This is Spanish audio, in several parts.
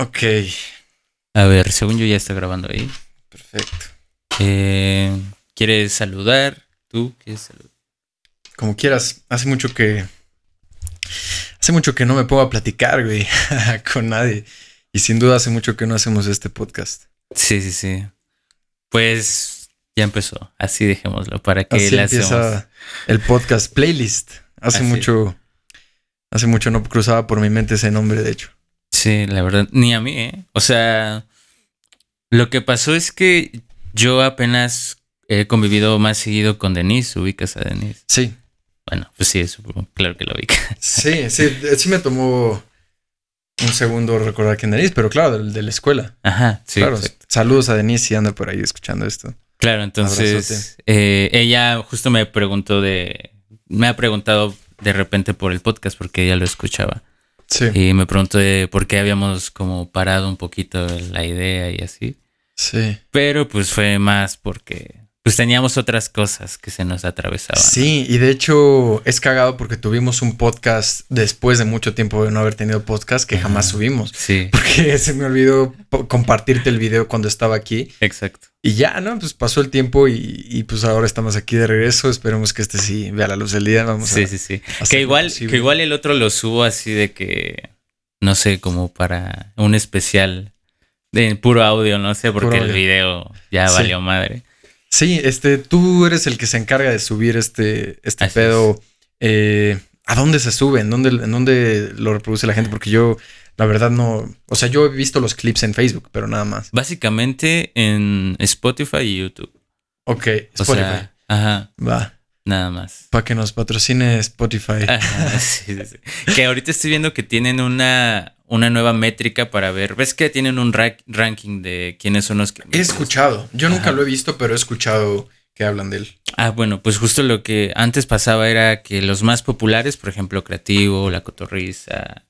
Ok, A ver, según yo ya está grabando ahí. perfecto. Eh, ¿Quieres saludar? ¿Tú quieres saludar? Como quieras, hace mucho que. Hace mucho que no me a platicar, güey, con nadie. Y sin duda hace mucho que no hacemos este podcast. Sí, sí, sí. Pues ya empezó. Así dejémoslo para que Así le empieza hacemos. el podcast playlist. Hace Así. mucho. Hace mucho no cruzaba por mi mente ese nombre, de hecho. Sí, la verdad, ni a mí, ¿eh? O sea, lo que pasó es que yo apenas he convivido más seguido con Denise. ¿Ubicas a Denise? Sí, Bueno, pues sí, supongo, claro que lo ubica. sí, sí. Sí me tomó un segundo recordar quién Denise, pero claro, del- de, la escuela. Ajá, sí, claro. exacto. Saludos a Denise si anda por ahí escuchando esto. Claro, entonces eh, ella justo me preguntó de, me ha preguntado de repente por el podcast porque ella lo escuchaba Sí, y me preguntó de por qué habíamos como parado un poquito la idea y así, sí. pero pues fue más porque pues teníamos otras cosas que se nos atravesaban. Sí, y de hecho es cagado porque tuvimos un podcast después de mucho tiempo de no haber tenido podcast que jamás subimos. Sí, Porque se me olvidó compartirte el video cuando estaba aquí. exacto. Y ya, ¿no? Pues pasó el tiempo y, y, pues ahora estamos aquí de regreso. Esperemos que este sí vea la luz del día. Vamos Sí, a, sí, sí. Que igual, posible. que igual el otro lo subo así de que, no sé, como para un especial de puro audio, no sé, porque el video ya Sí. valió madre. Sí, este, tú eres el que se encarga de subir este, este Así pedo. eh, ¿A dónde se sube? ¿En dónde, ¿En dónde lo reproduce la gente? Porque yo, la verdad, no. O sea, yo he visto los clips en Facebook, pero nada más. Básicamente en Spotify y YouTube. Ok, O Spotify. sea, ajá, Va. nada más. Para que nos patrocine Spotify. Ajá, sí, sí, sí. Que ahorita estoy viendo que tienen una, una nueva métrica para ver. ¿Ves que tienen un ra- ranking de quiénes son los que... He escuchado. Yo nunca lo he visto, pero he escuchado que hablan de él. Ah, bueno, pues justo lo que antes pasaba era que los más populares, por ejemplo, Creativo, La Cotorrisa,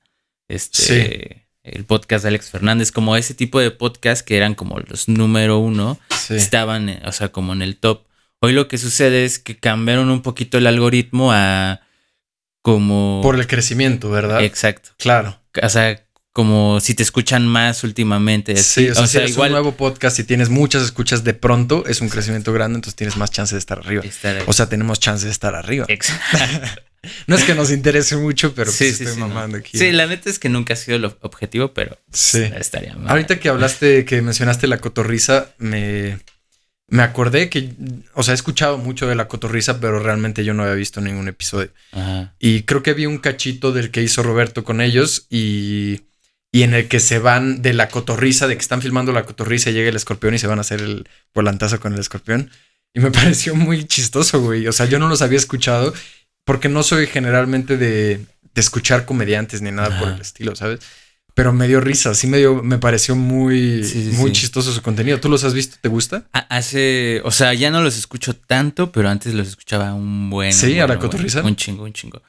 este, el podcast de Alex Fernández, como ese tipo de podcast que eran como los número uno, Sí. estaban, eh, o sea, como en el top. Hoy lo que sucede es que cambiaron un poquito el algoritmo a como... Por el crecimiento, ¿verdad? Exacto. Claro. O sea, como si te escuchan más últimamente. Sí, o sea, si eres un nuevo podcast y tienes muchas escuchas de pronto, es un crecimiento grande, entonces tienes más chance de estar arriba. estar. O sea, tenemos chance de estar arriba. Exacto. No es que nos interese mucho, pero Sí, pues sí, estoy sí, no. mamando aquí. Sí, la neta es que nunca ha sido el ob- objetivo, pero Sí. estaría mal. Ahorita que hablaste, que mencionaste la cotorriza, me, me acordé que, o sea, he escuchado mucho de la cotorriza, pero realmente yo no había visto ningún episodio. Ajá. Y creo que vi un cachito del que hizo Roberto con ellos y, y en el que se van de la cotorriza, de que están filmando la cotorriza y llega el escorpión y se van a hacer el volantazo con el escorpión. Y me pareció muy chistoso, güey. O sea, yo no los había escuchado porque no soy generalmente de, de escuchar comediantes ni nada por el estilo, ¿sabes? Pero me dio risa, sí me dio, me pareció muy, Sí, sí, muy sí. chistoso su contenido. ¿Tú los has visto? ¿Te gusta? Ha- Hace, o sea, ya no los escucho tanto, pero antes los escuchaba un buen. Sí, a la bueno, cotorriza. bueno, Un chingo, un chingo.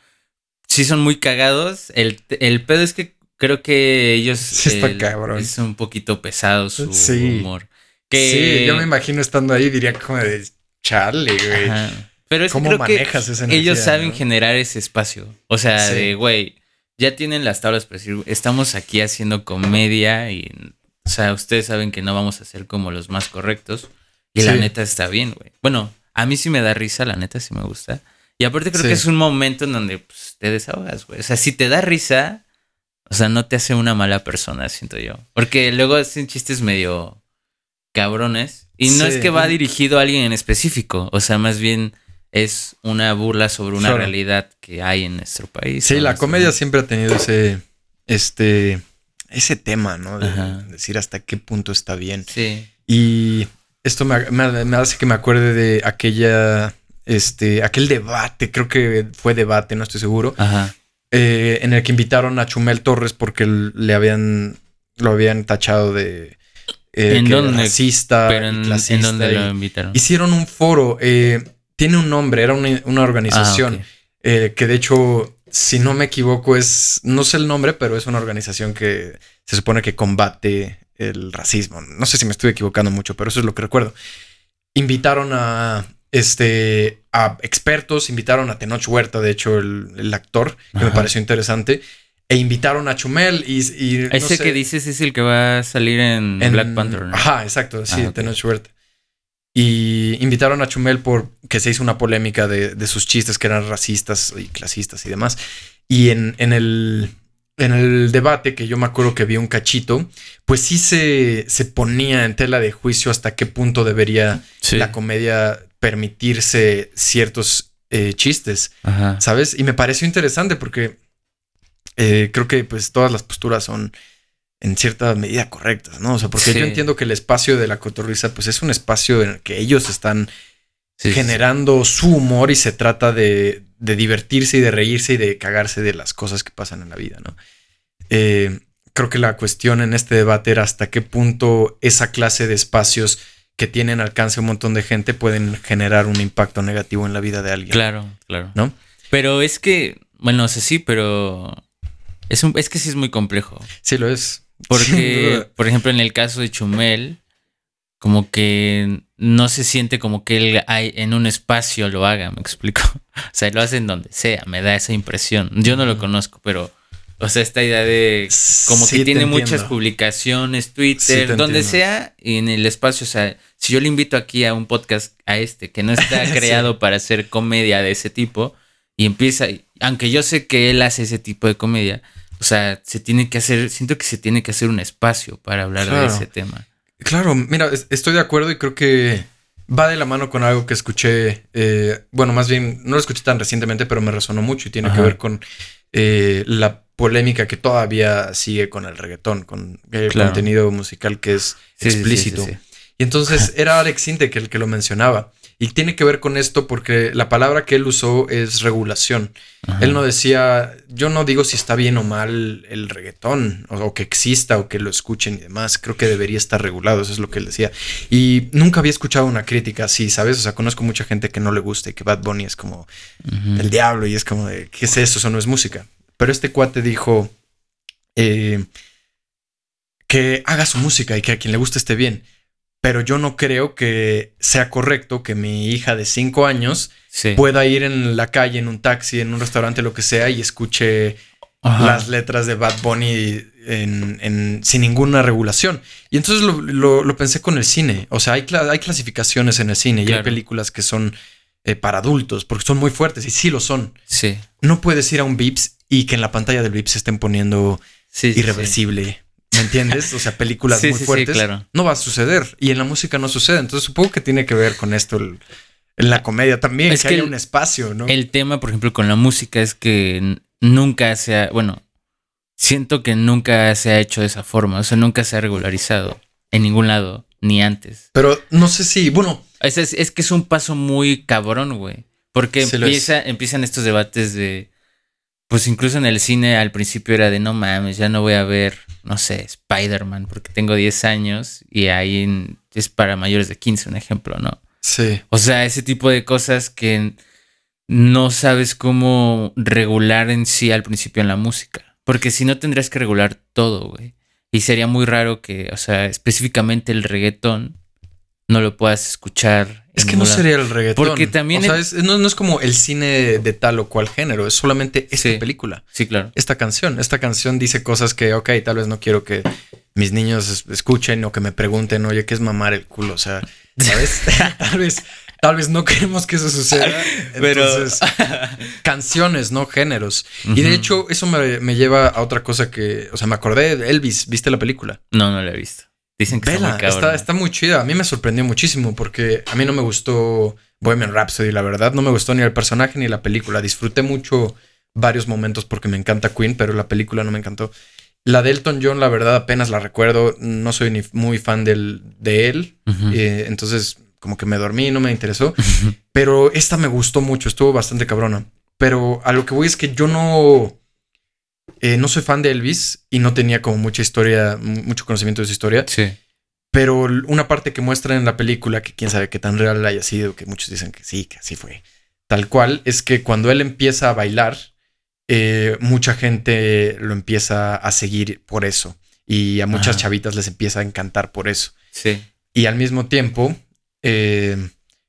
Sí, son muy cagados. El, el pedo es que creo que ellos. Sí está el- cabrón. Es un poquito pesado su Sí. humor. Que, Sí, yo me imagino estando ahí, diría como de Charlie, güey. Ajá. Pero es que ¿Cómo creo que manejas esa energía? ellos saben no? generar ese espacio. O sea, Sí. de, güey, ya tienen las tablas para decir, estamos aquí haciendo comedia y, o sea, ustedes saben que no vamos a ser como los más correctos. Y la neta está bien, güey. Bueno, a mí sí me da risa, la neta sí me gusta. Y aparte creo Sí. que es un momento en donde pues, te desahogas, güey. O sea, si te da risa, o sea, no te hace una mala persona, siento yo. Porque luego hacen chistes medio cabrones. Y no Sí. es que va dirigido a alguien en específico. O sea, más bien es una burla sobre una Claro. realidad que hay en nuestro país. Sí, la comedia siempre ha tenido ese, este, ese tema, ¿no? De Ajá. decir hasta qué punto está bien. Sí. Y esto me, me- me hace que me acuerde de aquella, este, aquel debate, creo que fue debate, no estoy seguro, Ajá. eh, en el que invitaron a Chumel Torres porque le habían, lo habían tachado de eh, ¿En que dónde? racista, Pero en, ¿en dónde lo invitaron? Hicieron un foro, eh, tiene un nombre, era una, una organización Ah, ok. eh, que de hecho, si no me equivoco, es, no sé el nombre, pero es una organización que se supone que combate el racismo. No sé si me estoy equivocando mucho, pero eso es lo que recuerdo. Invitaron a, este, a expertos, invitaron a Tenoch Huerta, de hecho, el, el actor, que me Ajá. pareció interesante. e invitaron a Chumel y... y Ese que dices es el que va a salir en, Black Panther, ¿no? Ajá, exacto, sí, ah, Tenoch Huerta. Y invitaron a Chumel por que se hizo una polémica de, sus chistes que eran racistas y clasistas y demás. Y en, en, el, en el debate, que yo me acuerdo que vi un cachito, pues sí se, se ponía en tela de juicio hasta qué punto debería la comedia permitirse ciertos eh, chistes, ¿sabes? Y me pareció interesante porque eh, creo que pues todas las posturas son en cierta medida correctas, ¿no? O sea, porque yo entiendo que el espacio de la cotorriza, pues es un espacio en el que ellos están generando su humor y se trata de, divertirse y de reírse y de cagarse de las cosas que pasan en la vida, ¿no? Eh, creo que la cuestión en este debate era hasta qué punto esa clase de espacios que tienen alcance a un montón de gente pueden generar un impacto negativo en la vida de alguien. Claro, claro. ¿No? Pero es que, bueno, sé sí, pero es, un, es que sí es muy complejo. Sí, lo es. Porque, por ejemplo, en el caso de Chumel, como que no se siente como que él hay, en un espacio lo haga, me explico. O sea, lo hace en donde sea, me da esa impresión. Yo no lo conozco, pero, o sea, esta idea de como que tiene muchas publicaciones, Twitter, donde sea, y en el espacio, o sea, si yo le invito aquí a un podcast, a este, que no está creado para hacer comedia de ese tipo, y empieza, aunque yo sé que él hace ese tipo de comedia, o sea, se tiene que hacer, siento que se tiene que hacer un espacio para hablar de ese tema. Claro, mira, estoy de acuerdo y creo que va de la mano con algo que escuché, eh, bueno, más bien no lo escuché tan recientemente, pero me resonó mucho y tiene que ver con eh, la polémica que todavía sigue con el reggaetón, con el contenido musical que es explícito. y entonces era Alex Intec el que lo mencionaba. Y tiene que ver con esto porque la palabra que él usó es regulación. Él no decía, yo no digo si está bien o mal el reggaetón, o, que exista, o que lo escuchen y demás. Creo que debería estar regulado, eso es lo que él decía. Y nunca había escuchado una crítica así, ¿sabes? O sea, conozco mucha gente que no le gusta y que Bad Bunny es como el diablo y es como de, ¿qué es eso? Eso no es música. Pero este cuate dijo eh, que haga su música y que a quien le guste esté bien pero yo no creo que sea correcto que mi hija de cinco años pueda ir en la calle, en un taxi, en un restaurante, lo que sea, y escuche las letras de Bad Bunny sin ninguna regulación. Y entonces lo, pensé con el cine. O sea, hay, hay clasificaciones en el cine y hay películas que son eh, para adultos porque son muy fuertes y sí lo son. Sí. No puedes ir a un Vips y que en la pantalla del Vips estén poniendo irreversible. ¿Me entiendes? O sea, películas muy fuertes. claro. No va a suceder. Y en la música no sucede. Entonces supongo que tiene que ver con esto en la comedia también, es que, haya un espacio, ¿no? El tema, por ejemplo, con la música es que nunca se ha, bueno, siento que nunca se ha hecho de esa forma. O sea, nunca se ha regularizado en ningún lado, ni antes. Pero no sé si, bueno. Es, es, que es un paso muy cabrón, güey. Porque empieza, empiezan estos debates de pues incluso en el cine al principio era de no mames, ya no voy a ver, no sé, Spider-Man porque tengo 10 años y ahí es para mayores de 15, un ejemplo, ¿no? Sí. O sea, ese tipo de cosas que no sabes cómo regular en sí al principio en la música. Porque si no tendrías que regular todo, güey. Y sería muy raro que, o sea, específicamente el reggaetón no lo puedas escuchar es que no sería el reggaetón. Porque también. O sea, no, es como el cine de tal o cual género, es solamente esta película. Sí, claro. Esta canción. Esta canción dice cosas que, ok, tal vez no quiero que mis niños escuchen o que me pregunten, oye, ¿qué es mamar el culo? O sea, ¿sabes? tal vez. Tal vez no queremos que eso suceda. Entonces, canciones, no géneros. Y de hecho, eso me, me, lleva a otra cosa que, o sea, me acordé de Elvis. ¿Viste la película? No, no la he visto. Dicen que está, muy chida. A mí me sorprendió muchísimo porque a mí no me gustó Bohemian Rhapsody, la verdad. No me gustó ni el personaje ni la película. Disfruté mucho varios momentos porque me encanta Queen, pero la película no me encantó. La de Elton John, la verdad, apenas la recuerdo. No soy ni muy fan del, de él. Eh, entonces, como que me dormí, no me interesó. Pero esta me gustó mucho, estuvo bastante cabrona. Pero a lo que voy es que yo no eh, no soy fan de Elvis y no tenía como mucha historia, mucho conocimiento de su historia. Sí. Pero una parte que muestra en la película, que quién sabe qué tan real haya sido, que muchos dicen que sí, que así fue, tal cual, es que cuando él empieza a bailar, eh, mucha gente lo empieza a seguir por eso. Y a muchas chavitas les empieza a encantar por eso. Sí. Y al mismo tiempo, eh,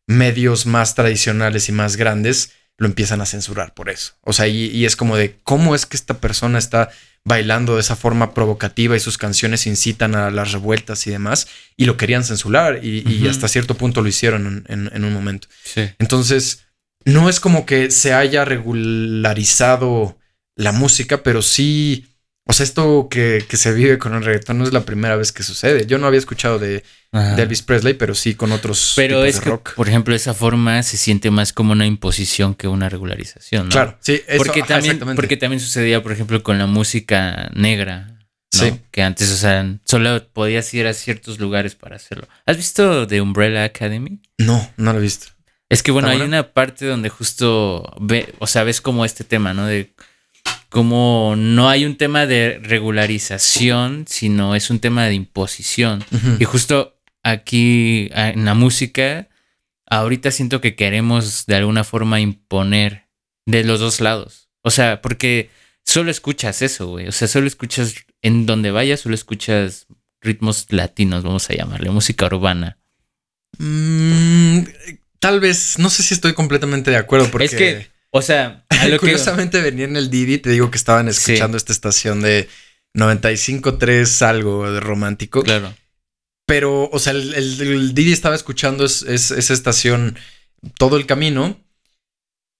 medios más tradicionales y más grandes lo empiezan a censurar por eso. O sea, y, es como de cómo es que esta persona está bailando de esa forma provocativa y sus canciones incitan a las revueltas y demás, y lo querían censurar y, hasta cierto punto lo hicieron en, un momento. Entonces, no es como que se haya regularizado la música, pero sí o sea, esto que, se vive con el reggaetón no es la primera vez que sucede. Yo no había escuchado de, Elvis Presley, pero sí con otros. Pero es que, por ejemplo, esa forma se siente más como una imposición que una regularización, ¿no? Claro, sí, porque, también, porque también sucedía, por ejemplo, con la música negra. Sí. Que antes, o sea, solo podías ir a ciertos lugares para hacerlo. ¿Has visto The Umbrella Academy? No, no lo he visto. Es que bueno, hay una parte donde justo ve, o sea, ves como este tema, ¿no? De como no hay un tema de regularización, sino es un tema de imposición. Y justo aquí en la música, ahorita siento que queremos de alguna forma imponer de los dos lados. O sea, porque solo escuchas eso, güey. O sea, solo escuchas en donde vayas, solo escuchas ritmos latinos, vamos a llamarle, música urbana. Mm, tal vez, no sé si estoy completamente de acuerdo porque... Es que o sea, a lo curiosamente venía en el Didi, te digo que estaban escuchando esta estación de 95.3 algo de romántico. Claro. Pero, o sea, el, Didi estaba escuchando esa estación todo el camino.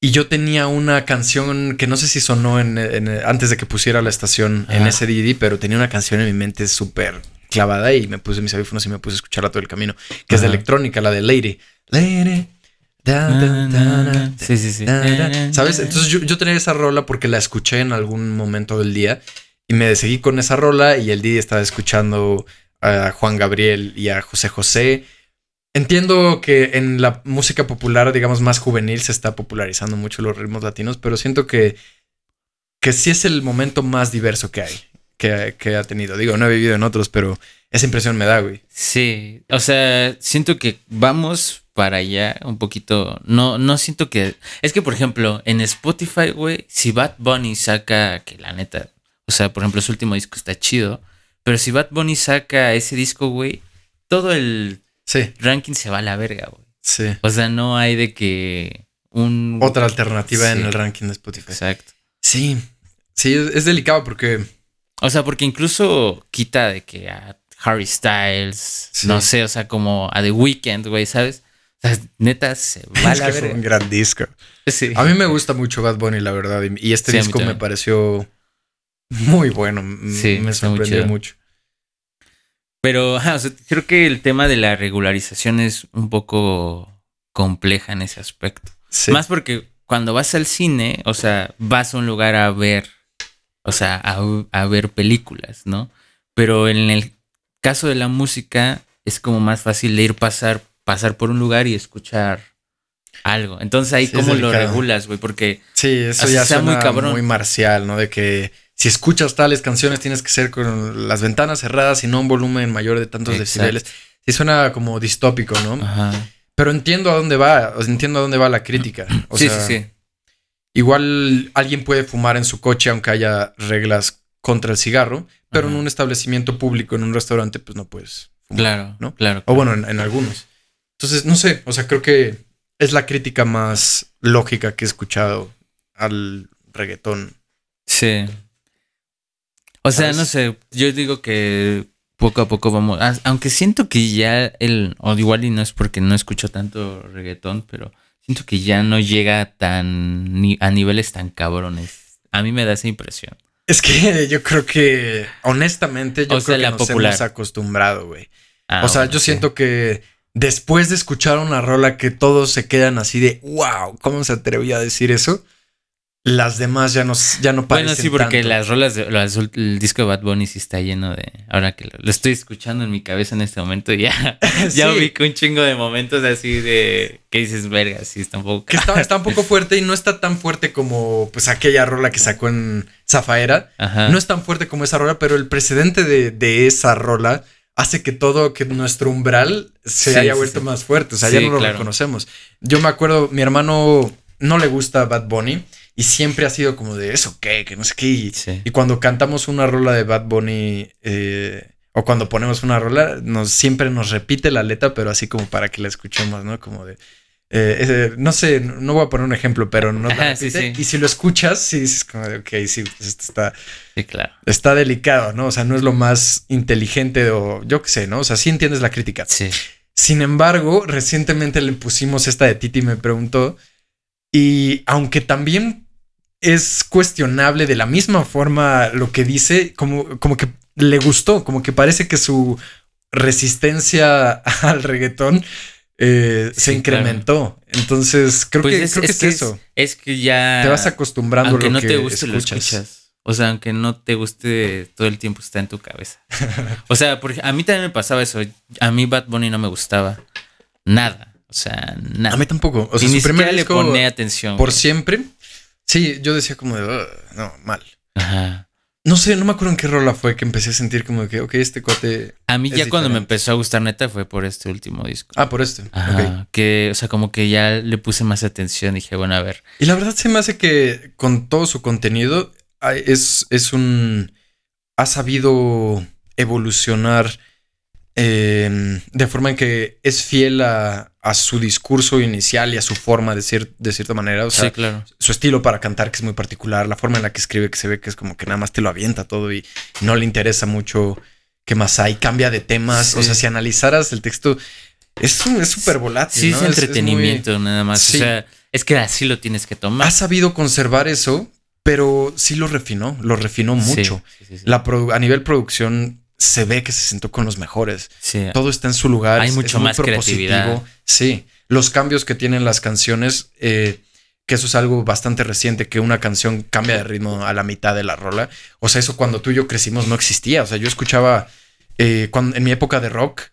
Y yo tenía una canción que no sé si sonó en, antes de que pusiera la estación en ese Didi, pero tenía una canción en mi mente súper clavada y me puse mis audífonos y me puse a escucharla todo el camino, que es de electrónica, la de Lady. Lady, sí, sí, sí. ¿Sabes? Entonces yo, tenía esa rola porque la escuché en algún momento del día y me seguí con esa rola y el día estaba escuchando a Juan Gabriel y a José José. Entiendo que en la música popular, digamos, más juvenil se está popularizando mucho los ritmos latinos, pero siento que, que sí es el momento más diverso que hay, que, que ha tenido. Digo, no he vivido en otros, pero esa impresión me da, güey. Sí, o sea, siento que vamos para allá un poquito. No, no siento que. Es que, por ejemplo, en Spotify, güey, si Bad Bunny saca, que la neta, o sea, por ejemplo, su último disco está chido, pero si Bad Bunny saca ese disco, güey, todo el ranking se va a la verga, güey. Sí. O sea, no hay de que un. Otra alternativa en el ranking de Spotify. Exacto. Sí. Sí, es, delicado porque. O sea, porque incluso quita de que a Harry Styles, no sé, o sea, como a The Weeknd, güey, ¿sabes? Neta, se va a la un gran disco. A mí me gusta mucho Bad Bunny, la verdad. Y este disco me pareció muy bueno. Sí, me sorprendió mucho. Pero creo que el tema de la regularización es un poco compleja en ese aspecto. Más porque cuando vas al cine, o sea, vas a un lugar a ver, o sea, a, a ver películas, ¿no? Pero en el caso de la música es como más fácil de ir pasar pasar por un lugar y escuchar algo. Entonces ahí cómo lo regulas, güey, porque sí, eso ya suena muy cabrón. Muy marcial, ¿no? De que si escuchas tales canciones tienes que ser con las ventanas cerradas y no un volumen mayor de tantos decibeles. Sí suena como distópico, ¿no? Ajá. Pero entiendo a dónde va, entiendo a dónde va la crítica. sí, sí, sí. Igual alguien puede fumar en su coche aunque haya reglas contra el cigarro, pero en un establecimiento público, en un restaurante, pues no puedes fumar. Claro, ¿no? Claro. O bueno, en algunos. Entonces, no sé, o sea, creo que es la crítica más lógica que he escuchado al reggaetón. Sí. O sea, no sé, yo digo que poco a poco vamos, aunque siento que ya el, o igual y no es porque no escucho tanto reggaetón, pero siento que ya no llega tan, ni a niveles tan cabrones. A mí me da esa impresión. Es que yo creo que, honestamente, yo creo que nos hemos acostumbrado, güey. Ah, o sea, yo siento que después de escuchar una rola que todos se quedan así de wow, ¿cómo se atrevía a decir eso? Las demás ya no, ya no parecen Bueno, sí, porque las rolas, de, el disco de Bad Bunny sí está lleno de. Ahora que lo, estoy escuchando en mi cabeza en este momento, ya, ya ubico un chingo de momentos así de que dices, verga, sí, está un poco. Que está, está, un poco fuerte y no está tan fuerte como pues aquella rola que sacó en Zafaera. No es tan fuerte como esa rola, pero el precedente de, de esa rola hace que todo, que nuestro umbral se haya vuelto más fuerte. O sea, ya no lo reconocemos. Yo me acuerdo, mi hermano no le gusta Bad Bunny y siempre ha sido como de eso, ¿qué? Que no sé qué. Y, cuando cantamos una rola de Bad Bunny eh, o cuando ponemos una rola, nos, siempre nos repite la letra, pero así como para que la escuchemos, ¿no? Como de eh, no sé, no voy a poner un ejemplo, pero no Ajá, sí, sí. Y si lo escuchas, sí dices como de, ok, sí, pues esto está, Sí, claro. está delicado, ¿no? O sea, no es lo más inteligente o yo qué sé, ¿no? O sea, sí entiendes la crítica. Sí. Sin embargo, recientemente le pusimos esta de Titi me preguntó y aunque también es cuestionable de la misma forma lo que dice, como, como que le gustó, como que parece que su resistencia al reggaetón eh, Sí, se incrementó. Entonces, creo Pues que es, creo que es es, que es- eso. Es, que ya. Te vas acostumbrando a Aunque lo no que te guste, lo escuchas. escuchas. O sea, aunque no te guste, todo el tiempo está en tu cabeza. O sea, porque a mí también me pasaba eso. A mí Bad Bunny no me gustaba. Nada. O sea, nada. A mí tampoco. O sea, ni primer le ponía atención. por güey. siempre. Sí, yo decía como de, "Ugh, no, mal. Ajá. No sé, no me acuerdo en qué rola fue que empecé a sentir como que, ok, este cuate. A mí ya cuando me empezó a gustar neta fue por este último disco. Ah, por este. Ajá. Ok. Que, o sea, como que ya le puse más atención. Dije, bueno, a ver. Y la verdad se me hace que con todo su contenido es, es un... Ha sabido evolucionar eh, de forma en que es fiel a, a su discurso inicial y a su forma de, cier- de cierta manera. O sea, sí, claro. su estilo para cantar que es muy particular, la forma en la que escribe que se ve que es como que nada más te lo avienta todo y no le interesa mucho qué más hay, cambia de temas. Sí. O sea, si analizaras el texto, es súper volátil. Sí, ¿no? es muy- entretenimiento nada más. Sí. O sea, es que así lo tienes que tomar. ha sabido conservar eso, pero sí lo refinó, lo refinó mucho. La a nivel producción se ve que se sentó con los mejores. Sí. Todo está en su lugar. Hay mucho es más creatividad. Sí, los cambios que tienen las canciones, eh, que eso es algo bastante reciente, que una canción cambia de ritmo a la mitad de la rola. O sea, eso cuando tú y yo crecimos no existía. O sea, yo escuchaba eh, cuando, en mi época de rock,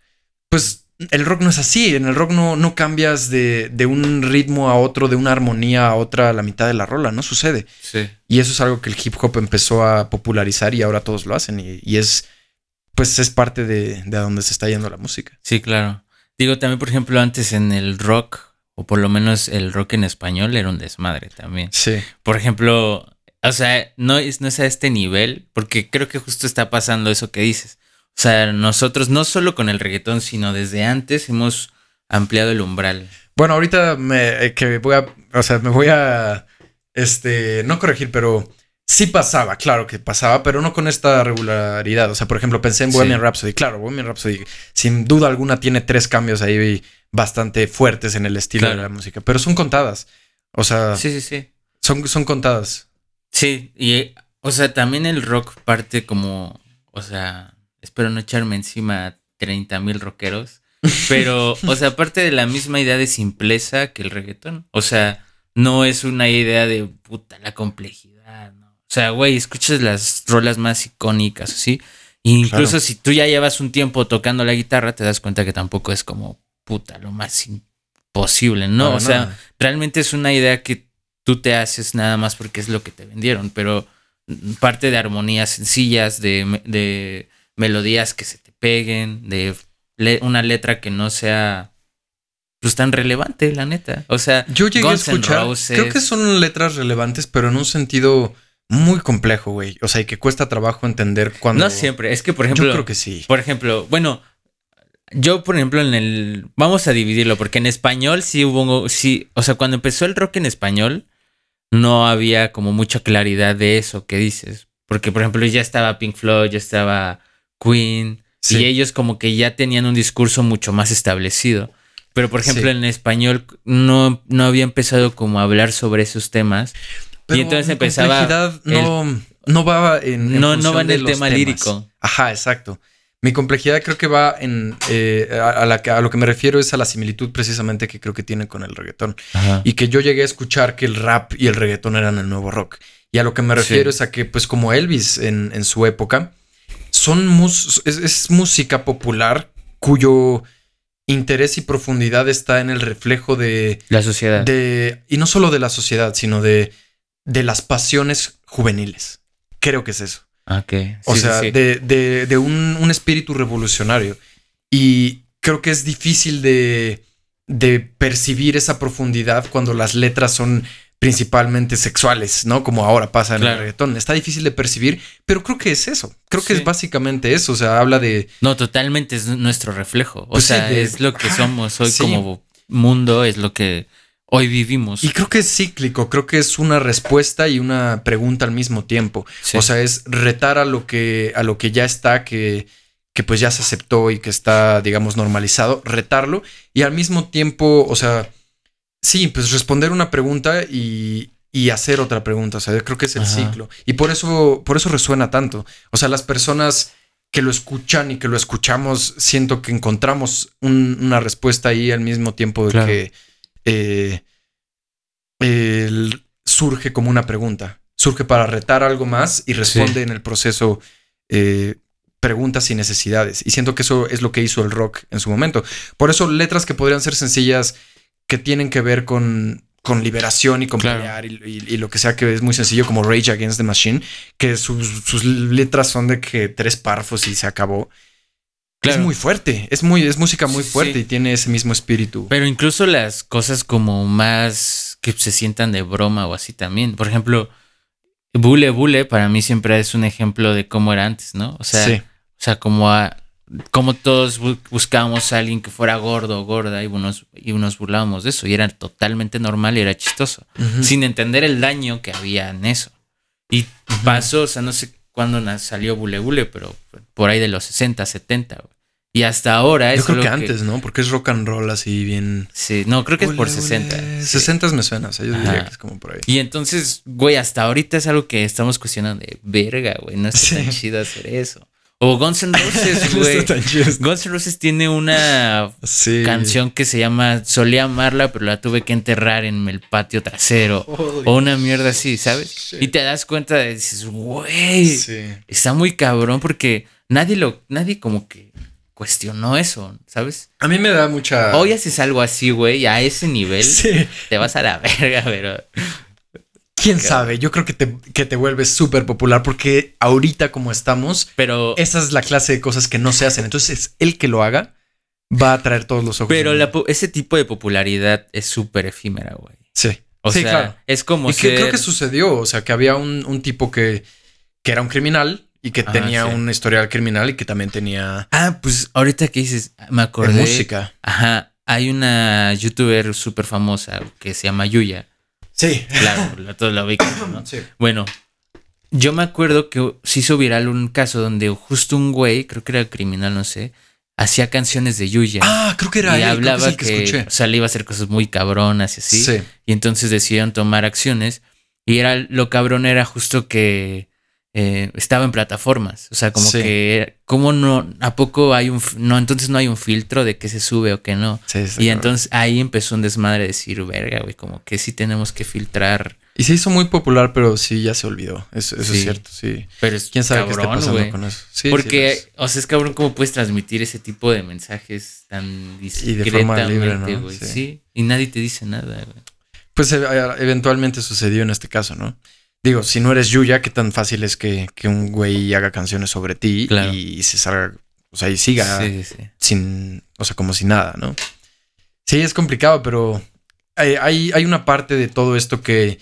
pues el rock no es así. En el rock no, no cambias de, de un ritmo a otro, de una armonía a otra a la mitad de la rola. No sucede. Sí. Y eso es algo que el hip hop empezó a popularizar y ahora todos lo hacen. Y, y es, pues es parte de, de a donde se está yendo la música. Sí, claro. Digo, también, por ejemplo, antes en el rock, o por lo menos el rock en español, era un desmadre también. Sí. Por ejemplo, o sea, no es, no es a este nivel, porque creo que justo está pasando eso que dices. O sea, nosotros, no solo con el reggaetón, sino desde antes hemos ampliado el umbral. Bueno, ahorita me eh, que voy a, o sea, me voy a, este, no corregir, pero sí pasaba, claro que pasaba, pero no con esta regularidad. O sea, por ejemplo, pensé en Sí. Bohemian Rhapsody. Claro, Bohemian Rhapsody, sin duda alguna, tiene tres cambios ahí bastante fuertes en el estilo Claro. de la música, pero son contadas. O sea, Sí, sí, sí. son, son contadas. Sí, y, o sea, también el rock parte como, o sea, espero no echarme encima a 30 mil rockeros, pero, o sea, parte de la misma idea de simpleza que el reggaetón. O sea, no es una idea de puta la complejidad. O sea, güey, escuchas las rolas más icónicas, ¿sí? E incluso Claro. si tú ya llevas un tiempo tocando la guitarra, te das cuenta que tampoco es como puta lo más imposible, ¿no? O sea, realmente es una idea que tú te haces nada más porque es lo que te vendieron, pero parte de armonías sencillas, de, de melodías que se te peguen, de le- una letra que no sea pues tan relevante, la neta. O sea, Yo llegué Guns a escuchar, creo que son letras relevantes, pero en un sentido muy complejo, güey. O sea, y que cuesta trabajo entender cuando... no siempre, es que por ejemplo, Yo creo que sí. por ejemplo, bueno, yo por ejemplo en el vamos a dividirlo porque en español sí hubo sí, o sea, cuando empezó el rock en español no había como mucha claridad de eso que dices, porque por ejemplo ya estaba Pink Floyd, ya estaba Queen Sí. y ellos como que ya tenían un discurso mucho más establecido. Pero por ejemplo Sí. en español no, no había empezado como a hablar sobre esos temas. Pero entonces empezaba complejidad No, no va en. en No- no va en el tema temas. lírico. Ajá, exacto. Mi complejidad creo que va en. eh, a, a la que- a lo que me refiero es a la similitud precisamente que creo que tiene con el reggaetón. Y que yo llegué a escuchar que el rap y el reggaetón eran el nuevo rock. Y a lo que me refiero Sí. es a que, pues, como Elvis en, en su época, son mus- es, es música popular cuyo interés y profundidad está en el reflejo de, la sociedad. de y no solo de la sociedad, sino de, de las pasiones juveniles. Creo que es eso. Ok. O sí, sí, sea, sí. de, de- de un, un espíritu revolucionario. Y creo que es difícil de, de percibir esa profundidad cuando las letras son principalmente sexuales, ¿no? Como ahora pasa en Claro. el reggaetón. Está difícil de percibir, pero creo que es eso. Creo que Sí. es básicamente eso. O sea, habla de... No, totalmente es nuestro reflejo. O Pues sí, sea, de- es lo que somos hoy sí. como mundo es lo que hoy vivimos. Y creo que es cíclico, creo que es una respuesta y una pregunta al mismo tiempo. O sea, es retar a lo que, a lo que ya está, que, que pues ya se aceptó y que está, digamos, normalizado, retarlo y al mismo tiempo, o sea, sí, pues responder una pregunta y, y hacer otra pregunta. O sea, yo creo que es el ciclo. Y por eso, por eso resuena tanto. O sea, las personas que lo escuchan y que lo escuchamos, siento que encontramos una respuesta ahí al mismo tiempo de que eh, surge como una pregunta. Surge para retar algo más y responde en el proceso eh, preguntas y necesidades. Y siento que eso es lo que hizo el rock en su momento. Por eso letras que podrían ser sencillas, que tienen que ver con, con liberación y con pelear y, lo que sea que es muy sencillo como Rage Against the Machine, que sus, letras son de que tres párrafos y se acabó. Es muy fuerte, es muy, es música muy fuerte y tiene ese mismo espíritu. Pero incluso las cosas como más que se sientan de broma o así también. Por ejemplo, Bule Bule para mí siempre es un ejemplo de cómo era antes, ¿no? O sea, o sea como, a, como todos buscábamos a alguien que fuera gordo o gorda y unos, y unos burlábamos de eso y era totalmente normal y era chistoso, sin entender el daño que había en eso. Y pasó, o sea, no sé cuándo salió Bule Bule, pero por ahí de los 60, 70. Y hasta ahora es. Yo creo que antes, ¿no? Porque es rock and roll así bien. Sí, no, creo que es por 60. 60 me suena, o sea, yo diría que es como por ahí. Y entonces, güey, hasta ahorita es algo que estamos cuestionando de verga, güey, no es tan chido hacer eso. O Guns N' Roses, güey. Guns N' Roses tiene una canción que se llama Solía amarla, pero la tuve que enterrar en el patio trasero. o una mierda así, ¿sabes? Y te das cuenta de dices, güey, está muy cabrón porque nadie lo, nadie como que cuestionó eso, ¿sabes? A mí me da mucha. Hoy haces algo así, güey, a ese nivel, te vas a la verga, pero. Quién sabe, yo creo que te, que te vuelves súper popular porque ahorita como estamos, pero esa es la clase de cosas que no se hacen. Entonces, el que lo haga va a traer todos los ojos. Pero ese tipo de popularidad es súper efímera, güey. Sí. O sí, sea, claro. es como y que creo que sucedió, o sea, que había un, tipo que, que, era un criminal y que tenía un historial criminal y que también tenía... Ah, pues ahorita que dices, me acordé... música. Ajá, hay una youtuber súper famosa que se llama Yuya Sí. Claro, todos lo ubican, ¿no? Sí. Bueno, yo me acuerdo que se hizo viral un caso donde justo un güey, creo que era criminal, no sé, hacía canciones de Yuya. Ah, creo que era y él, hablaba que, o sea, le iba a hacer cosas muy cabronas y así. Sí. Y entonces decidieron tomar acciones. Y era lo cabrón era justo que eh, estaba en plataformas. O sea, como que, ¿cómo no? ¿A poco hay un, no, entonces no hay un filtro de qué se sube o qué no? y entonces ahí empezó un desmadre de decir, verga, güey, como que sí tenemos que filtrar. Y se hizo muy popular, pero sí ya se olvidó. Eso, es cierto, sí. Pero es ¿Quién sabe qué está pasando con eso? Porque, o sea, es cabrón cómo puedes transmitir ese tipo de mensajes tan discretamente, güey. Sí. Y nadie te dice nada, güey. Pues eh, eventualmente sucedió en este caso, ¿no? Digo, si no eres Yuya, qué tan fácil es que, un güey haga canciones sobre ti y se salga, o sea, y siga sin, o sea, como si nada, ¿no? Sí, es complicado, pero hay, hay, una parte de todo esto que,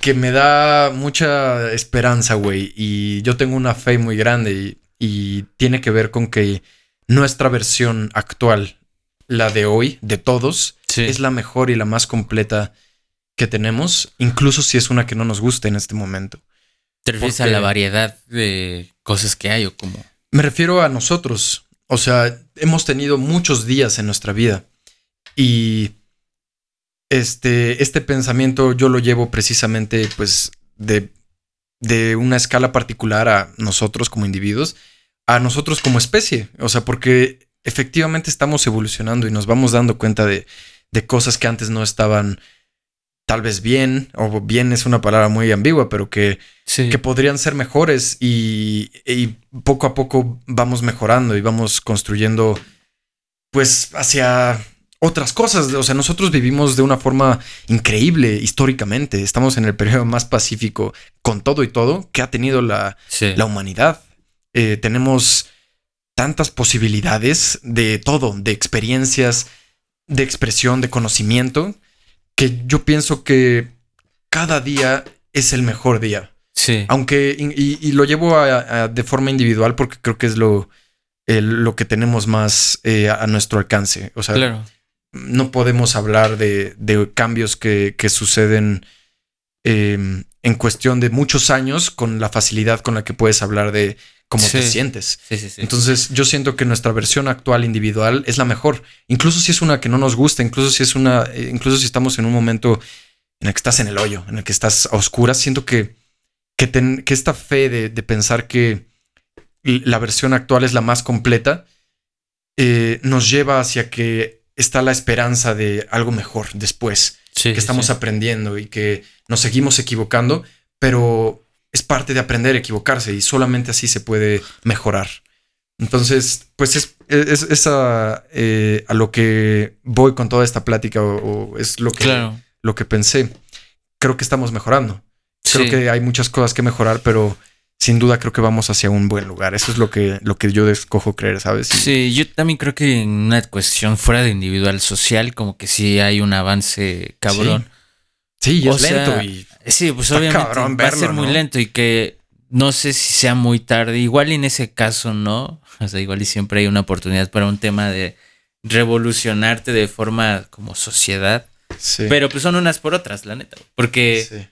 que me da mucha esperanza, güey. Y yo tengo una fe muy grande y, y tiene que ver con que nuestra versión actual, la de hoy, de todos, es la mejor y la más completa que tenemos, incluso si es una que no nos guste en este momento. ¿Te refieres a la variedad de cosas que hay o cómo? Me refiero a nosotros. O sea, hemos tenido muchos días en nuestra vida y este, este pensamiento yo lo llevo precisamente pues de, de una escala particular a nosotros como individuos, a nosotros como especie. O sea, porque efectivamente estamos evolucionando y nos vamos dando cuenta de, de cosas que antes no estaban tal vez bien, o bien es una palabra muy ambigua, pero que, que podrían ser mejores y, poco a poco vamos mejorando y vamos construyendo pues hacia otras cosas. O sea, nosotros vivimos de una forma increíble históricamente. Estamos en el periodo más pacífico con todo y todo que ha tenido la, la humanidad. Eh, tenemos tantas posibilidades de todo, de experiencias, de expresión, de conocimiento, que yo pienso que cada día es el mejor día. Sí. Aunque, y, lo llevo de forma individual porque creo que es lo, lo que tenemos más eh, a nuestro alcance. O sea, no podemos hablar de, cambios que, suceden em, en cuestión de muchos años con la facilidad con la que puedes hablar de cómo te sientes. Entonces yo siento que nuestra versión actual individual es la mejor, incluso si es una que no nos gusta, incluso si es una, eh, incluso si estamos en un momento en el que estás en el hoyo, en el que estás a oscuras, siento que, que, esta fe de, pensar que la versión actual es la más completa, eh, nos lleva hacia que está la esperanza de algo mejor después, que estamos aprendiendo y que nos seguimos equivocando, pero es parte de aprender a equivocarse y solamente así se puede mejorar. Entonces, pues es, es, a, eh, a, lo que voy con toda esta plática o, es lo que, lo que pensé. Creo que estamos mejorando. Creo que hay muchas cosas que mejorar, pero sin duda creo que vamos hacia un buen lugar. Eso es lo que, lo que yo escojo creer, ¿sabes? Sí, yo también creo que en una cuestión fuera de individual social, como que sí hay un avance cabrón. Sí, y es lento y. Sí, pues obviamente va a ser muy lento y que no sé si sea muy tarde. Igual en ese caso, ¿no? O sea, igual y siempre hay una oportunidad para un tema de revolucionarte de forma como sociedad. Sí. Pero pues son unas por otras, la neta. Porque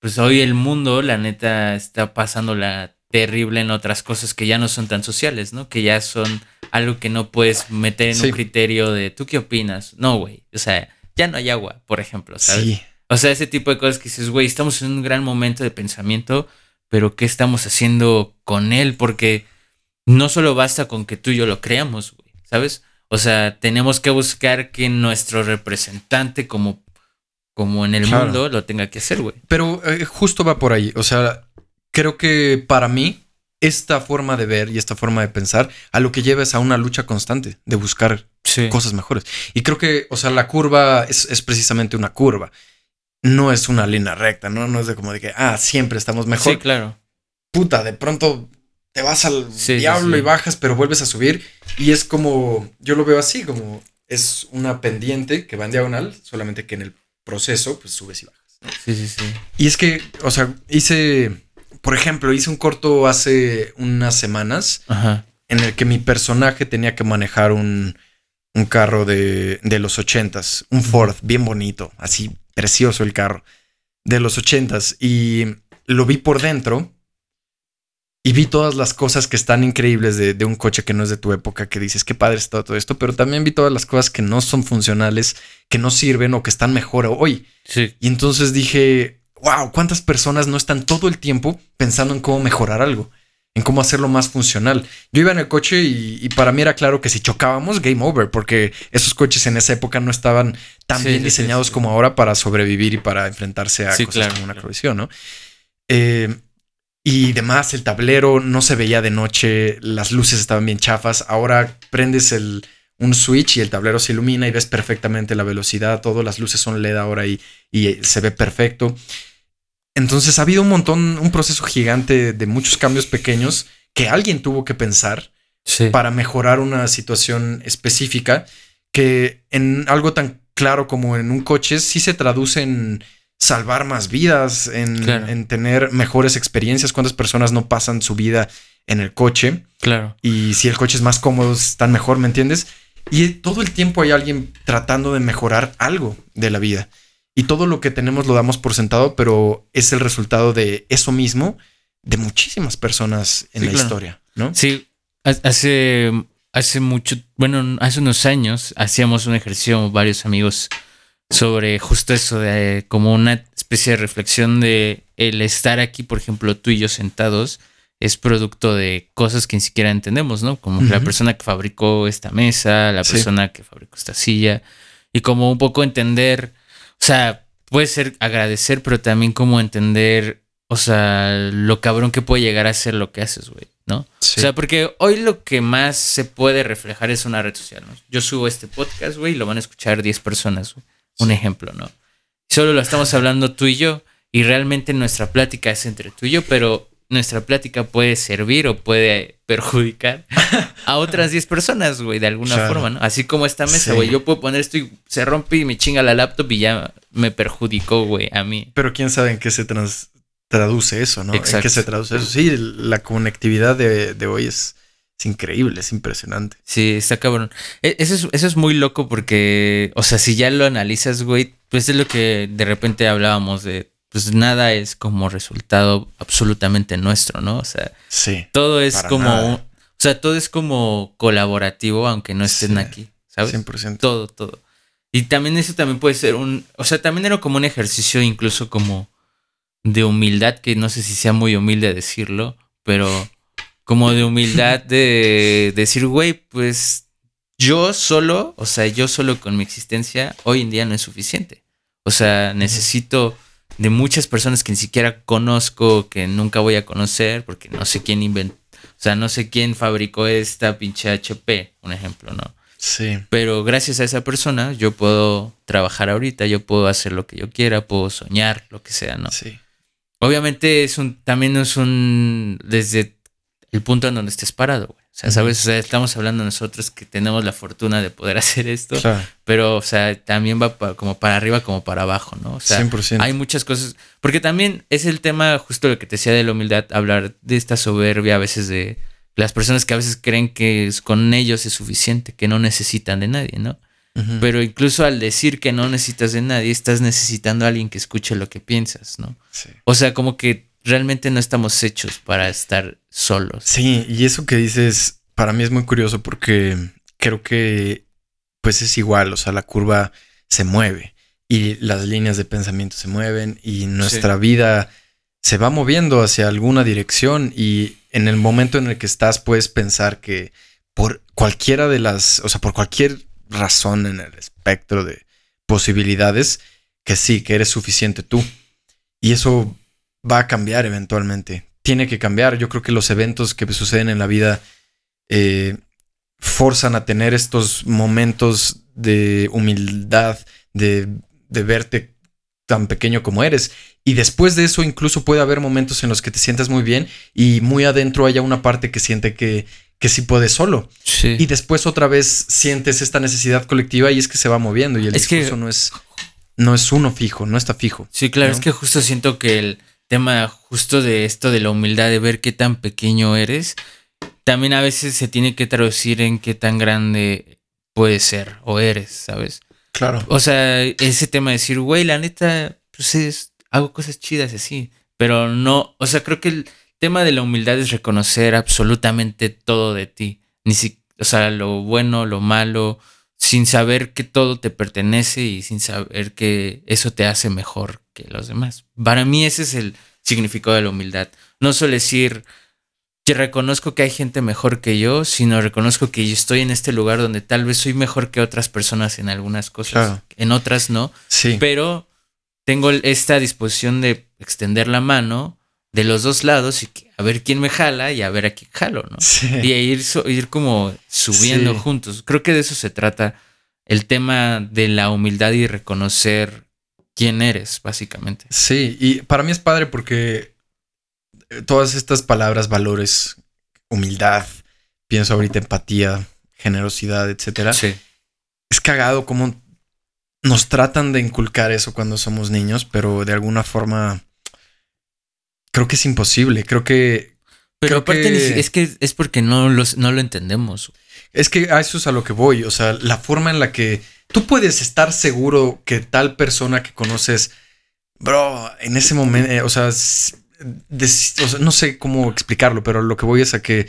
pues hoy el mundo, la neta, está pasando la terrible en otras cosas que ya no son tan sociales, ¿no? Que ya son algo que no puedes meter en un criterio de ¿tú qué opinas? No, güey. O sea, ya no hay agua, por ejemplo, ¿sabes? Sí. O sea, ese tipo de cosas que dices, güey, estamos en un gran momento de pensamiento, pero ¿qué estamos haciendo con él? Porque no solo basta con que tú y yo lo creamos, güey, ¿sabes? O sea, tenemos que buscar que nuestro representante como como en el mundo lo tenga que hacer, güey. Pero eh, justo va por ahí. O sea, creo que para mí, esta forma de ver y esta forma de pensar a lo que lleva es a una lucha constante de buscar cosas mejores. Y creo que, o sea, la curva es, precisamente una curva. No es una línea recta, ¿no? No es de como de que, ah, siempre estamos mejor. Sí, claro. Puta, de pronto te vas al diablo y bajas, pero vuelves a subir. Y es como, yo lo veo así, como es una pendiente que va en diagonal, solamente que en el proceso, pues subes y bajas. Sí, sí, sí. Y es que, o sea, hice, por ejemplo, hice un corto hace unas semanas en el que mi personaje tenía que manejar un, un carro de, de los ochentas, un Ford bien bonito, así precioso el carro, de los ochentas. Y lo vi por dentro y vi todas las cosas que están increíbles de, un coche que no es de tu época, que dices, qué padre está todo esto, pero también vi todas las cosas que no son funcionales, que no sirven o que están mejor hoy. Sí. Y entonces dije, wow, ¿cuántas personas no están todo el tiempo pensando en cómo mejorar algo? En cómo hacerlo más funcional. Yo iba en el coche y, para mí era claro que si chocábamos, game over, porque esos coches en esa época no estaban tan bien diseñados como ahora para sobrevivir y para enfrentarse a cosas como una colisión, ¿no? Eh, y demás, el tablero no se veía de noche, las luces estaban bien chafas. Ahora prendes el, un switch y el tablero se ilumina y ves perfectamente la velocidad, todas las luces son LED ahora y, y se ve perfecto. Entonces ha habido un montón, un proceso gigante de muchos cambios pequeños que alguien tuvo que pensar para mejorar una situación específica que en algo tan claro como en un coche sí se traduce en salvar más vidas, en, tener mejores experiencias. ¿Cuántas personas no pasan su vida en el coche? Claro. Y si el coche es más cómodo, están mejor, ¿me entiendes? Y todo el tiempo hay alguien tratando de mejorar algo de la vida. Y todo lo que tenemos lo damos por sentado, pero es el resultado de eso mismo de muchísimas personas en la historia, ¿no? Sí, hace, hace mucho, bueno, hace unos años hacíamos un ejercicio, varios amigos sobre justo eso de como una especie de reflexión de el estar aquí, por ejemplo, tú y yo sentados es producto de cosas que ni siquiera entendemos, ¿no? Como la persona que fabricó esta mesa, la persona que fabricó esta silla y como un poco entender, o sea, puede ser agradecer, pero también como entender, o sea, lo cabrón que puede llegar a ser lo que haces, güey, ¿no? O sea, porque hoy lo que más se puede reflejar es una red social, ¿no? Yo subo este podcast, güey, y lo van a escuchar 10 personas, güey un ejemplo, ¿no? Solo lo estamos hablando tú y yo y realmente nuestra plática es entre tú y yo, pero nuestra plática puede servir o puede perjudicar a otras 10 personas, güey, de alguna forma, ¿no? Así como esta mesa, güey, yo puedo poner esto y se rompe y me chinga la laptop y ya me perjudicó, güey, a mí. Pero quién sabe en qué se traduce eso, ¿no? Exacto. ¿En qué se traduce eso? Sí, la conectividad de, de hoy es, es increíble, es impresionante. Sí, está cabrón. E, eso es, eso es muy loco porque, o sea, si ya lo analizas, güey, pues es lo que de repente hablábamos de, pues nada es como resultado absolutamente nuestro, ¿no? O sea, sí, todo es como, o sea, todo es como colaborativo, aunque no estén aquí, ¿sabes? 100%. Todo, todo. Y también eso también puede ser un, o sea, también era como un ejercicio incluso como de humildad, que no sé si sea muy humilde decirlo, pero como de humildad de decir, güey, pues yo solo, o sea, yo solo con mi existencia hoy en día no es suficiente. O sea, necesito de muchas personas que ni siquiera conozco, que nunca voy a conocer, porque no sé quién inventó, o sea, no sé quién fabricó esta pinche HP, un ejemplo, ¿no? Sí. Pero gracias a esa persona yo puedo trabajar ahorita, yo puedo hacer lo que yo quiera, puedo soñar, lo que sea, ¿no? Sí. Obviamente es un, también es un, desde el punto en donde estés parado, güey. O sea, ¿sabes? O sea, estamos hablando nosotros que tenemos la fortuna de poder hacer esto, pero, o sea, también va como para arriba como para abajo, ¿no? O sea, 100%. hay muchas cosas, porque también es el tema justo lo que te decía de la humildad, hablar de esta soberbia a veces de las personas que a veces creen que con ellos es suficiente, que no necesitan de nadie, ¿no? Pero incluso al decir que no necesitas de nadie, estás necesitando a alguien que escuche lo que piensas, ¿no? Sí. O sea, como que realmente no estamos hechos para estar solos. Sí, y eso que dices para mí es muy curioso porque creo que pues es igual, o sea, la curva se mueve y las líneas de pensamiento se mueven y nuestra vida se va moviendo hacia alguna dirección y en el momento en el que estás puedes pensar que por cualquiera de las, o sea, por cualquier razón en el espectro de posibilidades, que sí, que eres suficiente tú. Y eso va a cambiar eventualmente. Tiene que cambiar. Yo creo que los eventos que suceden en la vida eh, forzan a tener estos momentos de humildad, de, de verte tan pequeño como eres. Y después de eso incluso puede haber momentos en los que te sientas muy bien y muy adentro haya una parte que siente que, que sí puede solo. Y después otra vez sientes esta necesidad colectiva y es que se va moviendo y el es discurso no es no es uno fijo, no está fijo. Sí, claro, es que justo siento que el tema justo de esto de la humildad, de ver qué tan pequeño eres, también a veces se tiene que traducir en qué tan grande puedes ser o eres, ¿sabes? Claro. O sea, ese tema de decir, güey, la neta, pues es, hago cosas chidas así, pero no, o sea, creo que el tema de la humildad es reconocer absolutamente todo de ti, ni si, o sea, lo bueno, lo malo, sin saber que todo te pertenece y sin saber que eso te hace mejor que los demás. Para mí ese es el significado de la humildad. No solo decir, que reconozco que hay gente mejor que yo, sino reconozco que yo estoy en este lugar donde tal vez soy mejor que otras personas en algunas cosas, en otras no. Sí. Pero tengo esta disposición de extender la mano de los dos lados y a ver quién me jala y a ver a quién jalo, ¿no? Y ir, ir como subiendo juntos. Creo que de eso se trata el tema de la humildad y reconocer quién eres, básicamente. Sí, y para mí es padre porque todas estas palabras, valores, humildad, pienso ahorita empatía, generosidad, etcétera. Sí. Es cagado cómo nos tratan de inculcar eso cuando somos niños, pero de alguna forma creo que es imposible. Creo que. Pero aparte, es que es porque no, no lo entendemos. Es que a eso es a lo que voy. O sea, la forma en la que tú puedes estar seguro que tal persona que conoces, bro, en ese momento, eh, o, sea, no sé cómo explicarlo, pero lo que voy es a que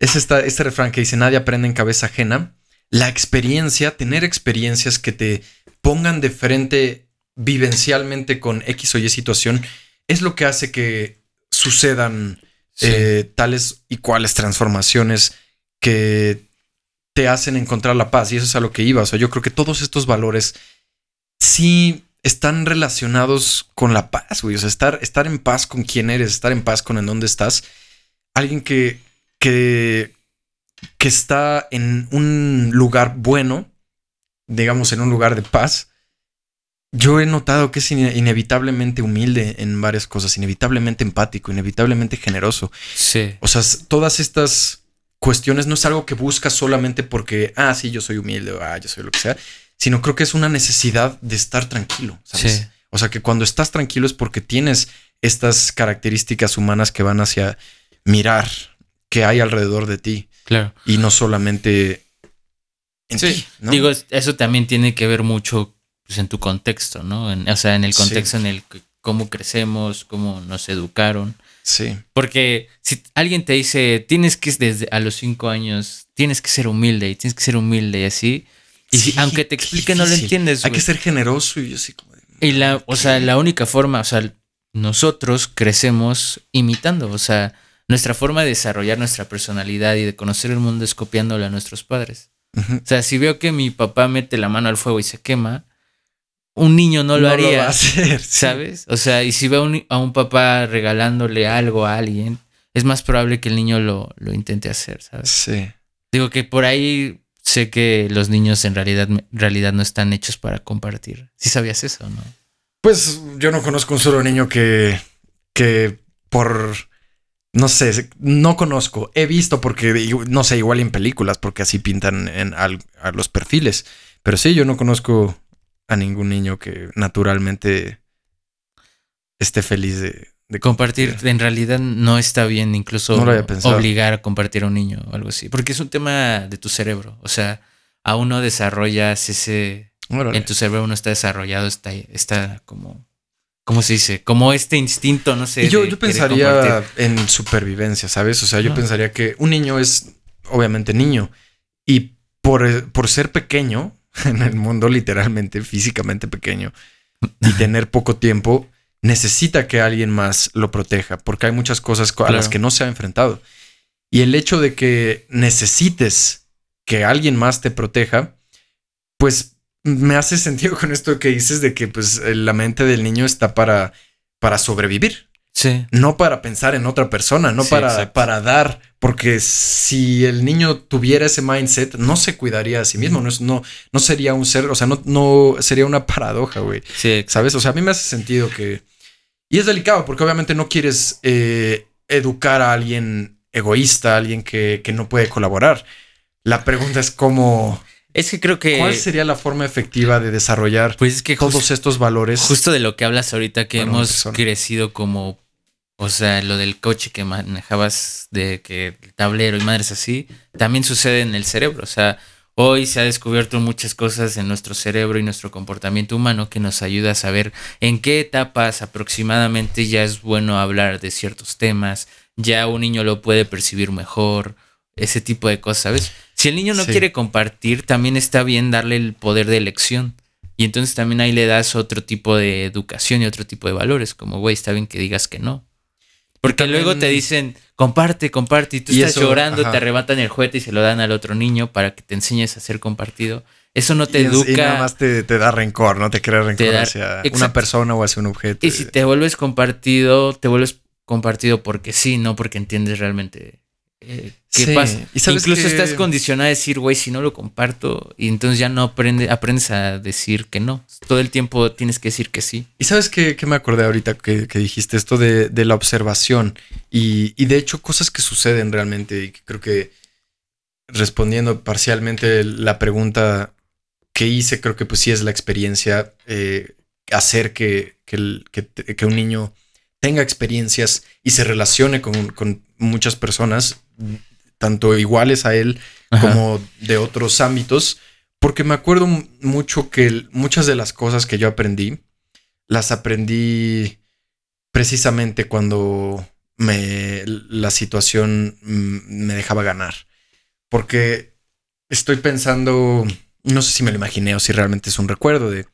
es esta, este refrán que dice: Nadie aprende en cabeza ajena. La experiencia, tener experiencias que te pongan de frente vivencialmente con X o Y situación es lo que hace que sucedan eh, tales y cuales transformaciones que te hacen encontrar la paz. Y eso es a lo que iba. O sea, yo creo que todos estos valores sí están relacionados con la paz, güey. O sea, estar, estar en paz con quién eres, estar en paz con en dónde estás. Alguien que, que, que está en un lugar bueno, digamos, en un lugar de paz, yo he notado que es inevitablemente humilde en varias cosas, inevitablemente empático, inevitablemente generoso. Sí. O sea, todas estas cuestiones no es algo que busca solamente porque, ah, sí, yo soy humilde, o ah, yo soy lo que sea, sino creo que es una necesidad de estar tranquilo, ¿sabes? Sí. O sea, que cuando estás tranquilo es porque tienes estas características humanas que van hacia mirar qué hay alrededor de ti. Claro. Y no solamente en Sí, ti, ¿no? digo, es- eso también tiene que ver mucho pues, en tu contexto, ¿no? En- o sea, en el Sí. contexto en el que cómo crecemos, cómo nos educaron. Sí. Porque si alguien te dice, tienes que desde a los cinco años, tienes que ser humilde y tienes que ser humilde y así. Y si- Sí, aunque te explique, no lo entiendes. Hay que ser generoso y yo así como Y la, o sea, la única forma, o sea, nosotros crecemos imitando, o sea, nuestra forma de desarrollar nuestra personalidad y de conocer el mundo es copiándole a nuestros padres. O sea, si veo que mi papá mete la mano al fuego y se quema, un niño no lo va haría, a hacer, sí. ¿sabes? O sea, y si veo a un, a un papá regalándole algo a alguien, es más probable que el niño lo, lo intente hacer, ¿sabes? Sí. Digo que por ahí sé que los niños en realidad, en realidad no están hechos para compartir. ¿Sí sabías eso, no? Pues yo no conozco un solo niño que, que por, no sé, no conozco. He visto porque, no sé, igual en películas, porque así pintan en, al- a los perfiles. Pero sí, yo no conozco a ningún niño que naturalmente esté feliz de, de Compartir en realidad no está bien, incluso No obligar a compartir a un niño o algo así, porque es un tema de tu cerebro, o sea, aún no desarrollas ese, Órale. en tu cerebro no está desarrollado, está, está como, ¿cómo se dice? Como este instinto, no sé. Yo, yo pensaría en supervivencia, ¿sabes? O sea, yo pensaría que un niño es obviamente niño y por, por ser pequeño en el mundo, literalmente, físicamente pequeño y tener poco tiempo, necesita que alguien más lo proteja porque hay muchas cosas co- a las que no se ha enfrentado. Y el hecho de que necesites que alguien más te proteja, pues me hace sentido con esto que dices de que pues la mente del niño está para, para sobrevivir Sí, no para pensar en otra persona, no Sí, para, exacto. para dar, porque si el niño tuviera ese mindset, no se cuidaría a sí mismo, no, es, no, no sería un ser, o sea, no, no sería una paradoja, güey, sí, exacto. ¿sabes? O sea, a mí me hace sentido que... Y es delicado, porque obviamente no quieres eh, educar a alguien egoísta, a alguien que, que no puede colaborar. La pregunta es cómo... Es que creo que, ¿Cuál sería la forma efectiva de desarrollar pues es que todos estos valores? justo de lo que hablas ahorita, que hemos persona. crecido como, o sea, lo del coche que manejabas, de que el tablero y madres así, también sucede en el cerebro, o sea, Hoy se ha descubierto muchas cosas en nuestro cerebro y nuestro comportamiento humano que nos ayuda a saber en qué etapas aproximadamente ya es bueno hablar de ciertos temas, ya un niño lo puede percibir mejor, ese tipo de cosas, ¿sabes? Si el niño no Sí. quiere compartir, también está bien darle el poder de elección. Y entonces también ahí le das otro tipo de educación y otro tipo de valores, como, güey, está bien que digas que no. Porque también- luego te dicen, comparte, comparte, y tú Y estás eso, llorando, ajá. te arrebatan el juguete y se lo dan al otro niño para que te enseñes a ser compartido. Eso no te y, educa. y nada más te, te da rencor, no te crea rencor da- hacia una persona o hacia un objeto. Y si te vuelves compartido, te vuelves compartido porque sí, no porque entiendes realmente eh, qué Sí, pasa. y sabes Incluso que- estás condicionado a decir, güey, si no lo comparto, y entonces ya no aprende, aprendes a decir que no. Todo el tiempo tienes que decir que sí. Y sabes qué, qué me acordé ahorita que, que dijiste esto de, de la observación y, y de hecho cosas que suceden realmente y que creo que respondiendo parcialmente la pregunta que hice, creo que pues sí es la experiencia, eh, hacer que, que, el- que que un niño tenga experiencias y se relacione con, con muchas personas, tanto iguales a él Ajá. como de otros ámbitos, porque me acuerdo mucho que muchas de las cosas que yo aprendí, las aprendí precisamente cuando me, la situación me dejaba ganar. Porque estoy pensando, no sé si me lo imaginé o si realmente es un recuerdo de,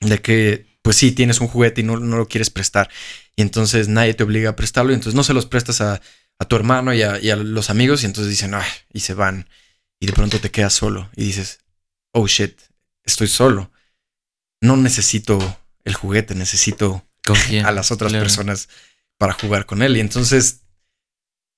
de que, pues sí, tienes un juguete y no, no lo quieres prestar. Y entonces nadie te obliga a prestarlo y entonces no se los prestas a, a tu hermano y a, y a los amigos y entonces dicen, "Ay", y se van. Y de pronto te quedas solo y dices, oh shit, estoy solo. No necesito el juguete, necesito Confía. a las otras Claro. personas para jugar con él. Y entonces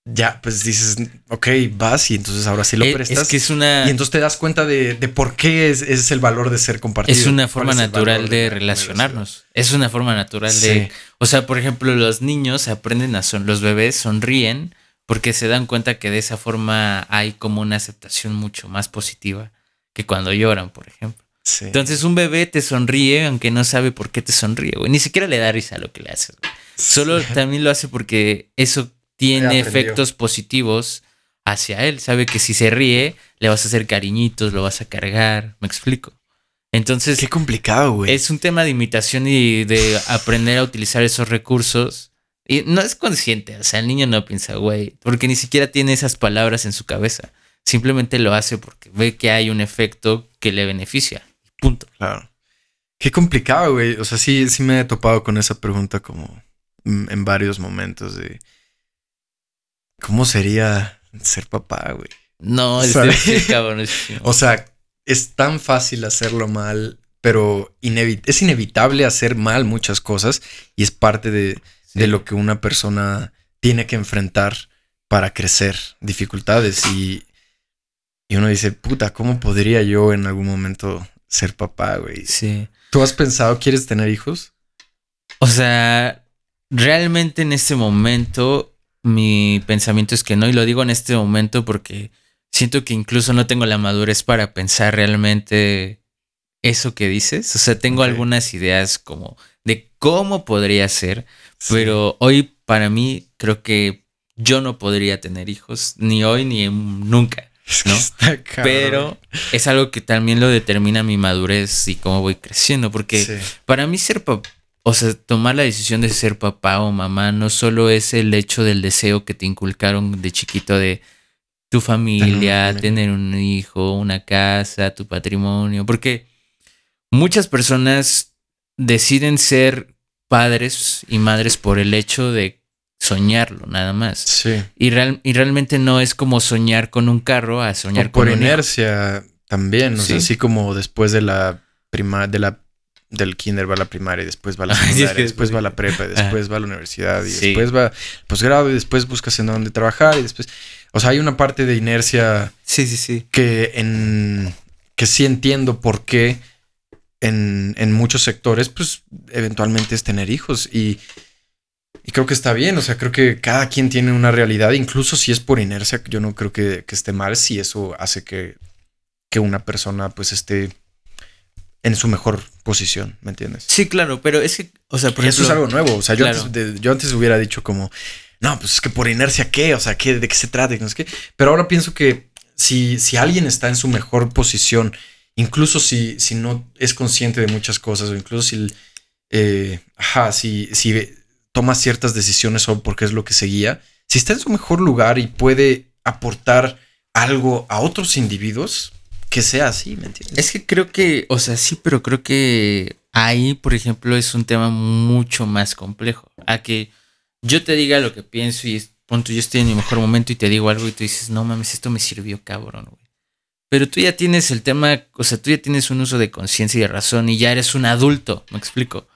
ya, pues dices, ok, vas y entonces ahora sí lo Eh, prestas. Es que es una, y entonces te das cuenta de, de por qué es, es el valor de ser compartido. es una ¿Cuál forma natural de la relacionarnos. Es una forma natural de. O sea, por ejemplo, los niños aprenden a son, los bebés sonríen porque se dan cuenta que de esa forma hay como una aceptación mucho más positiva que cuando lloran, por ejemplo. Sí. Entonces un bebé te sonríe aunque no sabe por qué te sonríe, güey. Ni siquiera le da risa a lo que le haces. güey. Solo Sí. también lo hace porque eso tiene efectos positivos hacia él. Sabe que si se ríe, le vas a hacer cariñitos, lo vas a cargar. ¿Me explico? Entonces. Qué complicado, güey. Es un tema de imitación y de aprender a utilizar esos recursos. Y no es consciente, o sea, el niño no piensa, güey, porque ni siquiera tiene esas palabras en su cabeza. Simplemente lo hace porque ve que hay un efecto que le beneficia. Punto. Claro. Qué complicado, güey. O sea, sí, sí me he topado con esa pregunta como en varios momentos de cómo sería ser papá, güey. No, es cabrón. o sea, es tan fácil hacerlo mal, pero es inevitable hacer mal muchas cosas y es parte de, de lo que una persona tiene que enfrentar para crecer, dificultades y, y uno dice, puta, ¿cómo podría yo en algún momento ser papá, güey? Sí. ¿Tú has pensado, quieres tener hijos? O sea, realmente en este momento mi pensamiento es que no, y lo digo en este momento porque siento que incluso no tengo la madurez para pensar realmente eso que dices. O sea, tengo algunas ideas como de cómo podría ser, pero hoy para mí creo que yo no podría tener hijos, ni hoy ni nunca. ¿no? Pero es algo que también lo determina mi madurez y cómo voy creciendo, porque para mí ser papá, o sea, tomar la decisión de ser papá o mamá no solo es el hecho del deseo que te inculcaron de chiquito de tu familia, tener un hijo, una casa, tu patrimonio, porque muchas personas deciden ser padres y madres por el hecho de soñarlo, nada más. Sí. Y, y realmente no es como soñar con un carro a soñar con por inercia también, o sea, así como después de la prima, de la del kinder va a la primaria y después va a la secundaria, después va a la prepa y después va a la universidad y después va al posgrado y después buscas en dónde trabajar y después, o sea, hay una parte de inercia sí, sí, sí. que en que sí entiendo por qué en, en muchos sectores, pues eventualmente es tener hijos y y creo que está bien, o sea, creo que cada quien tiene una realidad, incluso si es por inercia, yo no creo que, esté mal si eso hace que, que, una persona pues esté en su mejor posición, ¿me entiendes? Sí, claro, pero es que, o sea, por Eso es algo nuevo, o sea, yo, antes, yo antes hubiera dicho como, no, pues es que por inercia, ¿qué? O sea, ¿qué, ¿de qué se trata? No qué. Pero ahora pienso que si, si alguien está en su mejor posición, incluso si, si no es consciente de muchas cosas, o incluso si, eh, ajá, si, si toma ciertas decisiones solo porque es lo que seguía, si está en su mejor lugar y puede aportar algo a otros individuos, que sea así, ¿me entiendes? Es que creo que, o sea, sí, pero creo que ahí, por ejemplo, es un tema mucho más complejo. A que yo te diga lo que pienso y punto, yo estoy en mi mejor momento y te digo algo y tú dices, no mames, esto me sirvió cabrón, güey. Pero tú ya tienes el tema, o sea, tú ya tienes un uso de conciencia y de razón y ya eres un adulto, me explico.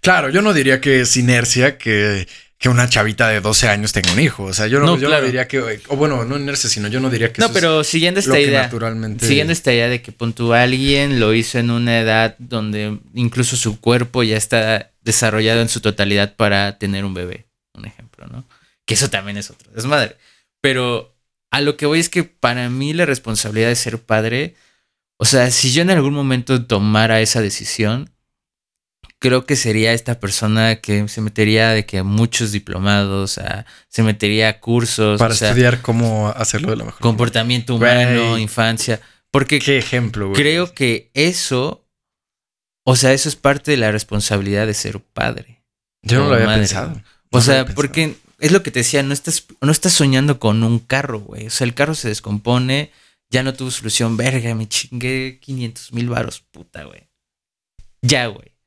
Claro, yo no diría que es inercia que, que una chavita de 12 años tenga un hijo. O sea, yo no, diría que, o bueno, no inercia, sino yo no diría que No, pero siguiendo esta idea. Naturalmente... Siguiendo esta idea de que punto alguien lo hizo en una edad donde incluso su cuerpo ya está desarrollado en su totalidad para tener un bebé, un ejemplo, ¿no? Que eso también es otro desmadre. Pero a lo que voy es que para mí la responsabilidad de ser padre, o sea, si yo en algún momento tomara esa decisión, creo que sería esta persona que se metería de que muchos diplomados, se metería a cursos. Para estudiar cómo hacerlo de la mejor Comportamiento humano, infancia. Porque ¿Qué ejemplo? Creo que eso, o sea, eso es parte de la responsabilidad de ser padre. Yo no lo había pensado. o sea, porque es lo que te decía, no estás, no estás soñando con un carro, güey. O sea, el carro se descompone, ya no tuvo solución, verga, me chingué 500 mil varos, puta, güey. Ya, güey.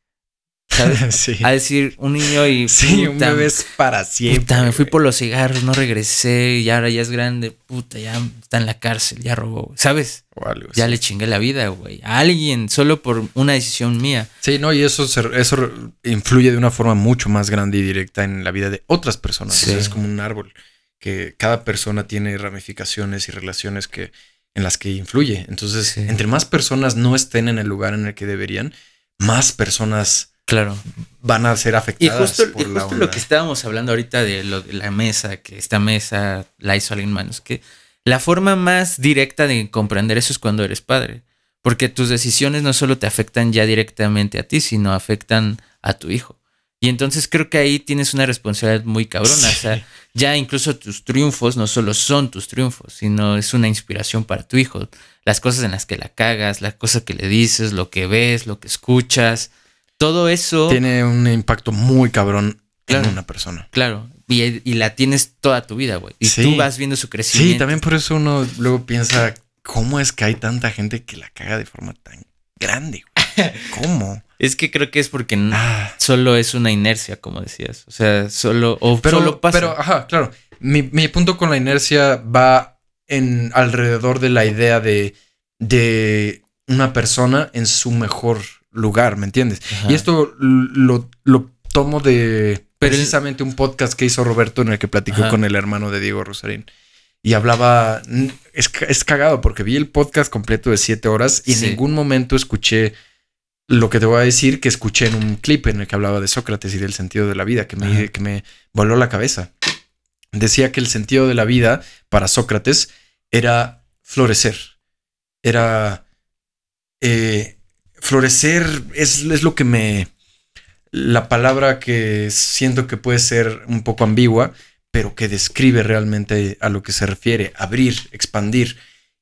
A decir, un niño y. Sí, un bebé es para siempre. Puta, me fui por los cigarros, no regresé, y ahora ya es grande, puta, ya está en la cárcel, ya robó, ¿sabes? ya le chingué la vida, güey. A alguien, solo por una decisión mía. Sí, no, y eso, eso influye de una forma mucho más grande y directa en la vida de otras personas. es como un árbol, que cada persona tiene ramificaciones y relaciones que, en las que influye. Entonces, entre más personas no estén en el lugar en el que deberían, más personas Claro. Van a ser afectadas. Y justo, por justo lo que estábamos hablando ahorita de, lo, de la mesa, que esta mesa la hizo alguien manos, que la forma más directa de comprender eso es cuando eres padre. Porque tus decisiones no solo te afectan ya directamente a ti, sino afectan a tu hijo. Y entonces creo que ahí tienes una responsabilidad muy cabrona. O sea, ya incluso tus triunfos no solo son tus triunfos, sino es una inspiración para tu hijo. Las cosas en las que la cagas, las cosas que le dices, lo que ves, lo que escuchas, todo eso. Tiene un impacto muy cabrón en una persona. Claro. Y, la tienes toda tu vida, güey. Y tú vas viendo su crecimiento. Sí, también por eso uno luego piensa, ¿cómo es que hay tanta gente que la caga de forma tan grande? Güey? ¿Cómo? Es que creo que es porque ah. solo es una inercia, como decías. O sea, solo, o pero, solo pasa. Pero, ajá, claro. Mi, punto con la inercia va en alrededor de la idea de, de una persona en su mejor lugar, ¿me entiendes? Y esto lo, tomo de precisamente un podcast que hizo Roberto en el que platicó con el hermano de Diego Rosarín. Y hablaba, es, es, cagado porque vi el podcast completo de siete horas y en ningún momento escuché lo que te voy a decir que escuché en un clip en el que hablaba de Sócrates y del sentido de la vida, que me, que me voló la cabeza. Decía que el sentido de la vida para Sócrates era florecer. Era... Eh, florecer es, es lo que me... La palabra que siento que puede ser un poco ambigua, pero que describe realmente a lo que se refiere, abrir, expandir.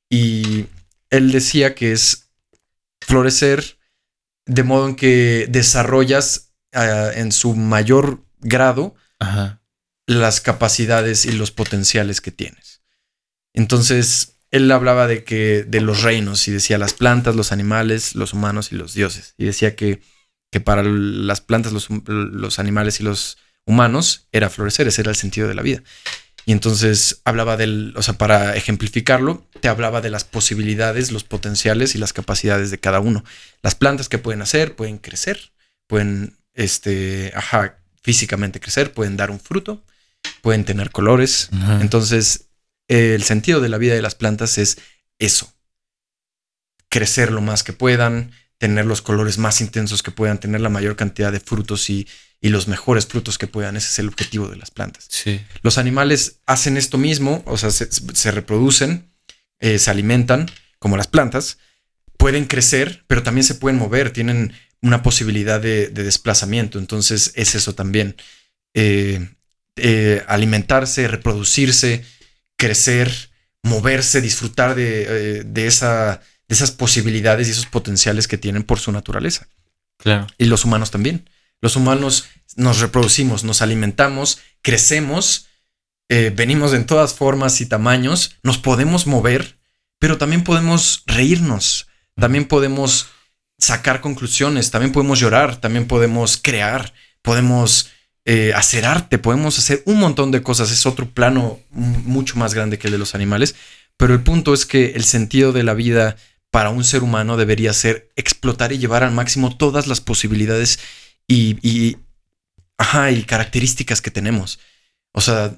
Y él decía que es florecer de modo en que desarrollas ah, en su mayor grado las capacidades y los potenciales que tienes. Entonces, él hablaba de que de los reinos y decía las plantas, los animales, los humanos y los dioses. Y decía que, que para las plantas, los, los animales y los humanos era florecer, ese era el sentido de la vida. Y entonces hablaba del, o sea, para ejemplificarlo, te hablaba de las posibilidades, los potenciales y las capacidades de cada uno. Las plantas que pueden hacer, pueden crecer, pueden, este, ajá, físicamente crecer, pueden dar un fruto, pueden tener colores. Entonces, el sentido de la vida de las plantas es eso. Crecer lo más que puedan, tener los colores más intensos que puedan, tener la mayor cantidad de frutos y y los mejores frutos que puedan. Ese es el objetivo de las plantas. Sí. Los animales hacen esto mismo, o sea, se, reproducen, eh, se alimentan como las plantas, pueden crecer, pero también se pueden mover, tienen una posibilidad de, desplazamiento. Entonces es eso también. Eh, eh, alimentarse, reproducirse, crecer, moverse, disfrutar de, de, esa, de esas posibilidades y esos potenciales que tienen por su naturaleza. Claro. Y los humanos también. Los humanos nos reproducimos, nos alimentamos, crecemos, eh, venimos en todas formas y tamaños, nos podemos mover, pero también podemos reírnos, también podemos sacar conclusiones, también podemos llorar, también podemos crear, podemos eh, hacer arte, podemos hacer un montón de cosas. Es otro plano mucho más grande que el de los animales, pero el punto es que el sentido de la vida para un ser humano debería ser explotar y llevar al máximo todas las posibilidades y, ajá, y características que tenemos. O sea,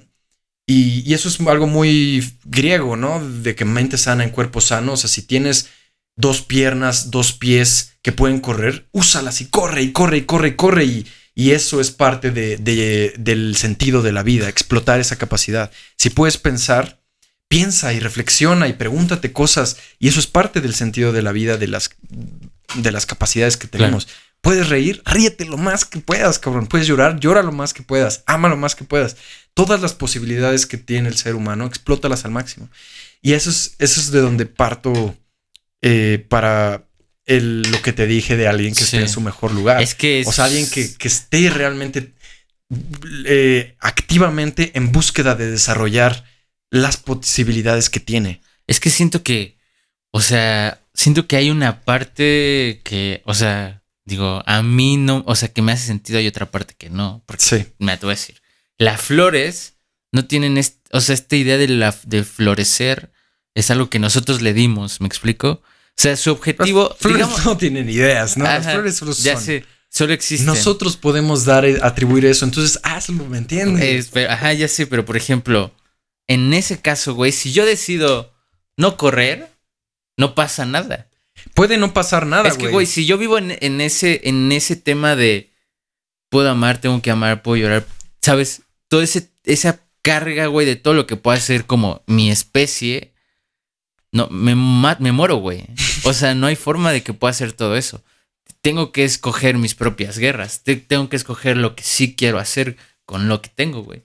y, eso es algo muy griego, ¿no? De que mente sana en cuerpo sano. O sea, si tienes dos piernas, dos pies que pueden correr, úsalas y corre y corre y corre y corre. Y, y eso es parte de, del sentido de la vida, explotar esa capacidad. Si puedes pensar, piensa y reflexiona y pregúntate cosas. Y eso es parte del sentido de la vida, de las, de las capacidades que tenemos. Puedes reír, ríete lo más que puedas, cabrón. Puedes llorar, llora lo más que puedas, ama lo más que puedas. Todas las posibilidades que tiene el ser humano, explótalas al máximo. Y eso es, eso es de donde parto eh, para el, lo que te dije de alguien que esté en su mejor lugar. Es que O sea, alguien que, esté realmente eh, activamente en búsqueda de desarrollar las posibilidades que tiene. Es que siento que, o sea, siento que hay una parte que, o sea, Digo, a mí no, o sea, que me hace sentido, hay otra parte que no. Porque sí. me atrevo a decir. Las flores no tienen, o sea, esta idea de, la, de florecer es algo que nosotros le dimos, ¿me explico? O sea, su objetivo. Las flores no tienen ideas, ¿no? Las flores solo son. Ya sé, solo existen. Nosotros podemos dar, eh, atribuir eso, entonces hazlo, ¿me entiendes? ajá, ya sé, pero por ejemplo, en ese caso, güey, si yo decido no correr, no pasa nada. Puede no pasar nada, Es que, güey, si yo vivo en, ese, en ese tema de puedo amar, tengo que amar, puedo llorar, ¿sabes? Toda esa carga, güey, de todo lo que pueda ser como mi especie, no, me, me muero, güey. O sea, no hay forma de que pueda hacer todo eso. tengo que escoger mis propias guerras. tengo que escoger lo que sí quiero hacer con lo que tengo, güey.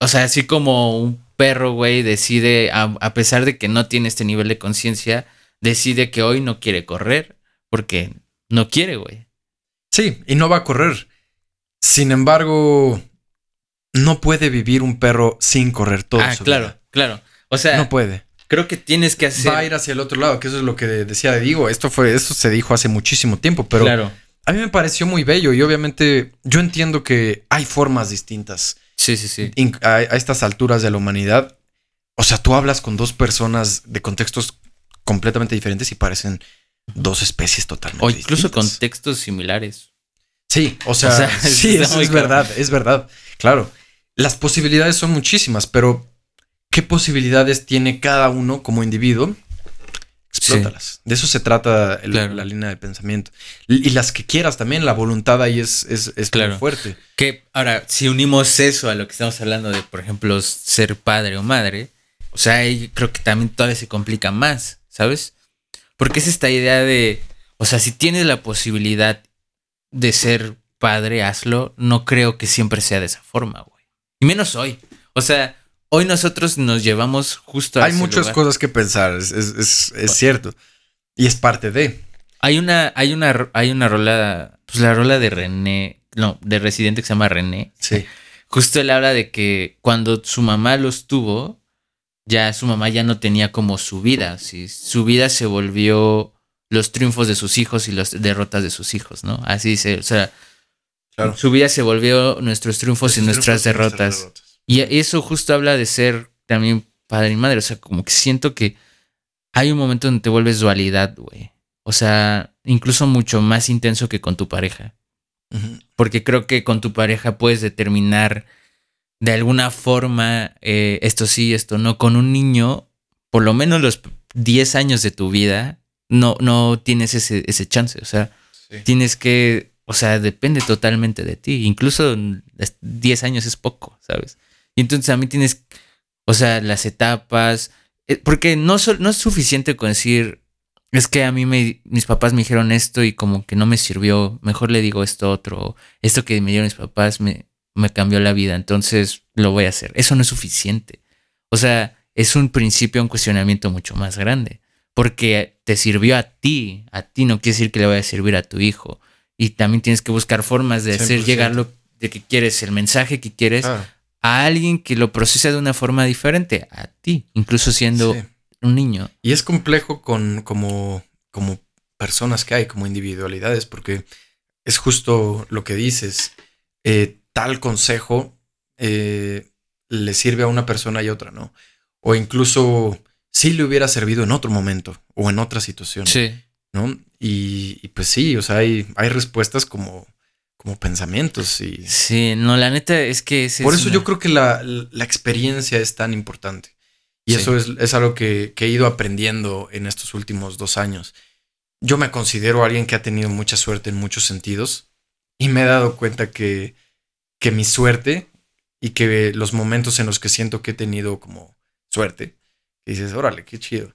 O sea, así como un perro, güey, decide, a, pesar de que no tiene este nivel de conciencia, decide que hoy no quiere correr porque no quiere, güey. Sí, y no va a correr. Sin embargo, no puede vivir un perro sin correr todo. Ah, claro, claro. O sea, no puede. Creo que tienes que hacer. Va a ir hacia el otro lado, que eso es lo que decía de Digo. Esto fue, esto se dijo hace muchísimo tiempo, pero claro. a mí me pareció muy bello y obviamente yo entiendo que hay formas distintas. Sí, sí, sí. A, a estas alturas de la humanidad. O sea, tú hablas con dos personas de contextos completamente diferentes y parecen dos especies totalmente O incluso contextos similares. Sí, o sea, sí, es verdad, es verdad. Claro, las posibilidades son muchísimas, pero ¿qué posibilidades tiene cada uno como individuo? Explótalas. De eso se trata la línea de pensamiento. Y las que quieras también, la voluntad ahí es, es, es claro. fuerte. Que ahora, si unimos eso a lo que estamos hablando de, por ejemplo, ser padre o madre, o sea, ahí creo que también todavía se complica más, ¿sabes? Porque es esta idea de, o sea, si tienes la posibilidad de ser padre, hazlo. No creo que siempre sea de esa forma, güey. Y menos hoy. O sea, hoy nosotros nos llevamos justo a Hay muchas cosas que pensar, es, cierto. Y es parte de. Hay una, hay una, hay una rola, pues la rola de René, no, de Residente que se llama René. Sí. Justo él habla de que cuando su mamá los tuvo, ya su mamá ya no tenía como su vida. ¿sí? Su vida se volvió los triunfos de sus hijos y las derrotas de sus hijos, ¿no? Así se, o sea, su vida se volvió nuestros triunfos y nuestras derrotas. Y eso justo habla de ser también padre y madre. O sea, como que siento que hay un momento donde te vuelves dualidad, güey. O sea, incluso mucho más intenso que con tu pareja. Porque creo que con tu pareja puedes determinar de alguna forma eh, esto sí, esto no. Con un niño, por lo menos los 10 años de tu vida, no, no tienes ese, ese chance. O sea, tienes que, o sea, depende totalmente de ti. Incluso 10 años es poco, ¿sabes? Y entonces a mí tienes, o sea, las etapas, eh, porque no, no es suficiente con decir, es que a mí me, mis papás me dijeron esto y como que no me sirvió, mejor le digo esto otro, esto que me dieron mis papás me, me cambió la vida, entonces lo voy a hacer. Eso no es suficiente. O sea, es un principio, un cuestionamiento mucho más grande, porque te sirvió a ti, a ti no quiere decir que le vaya a servir a tu hijo. Y también tienes que buscar formas de hacer llegar lo de que quieres, el mensaje que quieres ah. A alguien que lo procesa de una forma diferente, a ti, incluso siendo un niño. Y es complejo con como, como personas que hay, como individualidades, porque es justo lo que dices. Eh, tal consejo eh, le sirve a una persona y a otra, ¿no? O incluso sí le hubiera servido en otro momento o en otra situación. Sí. ¿No? Y, pues sí, o sea, hay, hay respuestas como, como pensamientos y... Sí, no, la neta es que... Por eso yo creo que la, experiencia es tan importante. Y eso es, algo que, que, he ido aprendiendo en estos últimos dos años. Yo me considero alguien que ha tenido mucha suerte en muchos sentidos y me he dado cuenta que que mi suerte y que los momentos en los que siento que he tenido como suerte, y dices, órale, qué chido,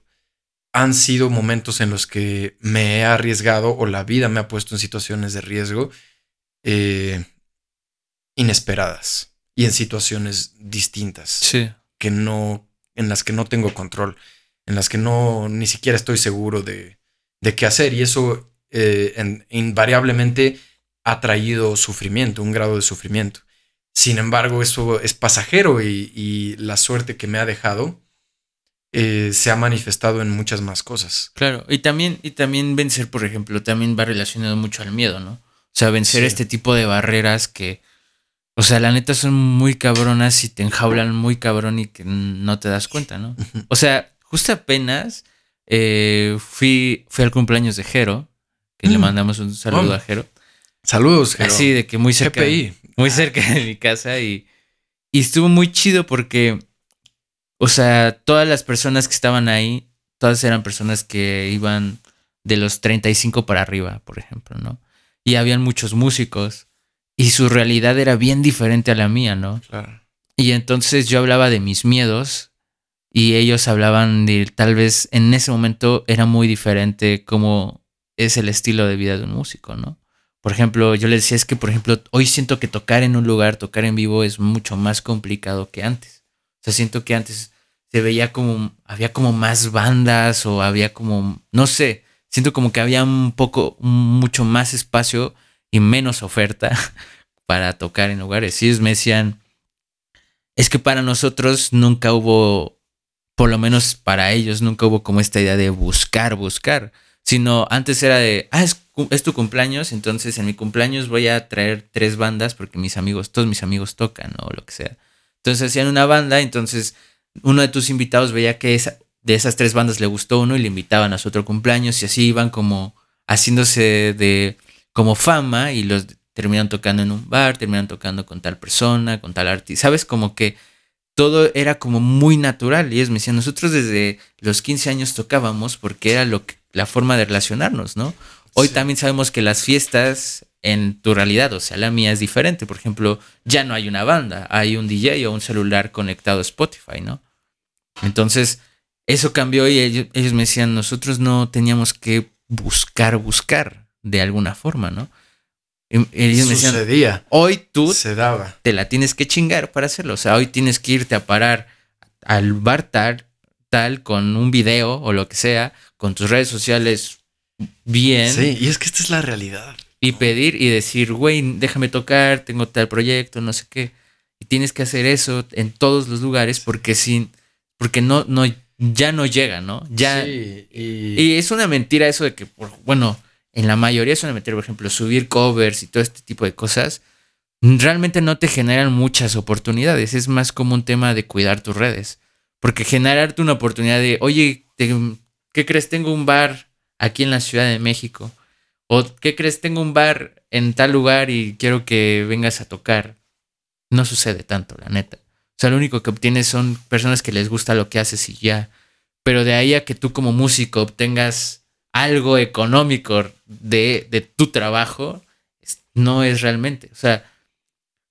han sido momentos en los que me he arriesgado o la vida me ha puesto en situaciones de riesgo eh, inesperadas y en situaciones distintas. Sí. Que no, en las que no tengo control, en las que no ni siquiera estoy seguro de, de qué hacer. Y eso eh, invariablemente ha traído sufrimiento, un grado de sufrimiento. Sin embargo, eso es pasajero y, la suerte que me ha dejado eh, se ha manifestado en muchas más cosas. Claro, y también, y también vencer, por ejemplo, también va relacionado mucho al miedo, ¿no? O sea, vencer este tipo de barreras que, o sea, la neta son muy cabronas y te enjaulan muy cabrón y que no te das cuenta, ¿no? O sea, justo apenas eh, fui, fui al cumpleaños de Jero, que le mm. mandamos un saludo a Jero. Saludos, Así de que muy cerca, muy cerca de mi casa y, y estuvo muy chido porque, o sea, todas las personas que estaban ahí, todas eran personas que iban de los 35 para arriba, por ejemplo, ¿no? Y habían muchos músicos y su realidad era bien diferente a la mía, ¿no? Claro. Y entonces yo hablaba de mis miedos y ellos hablaban de tal vez en ese momento era muy diferente como es el estilo de vida de un músico, ¿no? por ejemplo, yo le decía, es que, por ejemplo, hoy siento que tocar en un lugar, tocar en vivo es mucho más complicado que antes. O sea, siento que antes se veía como, había como más bandas o había como, no sé, siento como que había un poco, mucho más espacio y menos oferta para tocar en lugares. Ellos me decían, es que para nosotros nunca hubo, por lo menos para ellos, nunca hubo como esta idea de buscar, buscar, sino antes era de, ah, es, es tu cumpleaños, entonces en mi cumpleaños voy a traer tres bandas porque mis amigos, todos mis amigos tocan o lo que sea. Entonces hacían una banda, entonces uno de tus invitados veía que esa, de esas tres bandas le gustó uno y le invitaban a su otro cumpleaños y así iban como haciéndose de como fama y los terminan tocando en un bar, terminan tocando con tal persona, con tal artista. ¿Sabes? Como que todo era como muy natural. Y ellos me decían, nosotros desde los 15 años tocábamos porque era lo que, la forma de relacionarnos, ¿no? Hoy también sabemos que las fiestas en tu realidad, o sea, la mía es diferente. Por ejemplo, ya no hay una banda, hay un DJ o un celular conectado a Spotify, ¿no? Entonces, eso cambió y ellos, ellos me decían, nosotros no teníamos que buscar, buscar de alguna forma, ¿no? ellos me decían, hoy tú se daba. te la tienes que chingar para hacerlo. O sea, hoy tienes que irte a parar al bar tal, tal con un video o lo que sea, con tus redes sociales bien. Sí, y es que esta es la realidad. Y pedir y decir, güey, déjame tocar, tengo tal proyecto, no sé qué. Y tienes que hacer eso en todos los lugares porque sin, porque no, no, ya no llega, ¿no? Ya. Sí, y... y... es una mentira eso de que, bueno, en la mayoría suelen meter, por ejemplo, subir covers y todo este tipo de cosas, realmente no te generan muchas oportunidades. Es más como un tema de cuidar tus redes. Porque generarte una oportunidad de, oye, ¿qué crees? Tengo un bar aquí en la Ciudad de México. O ¿qué crees? Tengo un bar en tal lugar y quiero que vengas a tocar. No sucede tanto, la neta. O sea, lo único que obtienes son personas que les gusta lo que haces y ya. Pero de ahí a que tú como músico obtengas algo económico de, tu trabajo, no es realmente. O sea,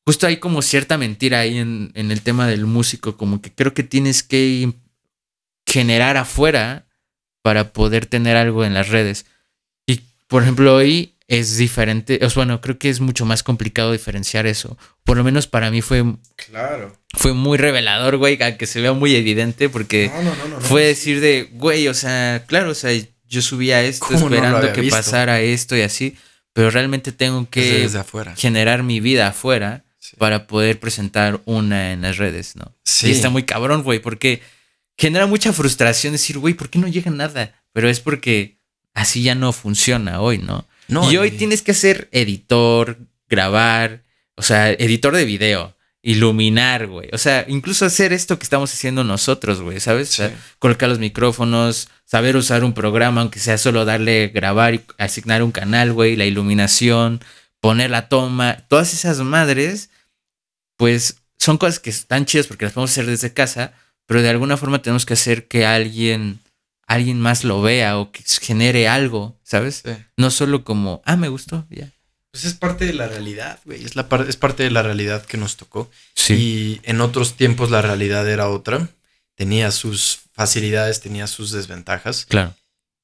justo hay como cierta mentira ahí en, el tema del músico, como que creo que tienes que generar afuera para poder tener algo en las redes. Y por ejemplo, hoy es diferente, o bueno, creo que es mucho más complicado diferenciar eso. Por lo menos para mí fue Claro. Fue muy revelador, güey, aunque se vea muy evidente porque fue decir de, güey, o sea, claro, o sea, yo subía esto esperando que pasara esto y así, pero realmente tengo que generar mi vida afuera para poder presentar una en las redes, ¿no? Sí. Y está muy cabrón, güey, porque genera mucha frustración decir, güey, ¿por qué no llega nada? Pero es porque así ya no funciona hoy, ¿no? No y hoy tienes que ser editor, grabar, o sea, editor de video, iluminar, güey. O sea, incluso hacer esto que estamos haciendo nosotros, güey, ¿sabes? colocar los micrófonos, saber usar un programa, aunque sea solo darle grabar y asignar un canal, güey, la iluminación, poner la toma, todas esas madres, pues son cosas que están chidas porque las podemos hacer desde casa, pero de alguna forma tenemos que hacer que alguien, alguien más lo vea o que genere algo, ¿sabes? No solo como, ah, me gustó, ya. Pues es parte de la realidad, güey. Es, la es parte de la realidad que nos tocó. Sí. Y en otros tiempos la realidad era otra. Tenía sus facilidades, tenía sus desventajas. Claro.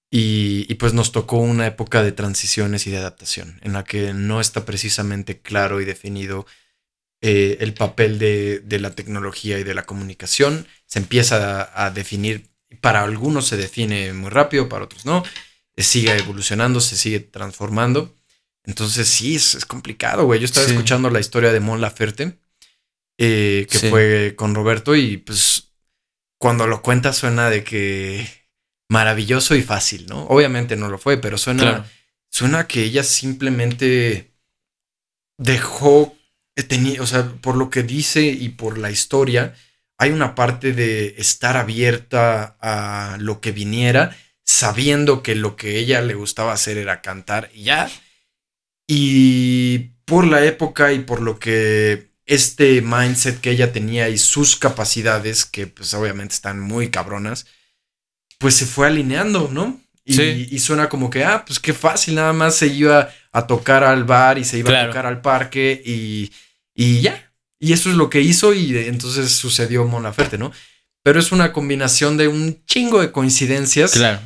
Y, y, pues nos tocó una época de transiciones y de adaptación, en la que no está precisamente claro y definido eh, el papel de, de, la tecnología y de la comunicación. Se empieza a, a, definir, para algunos se define muy rápido, para otros no. Sigue evolucionando, se sigue transformando. Entonces sí, es, complicado, güey. Yo estaba escuchando la historia de Mon Laferte, eh, que fue con Roberto, y pues cuando lo cuenta suena de que maravilloso y fácil, ¿no? Obviamente no lo fue, pero suena, suena que ella simplemente dejó, eh, tenía, o sea, por lo que dice y por la historia, hay una parte de estar abierta a lo que viniera, sabiendo que lo que ella le gustaba hacer era cantar y ya y por la época y por lo que este mindset que ella tenía y sus capacidades, que pues obviamente están muy cabronas, pues se fue alineando, ¿no? Y, suena como que, ah, pues qué fácil, nada más se iba a tocar al bar y se iba a tocar al parque y, y ya. Y eso es lo que hizo y entonces sucedió Mona Ferte, ¿no? Pero es una combinación de un chingo de coincidencias. Claro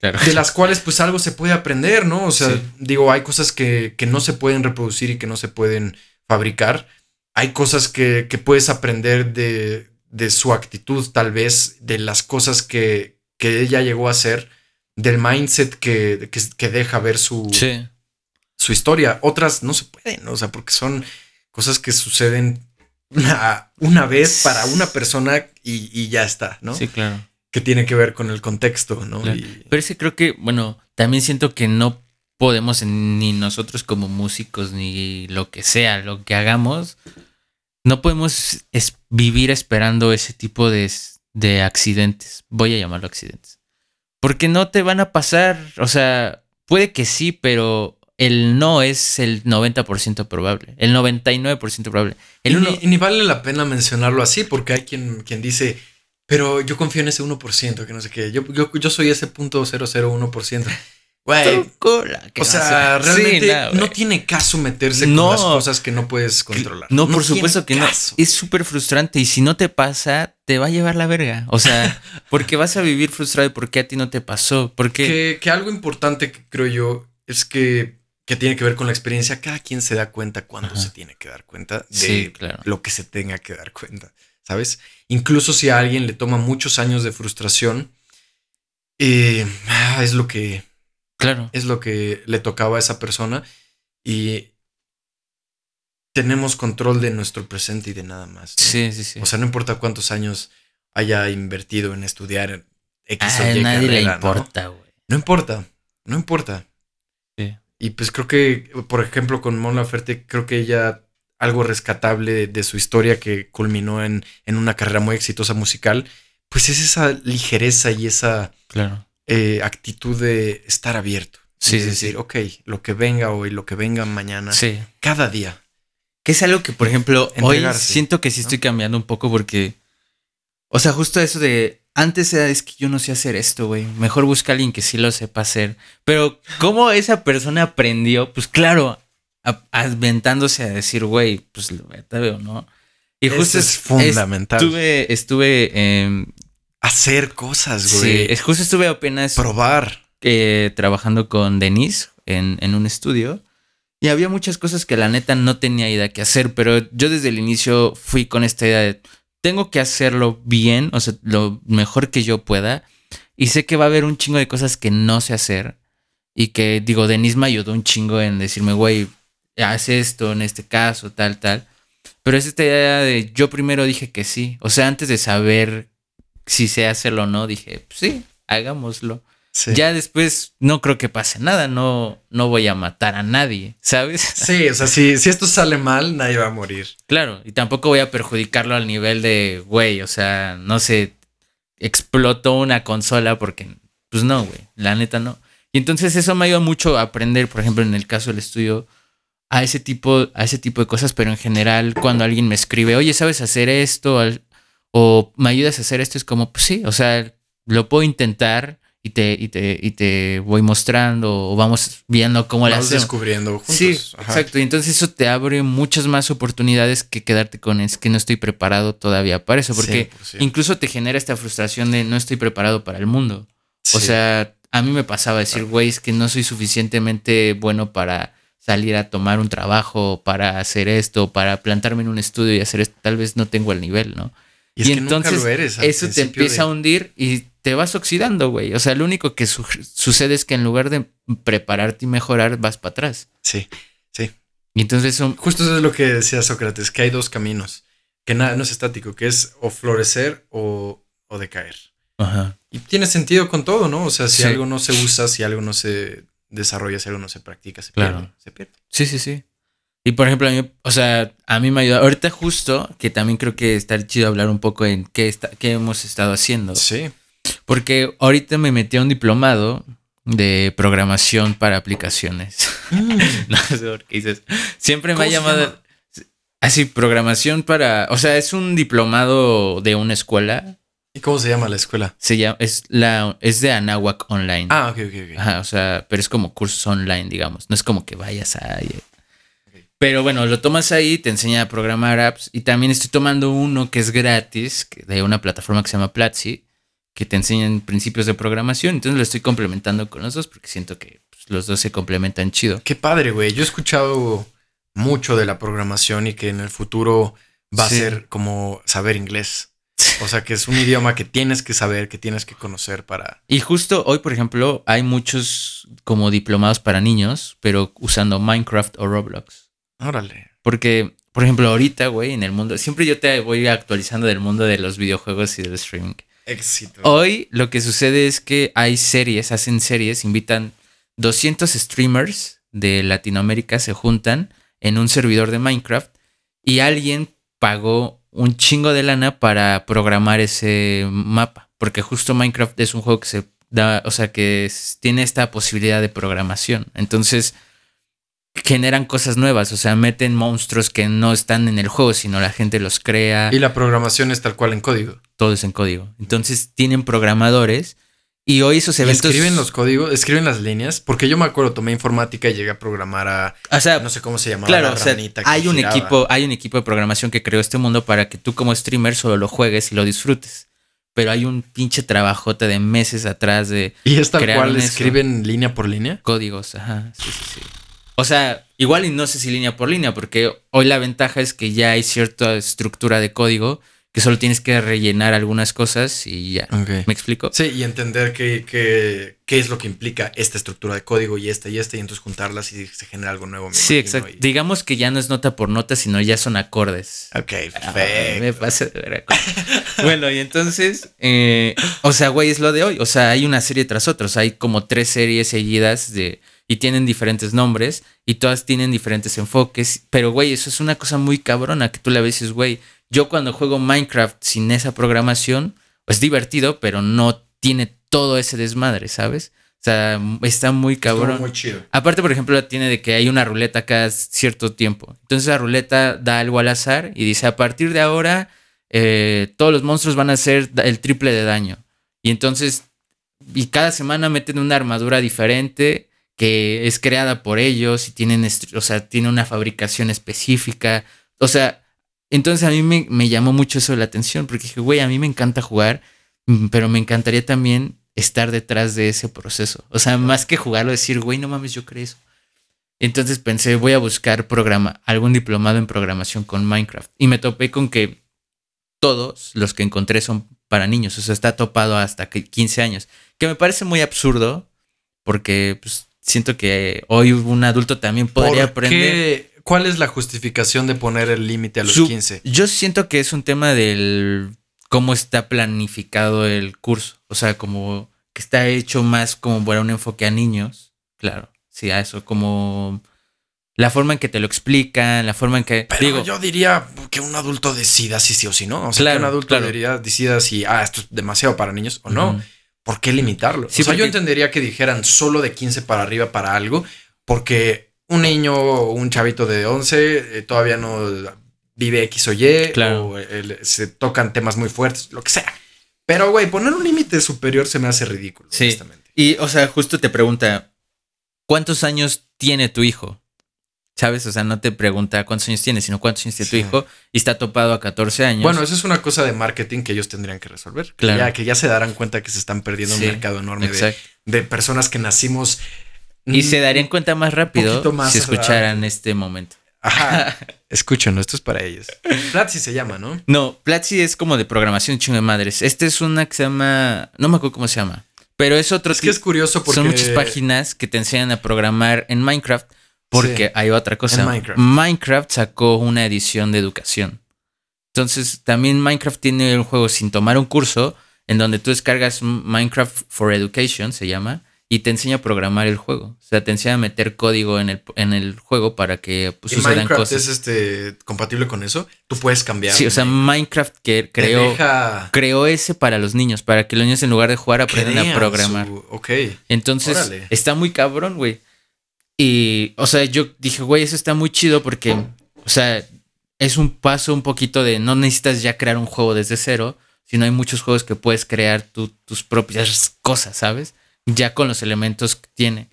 de las cuales pues algo se puede aprender, ¿no? O sea, digo, hay cosas que, que, no se pueden reproducir y que no se pueden fabricar. Hay cosas que, que puedes aprender de, de, su actitud, tal vez, de las cosas que, que ella llegó a hacer, del mindset que, que deja ver su, su historia. Otras no se pueden, o sea, porque son cosas que suceden una, una vez para una persona y, y ya está, ¿no? Sí, claro que tiene que ver con el contexto, ¿no? Pero es que creo que, bueno, también siento que no podemos, ni nosotros como músicos, ni lo que sea, lo que hagamos, no podemos vivir esperando ese tipo de, de accidentes. Voy a llamarlo accidentes. Porque no te van a pasar, o sea, puede que sí, pero el no es el 90% probable, el 99% probable. El y, ni, vale la pena mencionarlo así, porque hay quien, quien dice, pero yo confío en ese 1%, que no sé qué. Yo, yo, yo soy ese punto 001%. Güey. O sea, realmente no, tiene caso meterse con las cosas que no puedes controlar. No, por supuesto que no. Es súper frustrante y si no te pasa, te va a llevar la verga. O sea, porque vas a vivir frustrado y por qué a ti no te pasó. Porque... Que, que algo importante que creo yo es que, que, tiene que ver con la experiencia. Cada quien se da cuenta cuando se tiene que dar cuenta de lo que se tenga que dar cuenta. ¿sabes? Incluso si a alguien le toma muchos años de frustración, eh, ah, es lo que... Claro. Es lo que le tocaba a esa persona y tenemos control de nuestro presente y de nada más. Sí, sí, sí. O sea, no importa cuántos años haya invertido en estudiar X o Y nadie le importa, güey. No, importa, no importa. Sí. Y pues creo que, por ejemplo, con Mon Laferte, creo que ella algo rescatable de, su historia que culminó en, en, una carrera muy exitosa musical, pues es esa ligereza y esa claro. Eh, actitud de estar abierto. Sí, es sí, decir, ok, lo que venga hoy, lo que venga mañana, sí. cada día. Que es algo que, por ejemplo, hoy siento que sí estoy cambiando un poco porque, o sea, justo eso de, antes era, es que yo no sé hacer esto, güey, mejor busca a alguien que sí lo sepa hacer. Pero, ¿cómo esa persona aprendió? Pues claro, aventándose a decir, güey, pues te veo, ¿no? Y justo es fundamental. Estuve, estuve eh, hacer cosas, güey. Sí, justo estuve apenas probar. Eh, trabajando con Denise en, en, un estudio. Y había muchas cosas que la neta no tenía idea que hacer, pero yo desde el inicio fui con esta idea de tengo que hacerlo bien, o sea, lo mejor que yo pueda. Y sé que va a haber un chingo de cosas que no sé hacer. Y que, digo, Denise me ayudó un chingo en decirme, güey, haz esto en este caso, tal, tal. Pero es esta idea de yo primero dije que sí. O sea, antes de saber si sé hacerlo o no, dije, pues sí, hagámoslo. Ya después no creo que pase nada, no, no voy a matar a nadie, ¿sabes? Sí, o sea, si, si esto sale mal, nadie va a morir. Claro, y tampoco voy a perjudicarlo al nivel de, güey, o sea, no se explotó una consola porque, pues no, güey, la neta no. Y entonces eso me ayuda mucho a aprender, por ejemplo, en el caso del estudio, a ese tipo, a ese tipo de cosas, pero en general cuando alguien me escribe, oye, ¿sabes hacer esto? O me ayudas a hacer esto, es como, pues sí, o sea, lo puedo intentar y te, y te, y te voy mostrando o vamos viendo cómo lo hacemos. descubriendo juntos. Sí, exacto. Y entonces eso te abre muchas más oportunidades que quedarte con es que no estoy preparado todavía para eso, porque incluso te genera esta frustración de no estoy preparado para el mundo. O sea, a mí me pasaba decir, güey, es que no soy suficientemente bueno para salir a tomar un trabajo para hacer esto, para plantarme en un estudio y hacer esto, tal vez no tengo el nivel, ¿no? Y, entonces eso te empieza a hundir y te vas oxidando, güey. O sea, lo único que sucede es que en lugar de prepararte y mejorar, vas para atrás. Sí, sí. Y entonces son... Justo eso es lo que decía Sócrates, que hay dos caminos, que nada, no es estático, que es o florecer o, o decaer. Ajá. Y tiene sentido con todo, ¿no? O sea, si algo no se usa, si algo no se desarrolla, si algo no se practica, se pierde. Se pierde. Sí, sí, sí. Y por ejemplo, a mí, o sea, a mí me ayuda. Ahorita justo, que también creo que está chido hablar un poco en qué, está, qué hemos estado haciendo. Sí. Porque ahorita me metí a un diplomado de programación para aplicaciones. Mm. no sé por qué dices. Siempre me ha llamado... Así, programación para... O sea, es un diplomado de una escuela ¿Y cómo se llama la escuela? Se llama, es, la, es de Anahuac Online. Ah, ok, ok, ok. Ajá, o sea, pero es como cursos online, digamos. No es como que vayas a... Pero bueno, lo tomas ahí, te enseña a programar apps. Y también estoy tomando uno que es gratis, de una plataforma que se llama Platzi, que te enseñan principios de programación. Entonces lo estoy complementando con los dos porque siento que pues, los dos se complementan chido. Qué padre, güey. Yo he escuchado mucho de la programación y que en el futuro va Sí. a ser como saber inglés. O sea, que es un idioma que tienes que saber, que tienes que conocer para... Y justo hoy, por ejemplo, hay muchos como diplomados para niños, pero usando Minecraft o Roblox. Órale. Porque, por ejemplo, ahorita, güey, en el mundo, siempre yo te voy actualizando del mundo de los videojuegos y del streaming. Éxito. Hoy lo que sucede es que hay series, hacen series, invitan 200 streamers de Latinoamérica, se juntan en un servidor de Minecraft y alguien pagó un chingo de lana para programar ese mapa, porque justo Minecraft es un juego que se da, o sea, que tiene esta posibilidad de programación. Entonces generan cosas nuevas, o sea, meten monstruos que no están en el juego, sino la gente los crea Y la programación es tal cual en código. todo es en código. Entonces tienen programadores y hoy esos ¿Y eventos. escriben los códigos, escriben las líneas, porque yo me acuerdo, tomé informática y llegué a programar a, O sea, no sé cómo se llamaba, claro, la o sea, hay un giraba. equipo, hay un equipo de programación que creó este mundo para que tú como streamer solo lo juegues y lo disfrutes. Pero hay un pinche trabajote de meses atrás de Y es tal cual, escriben línea por línea. códigos. Ajá, sí, sí, sí. O sea, igual y no sé si línea por línea, porque hoy la ventaja es que ya hay cierta estructura de código que solo tienes que rellenar algunas cosas y ya. ¿Me explico? Sí, y entender qué, qué, qué es lo que implica esta estructura de código y esta y esta, y entonces juntarlas y se genera algo nuevo. Sí, imagino, exacto. y- Digamos que ya no es nota por nota, sino ya son acordes. Ok, Ah, perfecto. me pasa de ver bueno, y entonces, eh, o sea, güey, es lo de hoy. O sea, hay una serie tras otra. O sea, hay como tres series seguidas de. Y tienen diferentes nombres y todas tienen diferentes enfoques. Pero, güey, eso es una cosa muy cabrona que tú la ves y dices, güey, yo cuando juego Minecraft sin esa programación, es divertido, pero no tiene todo ese desmadre, ¿sabes? O sea, está muy cabrón. Estuvo muy chido. Aparte, por ejemplo, tiene de que hay una ruleta cada cierto tiempo. Entonces la ruleta da algo al azar y dice, a partir de ahora, eh, todos los monstruos van a hacer el triple de daño. Y entonces, y cada semana meten una armadura diferente que es creada por ellos y tienen, o sea, tiene una fabricación específica. O sea, entonces a mí me, me llamó mucho eso la atención porque dije, güey, a mí me encanta jugar, mm, pero me encantaría también estar detrás de ese proceso. O sea, más que jugarlo, decir, güey, no mames, yo creé eso. Entonces pensé, voy a buscar programa, algún diplomado en programación con Minecraft. Y me topé con que todos los que encontré son para niños. O sea, está topado hasta que 15 años. Que me parece muy absurdo porque pues, siento que hoy un adulto también podría ¿Por aprender. qué? ¿Cuál es la justificación de poner el límite a los Su- 15? Yo siento que es un tema del cómo está planificado el curso. O sea, como que está hecho más como para un enfoque a niños. Claro, sí, a eso, como la forma en que te lo explican, la forma en que... Pero digo, yo diría que un adulto decida si sí o si no. O sea, Claro, que un adulto claro. diría, decida si, ah, esto es demasiado para niños o no. ¿Por qué limitarlo? Sí, o sea, yo entendería que dijeran solo de 15 para arriba para algo, porque un niño o un chavito de 11 eh, todavía no vive X o Y, Claro. o el- se tocan temas muy fuertes, lo que sea. Pero, güey, poner un límite superior se me hace ridículo, Sí. honestamente. Y, o sea, justo te pregunta, ¿cuántos años tiene tu hijo? ¿Sabes? O sea, no te pregunta cuántos años tiene, sino cuántos años tiene Sí. tu hijo y está topado a 14 años. Bueno, eso es una cosa de marketing que ellos tendrían que resolver. Que Claro. Ya, que ya se darán cuenta que se están perdiendo Sí, un mercado enorme de, personas que nacimos. Y se darían cuenta más rápido más si escucharan este momento. Ajá. Escúchenlo, esto es para ellos. Platzi se llama, ¿no? No, Platzi es como de programación chingo de madres. Este es una que se llama. No me acuerdo cómo se llama. Pero es otro Es que es curioso porque. Son muchas páginas que te enseñan a programar en Minecraft. Porque Sí. hay otra cosa. En Minecraft. Minecraft sacó una edición de educación. Entonces, también Minecraft tiene un juego sin tomar un curso en donde tú descargas Minecraft for Education, se llama, y te enseña a programar el juego. O sea, te enseña a meter código en el, en el juego para que pues, ¿Y sucedan Minecraft cosas. es este compatible con eso? Tú puedes cambiar. Sí, o sea, Minecraft que creó, deja- creó ese para los niños, para que los niños en lugar de jugar aprendan a programar. su- Ok. Entonces, Órale. está muy cabrón, güey. Y, o sea, yo dije, güey, eso está muy chido porque, o sea, es un paso un poquito de no necesitas ya crear un juego desde cero, sino hay muchos juegos que puedes crear tus propias cosas, ¿sabes? Ya con los elementos que tiene.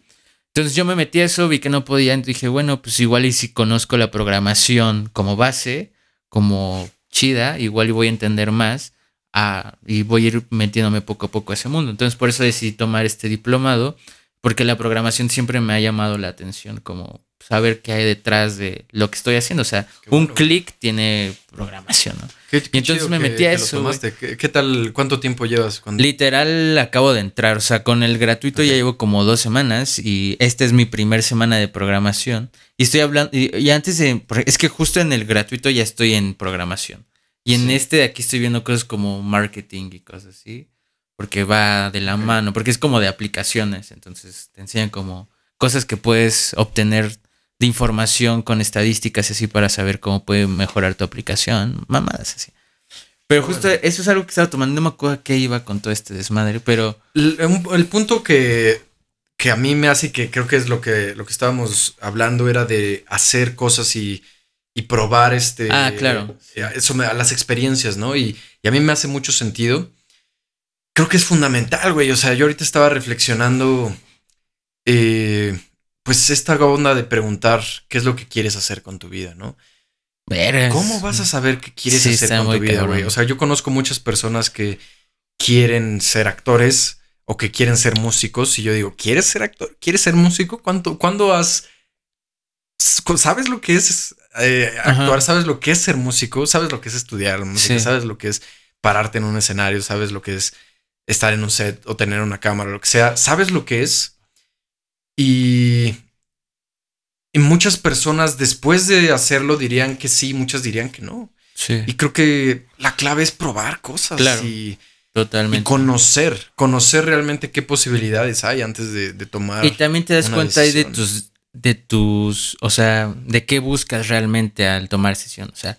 Entonces yo me metí a eso, vi que no podía, entonces dije, bueno, pues igual y si conozco la programación como base, como chida, igual y voy a entender más y voy a ir metiéndome poco a poco a ese mundo. Entonces por eso decidí tomar este diplomado, porque la programación siempre me ha llamado la atención, como saber qué hay detrás de lo que estoy haciendo. O sea, un clic tiene programación, ¿no? y entonces me metí a eso. ¿Qué, tal? ¿Cuánto tiempo llevas? Literal, acabo de entrar. O sea, con el gratuito ya llevo como dos semanas y esta es mi primer semana de programación. Y estoy hablando, y, antes de, es que justo en el gratuito ya estoy en programación. Y en este de aquí estoy viendo cosas como marketing y cosas así. Porque va de la mano, porque es como de aplicaciones. Entonces te enseñan como cosas que puedes obtener de información con estadísticas así para saber cómo puede mejorar tu aplicación. Mamadas así. Pero justo eso es algo que estaba tomando. No me acuerdo qué iba con todo este desmadre, pero. El, punto que, que, a mí me hace que creo que es lo que, lo que estábamos hablando era de hacer cosas y, y probar este. Ah, claro. Eso me, las experiencias, ¿no? Y, y, a mí me hace mucho sentido. Creo que es fundamental, güey. O sea, yo ahorita estaba reflexionando. Eh, pues esta onda de preguntar qué es lo que quieres hacer con tu vida, ¿no? ¿Cómo vas a saber qué quieres hacer con tu vida, güey? O sea, yo conozco muchas personas que quieren ser actores o que quieren ser músicos y yo digo, ¿quieres ser actor? ¿Quieres ser músico? ¿Cuánto, ¿Cuándo has... ¿Sabes lo que es eh, actuar? ¿Sabes lo que es ser músico? ¿Sabes lo que es estudiar música? ¿Sabes lo que es pararte en un escenario? ¿Sabes lo que es estar en un set o tener una cámara, lo que sea? ¿Sabes lo que es? Y, y muchas personas después de hacerlo dirían que sí, muchas dirían que no. Sí. Y creo que la clave es probar cosas. Y, Totalmente. Y conocer, conocer realmente qué posibilidades hay antes de, tomar. Y también te das cuenta ahí de tus, de tus, o sea, de qué buscas realmente al tomar decisión. O sea,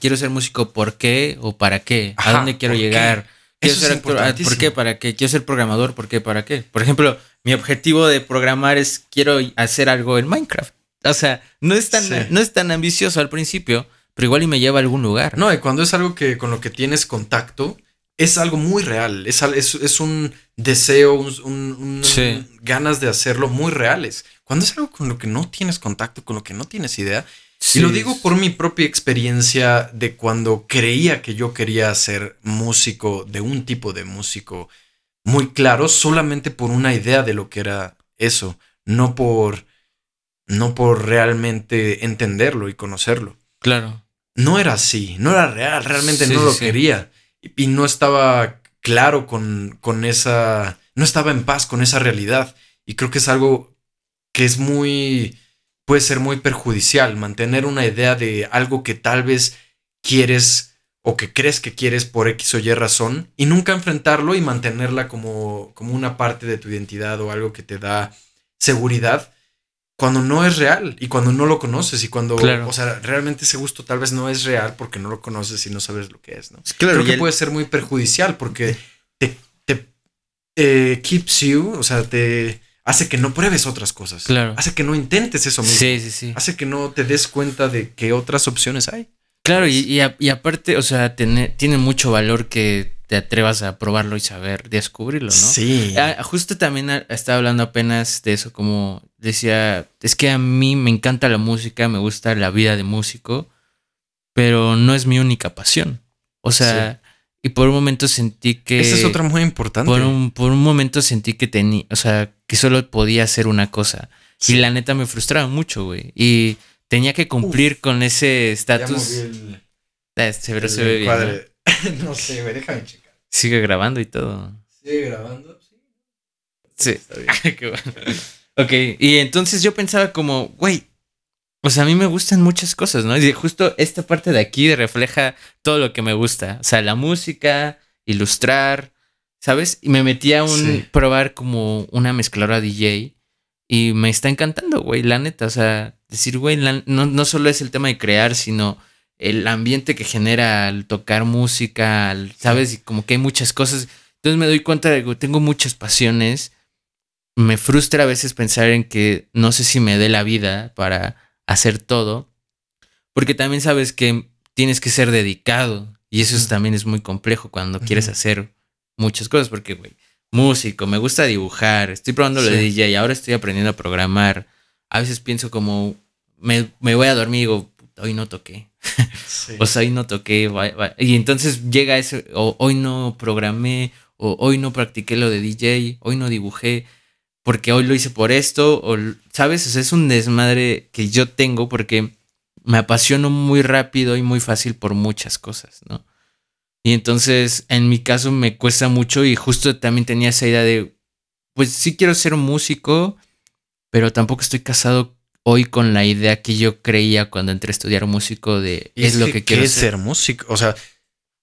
quiero ser músico, ¿por qué o para qué? ¿A dónde quiero llegar? Quiero ser actor, ah, ¿por qué? ¿Para qué? Quiero ser programador, ¿por qué? ¿Para qué? Por ejemplo, mi objetivo de programar es quiero hacer algo en Minecraft. O sea, no es tan, no es tan ambicioso al principio, pero igual y me lleva a algún lugar. No, y cuando es algo que con lo que tienes contacto, es algo muy real. Es, es, un deseo, un, ganas de hacerlo muy reales. Cuando es algo con lo que no tienes contacto, con lo que no tienes idea. Y lo digo por mi propia experiencia de cuando creía que yo quería ser músico, de un tipo de músico muy claro solamente por una idea de lo que era eso, no por no por realmente entenderlo y conocerlo. Claro. No era así, no era real, realmente no lo quería y, no estaba claro con, con esa, no estaba en paz con esa realidad y creo que es algo que es muy, puede ser muy perjudicial, mantener una idea de algo que tal vez quieres o que crees que quieres por X o Y razón y nunca enfrentarlo y mantenerla como, como una parte de tu identidad o algo que te da seguridad cuando no es real y cuando no lo conoces y cuando, o sea, realmente ese gusto tal vez no es real porque no lo conoces y no sabes lo que es, ¿no? Claro, Creo que puede ser muy perjudicial porque te, te eh, keeps you, o sea, te hace que no pruebes otras cosas. Claro. Hace que no intentes eso mismo. Sí, sí, sí. Hace que no te des cuenta de qué otras opciones hay. Claro, y, y, aparte, o sea, tiene, tiene mucho valor que te atrevas a probarlo y saber descubrirlo, ¿no? Sí. Ah, justo también estaba hablando apenas de eso, como decía, es que a mí me encanta la música, me gusta la vida de músico, pero no es mi única pasión. O sea, y por un momento sentí que... Esa es otra muy importante. Por un, por un momento sentí que tenía, o sea, que solo podía hacer una cosa. Y la neta me frustraba mucho, güey. Y tenía que cumplir con ese estatus. Eh, se, ve, se ve bien. ¿no? sé, güey, déjame checar. Sigue grabando y todo. Sigue grabando, sí. Sí. Está bien. Qué bueno. Ok, y entonces yo pensaba como, güey, o sea, a mí me gustan muchas cosas, ¿no? Y justo esta parte de aquí refleja todo lo que me gusta. O sea, la música, ilustrar, ¿sabes? Y me metí a un probar como una mezcladora DJ y me está encantando, güey, la neta. O sea, decir, güey, no, no solo es el tema de crear, sino el ambiente que genera al tocar música, ¿sabes? Y como que hay muchas cosas. Entonces me doy cuenta de que tengo muchas pasiones. Me frustra a veces pensar en que no sé si me dé la vida para hacer todo. Porque también sabes que tienes que ser dedicado. Y eso también es muy complejo cuando quieres hacer muchas cosas. Porque, güey, músico, me gusta dibujar, estoy probando lo de DJ y ahora estoy aprendiendo a programar. A veces pienso como, me, voy a dormir y digo, hoy no toqué. o sea, hoy no toqué. Y entonces llega ese, o hoy no programé, o hoy no practiqué lo de DJ, hoy no dibujé, porque hoy lo hice por esto, o, ¿sabes? O sea, es un desmadre que yo tengo porque me apasiono muy rápido y muy fácil por muchas cosas, ¿no? Y entonces, en mi caso, me cuesta mucho y justo también tenía esa idea de, pues sí quiero ser músico, pero tampoco estoy casado hoy con la idea que yo creía cuando entré a estudiar músico de es, lo que, quiero ser. ser músico, o sea,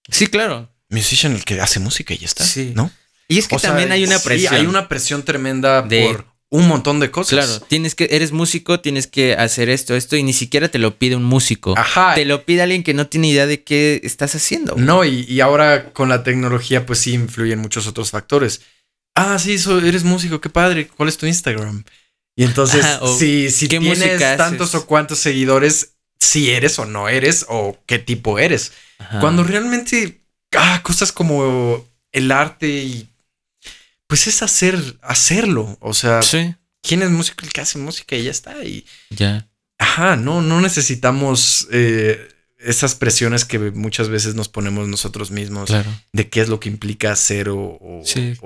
sí, claro. Musician el que hace música y ya está, sí. ¿no? Y es que también hay una presión. Sí, hay una presión tremenda por un montón de cosas. Claro, tienes que, eres músico, tienes que hacer esto, esto, y ni siquiera te lo pide un músico. Ajá. Te lo pide alguien que no tiene idea de qué estás haciendo. No, y, ahora con la tecnología, pues sí influyen muchos otros factores. Ah, sí, eres músico, qué padre. ¿Cuál es tu Instagram? Y entonces, si, si tienes tantos o cuantos seguidores, si eres o no eres, o qué tipo eres. Cuando realmente, ah, cosas como el arte y pues es hacer, hacerlo. O sea, ¿quién es músico? El que hace música y ya está. Y ya. Ajá, no, no necesitamos eh, esas presiones que muchas veces nos ponemos nosotros mismos de qué es lo que implica hacer o,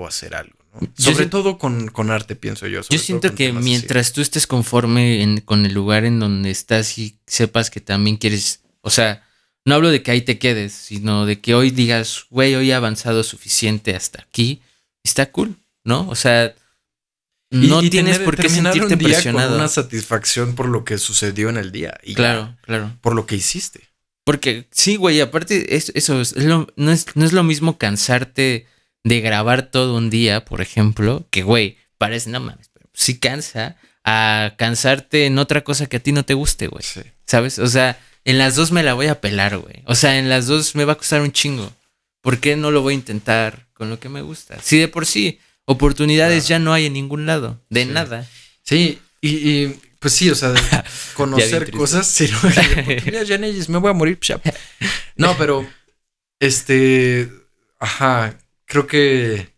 hacer algo. Sobre todo con, arte, pienso yo. Yo siento que mientras tú estés conforme con el lugar en donde estás y sepas que también quieres, o sea, no hablo de que ahí te quedes, sino de que hoy digas, güey, hoy he avanzado suficiente hasta aquí está cool, ¿no? O sea, no tienes por qué sentirte un día presionado. Con una satisfacción por lo que sucedió en el día. Y claro, claro. Por lo que hiciste. Porque sí, güey, aparte eso es lo, no, es, no es lo mismo cansarte de grabar todo un día, por ejemplo, que, güey, parece, no mames, pero sí cansa a cansarte en otra cosa que a ti no te guste, güey. Sí. ¿Sabes? O sea, en las dos me la voy a pelar, güey. O sea, en las dos me va a costar un chingo. ¿Por qué no lo voy a intentar con lo que me gusta? Si de por sí oportunidades ya no hay en ningún lado, de nada. Sí, y, pues sí, o sea, conocer cosas, sí, no, ya me voy a morir. Pues no, pero este, ajá, creo que,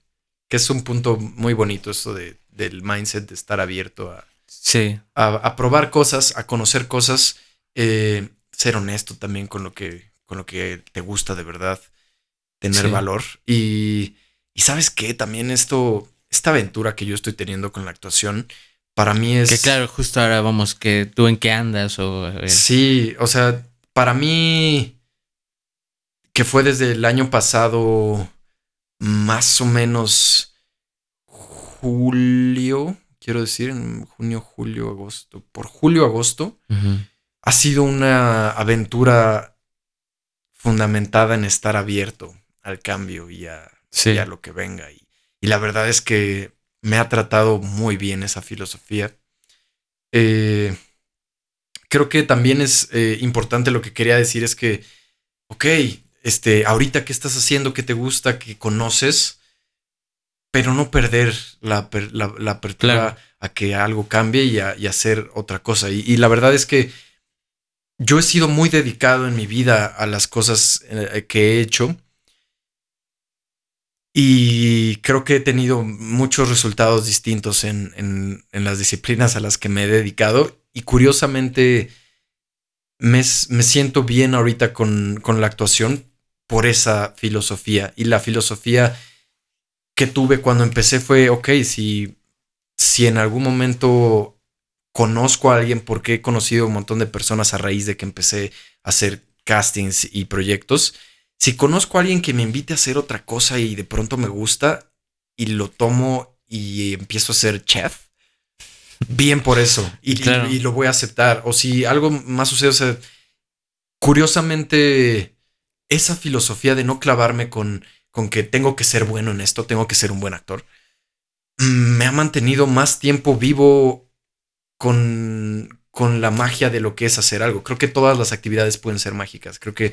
que es un punto muy bonito esto de, del mindset de estar abierto a, sí. a, probar cosas, a conocer cosas, eh, ser honesto también con lo que, con lo que te gusta de verdad tener valor. Y, y sabes qué, también esto, esta aventura que yo estoy teniendo con la actuación, para mí es... Que claro, justo ahora vamos, que tú en qué andas o... Sí, o sea, para mí, que fue desde el año pasado, más o menos julio, quiero decir, en junio, julio, agosto, por julio, agosto, ha sido una aventura fundamentada en estar abierto al cambio y a, lo que venga. Y, la verdad es que me ha tratado muy bien esa filosofía. Eh, creo que también es eh, importante lo que quería decir es que, ok, este, ahorita qué estás haciendo, qué te gusta, qué conoces, pero no perder la, la, apertura a que algo cambie y, a, hacer otra cosa. Y, la verdad es que yo he sido muy dedicado en mi vida a las cosas eh, que he hecho y creo que he tenido muchos resultados distintos en, las disciplinas a las que me he dedicado. Y curiosamente me, siento bien ahorita con, la actuación por esa filosofía. Y la filosofía que tuve cuando empecé fue, ok, si, si en algún momento conozco a alguien, porque he conocido un montón de personas a raíz de que empecé a hacer castings y proyectos, si conozco a alguien que me invite a hacer otra cosa y de pronto me gusta y lo tomo y empiezo a ser chef, bien por eso y, lo voy a aceptar. O si algo más sucede, o sea, curiosamente, esa filosofía de no clavarme con, con que tengo que ser bueno en esto, tengo que ser un buen actor, me ha mantenido más tiempo vivo con, con la magia de lo que es hacer algo. Creo que todas las actividades pueden ser mágicas. Creo que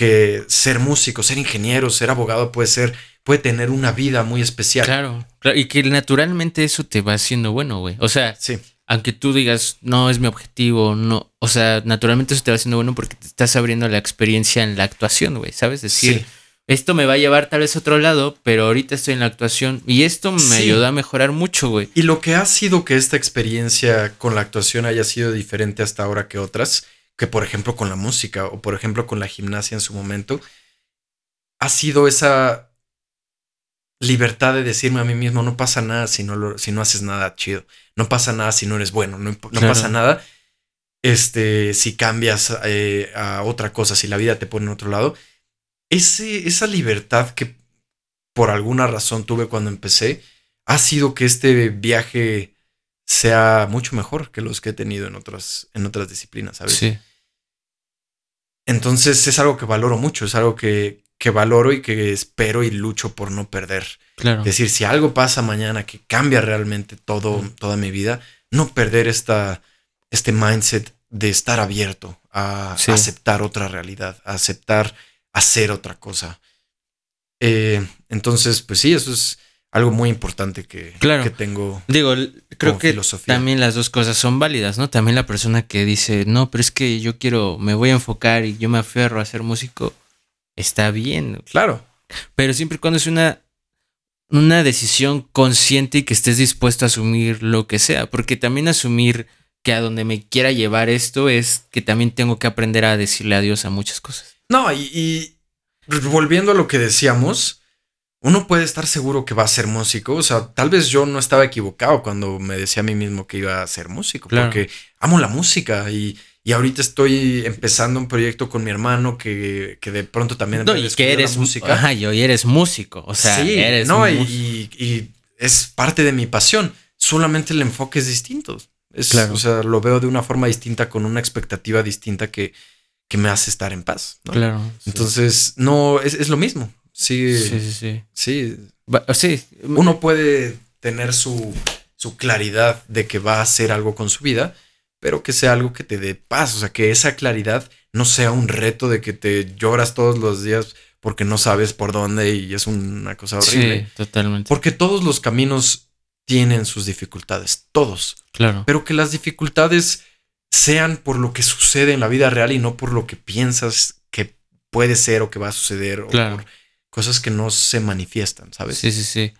que ser músico, ser ingeniero, ser abogado puede ser, puede tener una vida muy especial. Claro, y que naturalmente eso te va haciendo bueno, güey. O sea, sí. aunque tú digas, no es mi objetivo, no, o sea, naturalmente eso te va haciendo bueno porque te estás abriendo la experiencia en la actuación, güey, ¿sabes? Decir, esto me va a llevar tal vez a otro lado, pero ahorita estoy en la actuación y esto me ayuda a mejorar mucho, güey. Y lo que ha sido que esta experiencia con la actuación haya sido diferente hasta ahora que otras, que por ejemplo con la música o por ejemplo con la gimnasia en su momento, ha sido esa libertad de decirme a mí mismo, no pasa nada si no, si no haces nada chido, no pasa nada si no eres bueno, no, pasa nada este, si cambias eh, a otra cosa, si la vida te pone en otro lado. Ese, esa libertad que por alguna razón tuve cuando empecé, ha sido que este viaje sea mucho mejor que los que he tenido en otras, en otras disciplinas, ¿sabes? Sí. Entonces es algo que valoro mucho, es algo que, que valoro y que espero y lucho por no perder. Claro. Es decir, si algo pasa mañana que cambia realmente todo, toda mi vida, no perder esta, este mindset de estar abierto a aceptar otra realidad, a aceptar hacer otra cosa. Eh, entonces, pues sí, eso es algo muy importante que, que tengo. Digo, creo que también las dos cosas son válidas, ¿no? También la persona que dice, no, pero es que yo quiero, me voy a enfocar y yo me aferro a ser músico, está bien. Claro. Pero siempre y cuando es una, una decisión consciente y que estés dispuesto a asumir lo que sea, porque también asumir que a donde me quiera llevar esto es que también tengo que aprender a decirle adiós a muchas cosas. No, y volviendo a lo que decíamos, uno puede estar seguro que va a ser músico. O sea, tal vez yo no estaba equivocado cuando me decía a mí mismo que iba a ser músico, porque amo la música y, y, ahorita estoy empezando un proyecto con mi hermano que, que de pronto también no, y que eres música. Ajá, y hoy eres músico. O sea, sí, eres no, y, y, es parte de mi pasión. Solamente el enfoque es distinto. Es, O sea, lo veo de una forma distinta, con una expectativa distinta que, que me hace estar en paz. Claro. Entonces, no, es, lo mismo. Sí, sí, sí. Sí. sí. Uno puede tener su, su claridad de que va a hacer algo con su vida, pero que sea algo que te dé paz. O sea, que esa claridad no sea un reto de que te lloras todos los días porque no sabes por dónde y es una cosa horrible. Sí, totalmente. Porque todos los caminos tienen sus dificultades, todos. Claro. Pero que las dificultades sean por lo que sucede en la vida real y no por lo que piensas que puede ser o que va a suceder o por cosas que no se manifiestan, ¿sabes? Sí, sí, sí.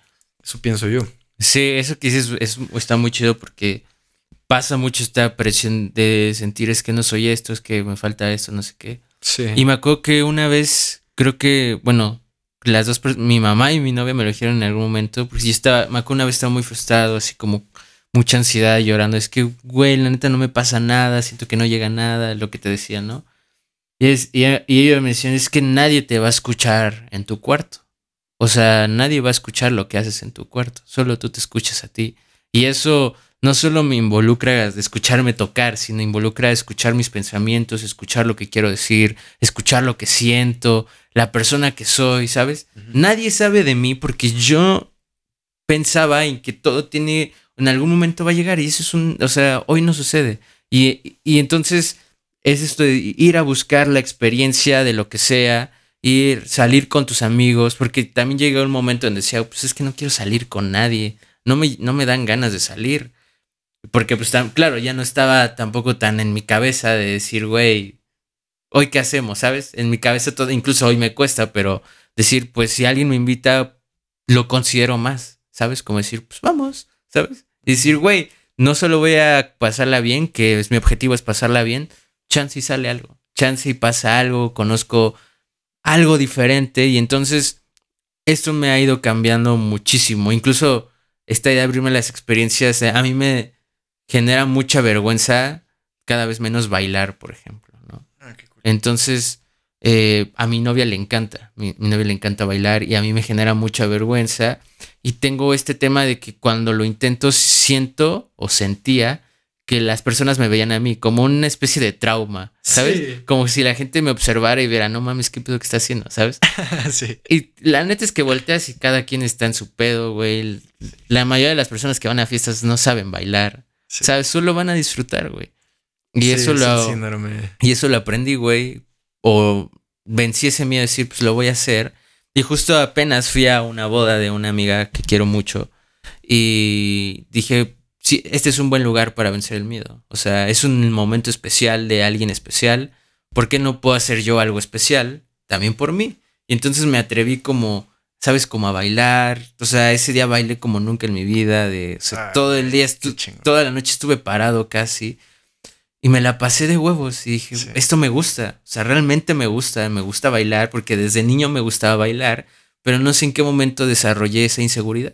Eso pienso yo. Sí, eso que dices es, está muy chido porque pasa mucho esta presión de sentir es que no soy esto, es que me falta esto, no sé qué. Sí. Y me acuerdo que una vez, creo que, bueno, las dos, mi mamá y mi novia me lo dijeron en algún momento, porque yo estaba, me acuerdo una vez estaba muy frustrado, así como mucha ansiedad llorando. Es que, güey, la neta no me pasa nada, siento que no llega nada, lo que te decía, ¿no? Y, es, y, ellos me decían, es que nadie te va a escuchar en tu cuarto. O sea, nadie va a escuchar lo que haces en tu cuarto, solo tú te escuchas a ti. Y eso no solo me involucra de escucharme tocar, sino involucra escuchar mis pensamientos, escuchar lo que quiero decir, escuchar lo que siento, la persona que soy, ¿sabes? Nadie sabe de mí porque yo pensaba en que todo tiene en algún momento va a llegar y eso es un, o sea, hoy no sucede. Y, entonces es esto de ir a buscar la experiencia de lo que sea, ir, salir con tus amigos, porque también llega un momento en decía, pues es que no quiero salir con nadie, no me, no me dan ganas de salir. Porque pues claro, ya no estaba tampoco tan en mi cabeza de decir, güey, hoy qué hacemos, ¿sabes? En mi cabeza todo, incluso hoy me cuesta, pero decir, pues si alguien me invita, lo considero más, ¿sabes? Como decir, pues vamos, ¿sabes? decir, güey, no solo voy a pasarla bien, que es mi objetivo es pasarla bien, chance y sale algo, chance y pasa algo, conozco algo diferente y entonces esto me ha ido cambiando muchísimo. Incluso esta idea de abrirme las experiencias, eh, a mí me genera mucha vergüenza cada vez menos bailar, por ejemplo, ¿no? Ah, entonces, eh, a mi novia le encanta, mi, mi novia le encanta bailar y a mí me genera mucha vergüenza y tengo este tema de que cuando lo intento siento o sentía que las personas me veían a mí como una especie de trauma, ¿sabes? Como si la gente me observara y viera, no mames, qué pedo que está haciendo, ¿sabes? sí. Y la neta es que volteas y cada quien está en su pedo, güey. La mayoría de las personas que van a fiestas no saben bailar, ¿sabes? Solo van a disfrutar, güey. Y eso lo... Y eso lo aprendí, güey. O vencí ese miedo de decir, pues lo voy a hacer. Y justo apenas fui a una boda de una amiga que quiero mucho y dije, sí, este es un buen lugar para vencer el miedo. O sea, es un momento especial de alguien especial. ¿Por qué no puedo hacer yo algo especial también por mí? Y entonces me atreví como, ¿sabes? Como a bailar. O sea, ese día bailé como nunca en mi vida. De, ah, todo el día, toda la noche estuve parado casi. Y me la pasé de huevos y dije, esto me gusta, o sea, realmente me gusta, me gusta bailar porque desde niño me gustaba bailar, pero no sé en qué momento desarrollé esa inseguridad.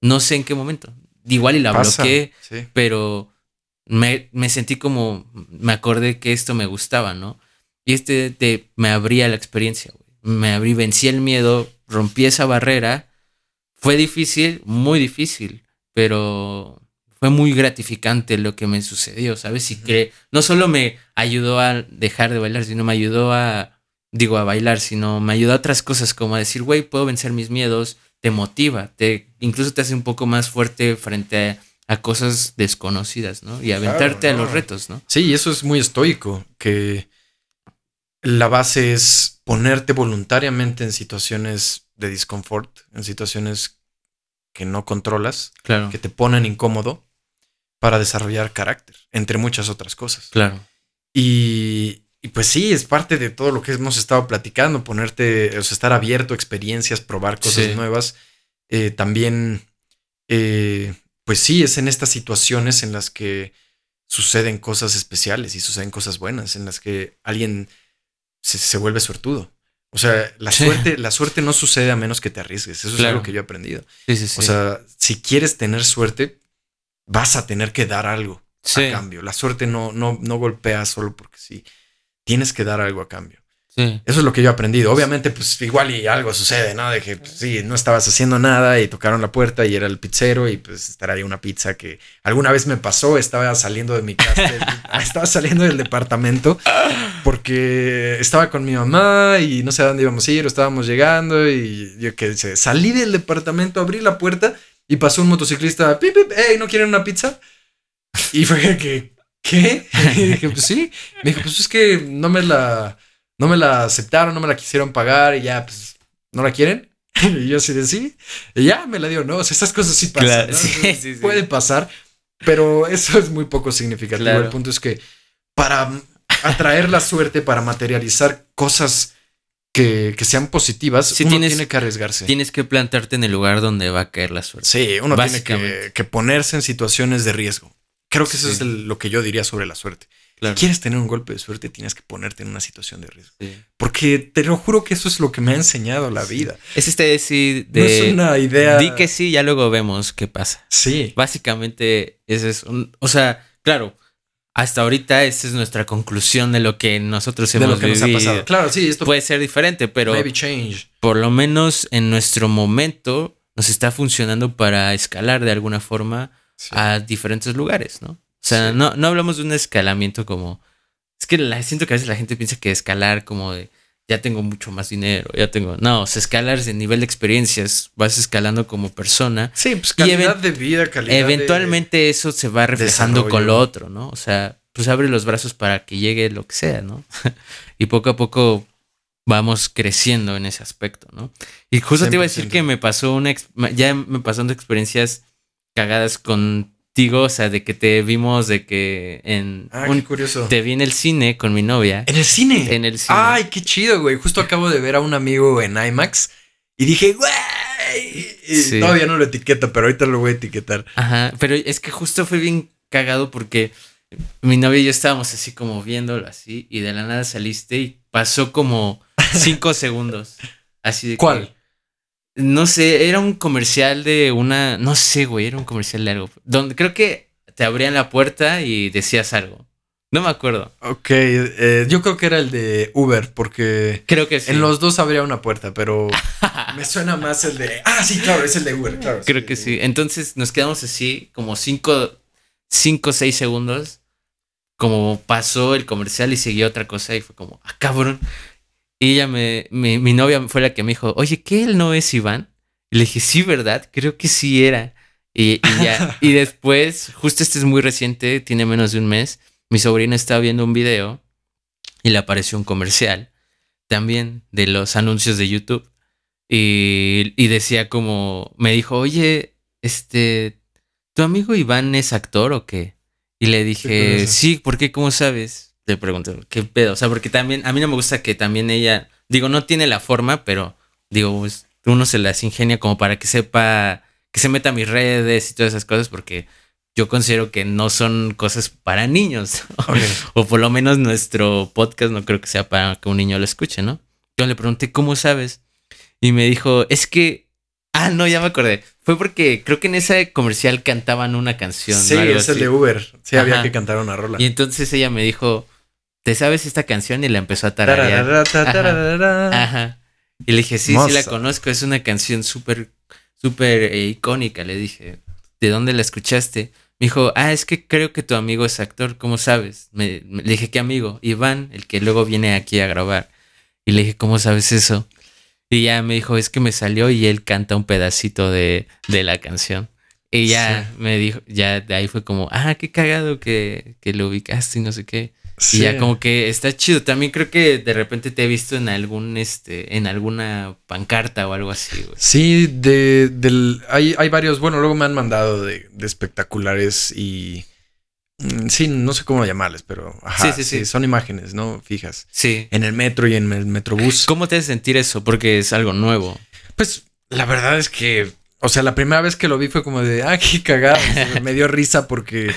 No sé en qué momento. Igual y la bloqueé, pero me, me, sentí como, me acordé que esto me gustaba, ¿no? Y este te, me abría la experiencia, Me abrí, vencí el miedo, rompí esa barrera. Fue difícil, muy difícil, pero fue muy gratificante lo que me sucedió, ¿sabes? Y que no solo me ayudó a dejar de bailar, sino me ayudó a, digo, a bailar, sino me ayudó a otras cosas, como a decir, güey, puedo vencer mis miedos, te motiva, te, incluso te hace un poco más fuerte frente a, cosas desconocidas, ¿no? Y aventarte a los retos, ¿no? Sí, y eso es muy estoico, que la base es ponerte voluntariamente en situaciones de disconfort, en situaciones que no controlas, claro. que te ponen incómodo para desarrollar carácter, entre muchas otras cosas. Claro. Y, pues sí, es parte de todo lo que hemos estado platicando, ponerte, o sea, estar abierto a experiencias, probar cosas nuevas. Eh, también, eh, pues sí, es en estas situaciones en las que suceden cosas especiales y suceden cosas buenas, en las que alguien se, vuelve suertudo. O sea, la suerte, la suerte no sucede a menos que te arriesgues. Eso es algo que yo he aprendido. Sí, sí, o sea, si quieres tener suerte, vas a tener que dar algo a cambio. La suerte no, no, no golpea solo porque sí. Tienes que dar algo a cambio. Sí. Eso es lo que yo he aprendido. Obviamente, pues igual y algo sucede, ¿no? De que pues, sí, no estabas haciendo nada y tocaron la puerta y era el pizzero y pues estaría una pizza que alguna vez me pasó. Estaba saliendo de mi casa, estaba saliendo del departamento porque estaba con mi mamá y no sé a dónde íbamos a ir, o estábamos llegando y yo que sé, salí del departamento, abrí la puerta y pasó un motociclista, pip, pip, hey, ¿no quieren una pizza? Y fue que, ¿qué? Y dije, pues sí. Me dijo, pues es que no me la, no me la aceptaron, no me la quisieron pagar y ya, pues, ¿no la quieren? Y yo así de sí. Y ya me la dio, ¿no? O sea, estas cosas sí pasan. Sí, sí, Puede pasar, pero eso es muy poco significativo. El punto es que para atraer la suerte, para materializar cosas que, sean positivas, uno tiene que arriesgarse. Tienes que plantarte en el lugar donde va a caer la suerte. Sí, uno tiene que, ponerse en situaciones de riesgo. Creo que eso es lo que yo diría sobre la suerte. Si quieres tener un golpe de suerte, tienes que ponerte en una situación de riesgo. Porque te lo juro que eso es lo que me ha enseñado la vida. Es este decir de. No es una idea. Di que sí, ya luego vemos qué pasa. Sí. Básicamente, ese es un. O sea, claro, hasta ahorita esa es nuestra conclusión de lo que nosotros hemos de lo que Nos ha pasado. Claro, sí, esto puede ser diferente, pero change. por lo menos en nuestro momento nos está funcionando para escalar de alguna forma a diferentes lugares, ¿no? O sea, no, no hablamos de un escalamiento como... Es que la, siento que a veces la gente piensa que escalar como de ya tengo mucho más dinero, ya tengo. No, se escalar de nivel de experiencias, vas escalando como persona. Sí, pues calidad de vida, calidad. Eventualmente eso se va reflejando con lo otro, ¿no? O sea, pues abre los brazos para que llegue lo que sea, ¿no? y poco a poco vamos creciendo en ese aspecto, ¿no? Y justo te iba a decir que me pasó una. Ya me pasando experiencias cagadas con o sea, de que te vimos, de que en... Ah, un, curioso. Te vi en el cine con mi novia. ¿En el cine? En el cine. Ay, qué chido, güey. Justo acabo de ver a un amigo en IMAX y dije, güey. Todavía no lo etiqueto, pero ahorita lo voy a etiquetar. Ajá, pero es que justo fue bien cagado porque mi novia y yo estábamos así como viéndolo así y de la nada saliste y pasó como cinco segundos. Así de ¿Cuál? No sé, era un comercial de una. No sé, güey, era un comercial de algo. Donde creo que te abrían la puerta y decías algo. No me acuerdo. Ok, eh, yo creo que era el de Uber, porque. Creo que sí. En los dos habría una puerta, pero me suena más el de. Ah, sí, claro, es el de Uber, claro. Creo que sí. Entonces nos quedamos así, como cinco, cinco, seis segundos. Como pasó el comercial y siguió otra cosa y fue como, ah, cabrón. Y ella me, mi, mi, novia fue la que me dijo, oye, ¿qué él no es Iván? Y le dije, sí, ¿verdad? Creo que sí era. Y, y ya, y después, justo este es muy reciente, tiene menos de un mes, mi sobrina estaba viendo un video y le apareció un comercial también de los anuncios de YouTube. Y, y decía como, me dijo, oye, este, ¿tu amigo Iván es actor o qué? Y le dije, sí, ¿por qué? ¿Cómo sabes? Le pregunto, ¿qué pedo? O sea, porque también, a mí no me gusta que también ella, digo, no tiene la forma, pero digo, pues, uno se las ingenia como para que sepa, que se meta a mis redes y todas esas cosas, porque yo considero que no son cosas para niños. o por lo menos nuestro podcast no creo que sea para que un niño lo escuche, ¿no? Yo le pregunté, ¿cómo sabes? Y me dijo, es que... Ah, no, ya me acordé. Fue porque creo que en ese comercial cantaban una canción. Sí, es el de Uber. Sí, había que cantar una rola. Y entonces ella me dijo, ¿te sabes esta canción? Y la empezó a tararear. Ajá. Y le dije, sí, sí la conozco. Es una canción súper, súper eh, icónica. Le dije, ¿de dónde la escuchaste? Me dijo, ah, es que creo que tu amigo es actor, ¿cómo sabes? Me, le dije, ¿qué amigo? Iván, el que luego viene aquí a grabar. Y le dije, ¿cómo sabes eso? Y ya me dijo, es que me salió y él canta un pedacito de, de la canción. Y ya me dijo, ya de ahí fue como, ah, qué cagado que, que lo ubicaste y no sé qué. Y ya como que está chido. También creo que de repente te he visto en algún, este, en alguna pancarta o algo así. Sí, de, del, hay, hay varios, bueno, luego me han mandado de, de espectaculares y Mm, sí, no sé cómo llamarles, pero sí, sí, sí, son imágenes, ¿no? Fijas. Sí. En el metro y en el metrobús. ¿Cómo te hace sentir eso? Porque es algo nuevo. Pues la verdad es que, o sea, la primera vez que lo vi fue como de, ah, qué cagado. me dio risa porque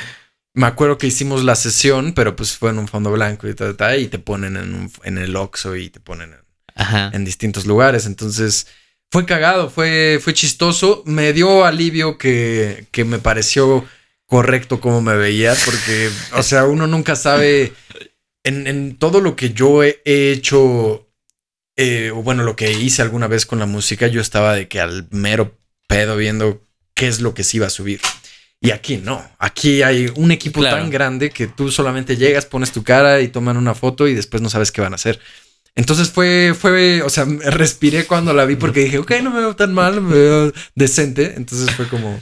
me acuerdo que hicimos la sesión, pero pues fue en un fondo blanco y tal, y te ponen en, en el Oxxo y te ponen en, en distintos lugares. Entonces, fue cagado, fue, fue chistoso. Me dio alivio que, que me pareció correcto como me veía, porque, o sea, uno nunca sabe en, todo lo que yo he hecho, eh, o bueno, lo que hice alguna vez con la música, yo estaba de que al mero pedo viendo qué es lo que se iba a subir. Y aquí no, aquí hay un equipo tan grande que tú solamente llegas, pones tu cara y toman una foto y después no sabes qué van a hacer. Entonces fue, fue, o sea, respiré cuando la vi porque dije, ok, no me veo tan mal, me veo decente. Entonces fue como,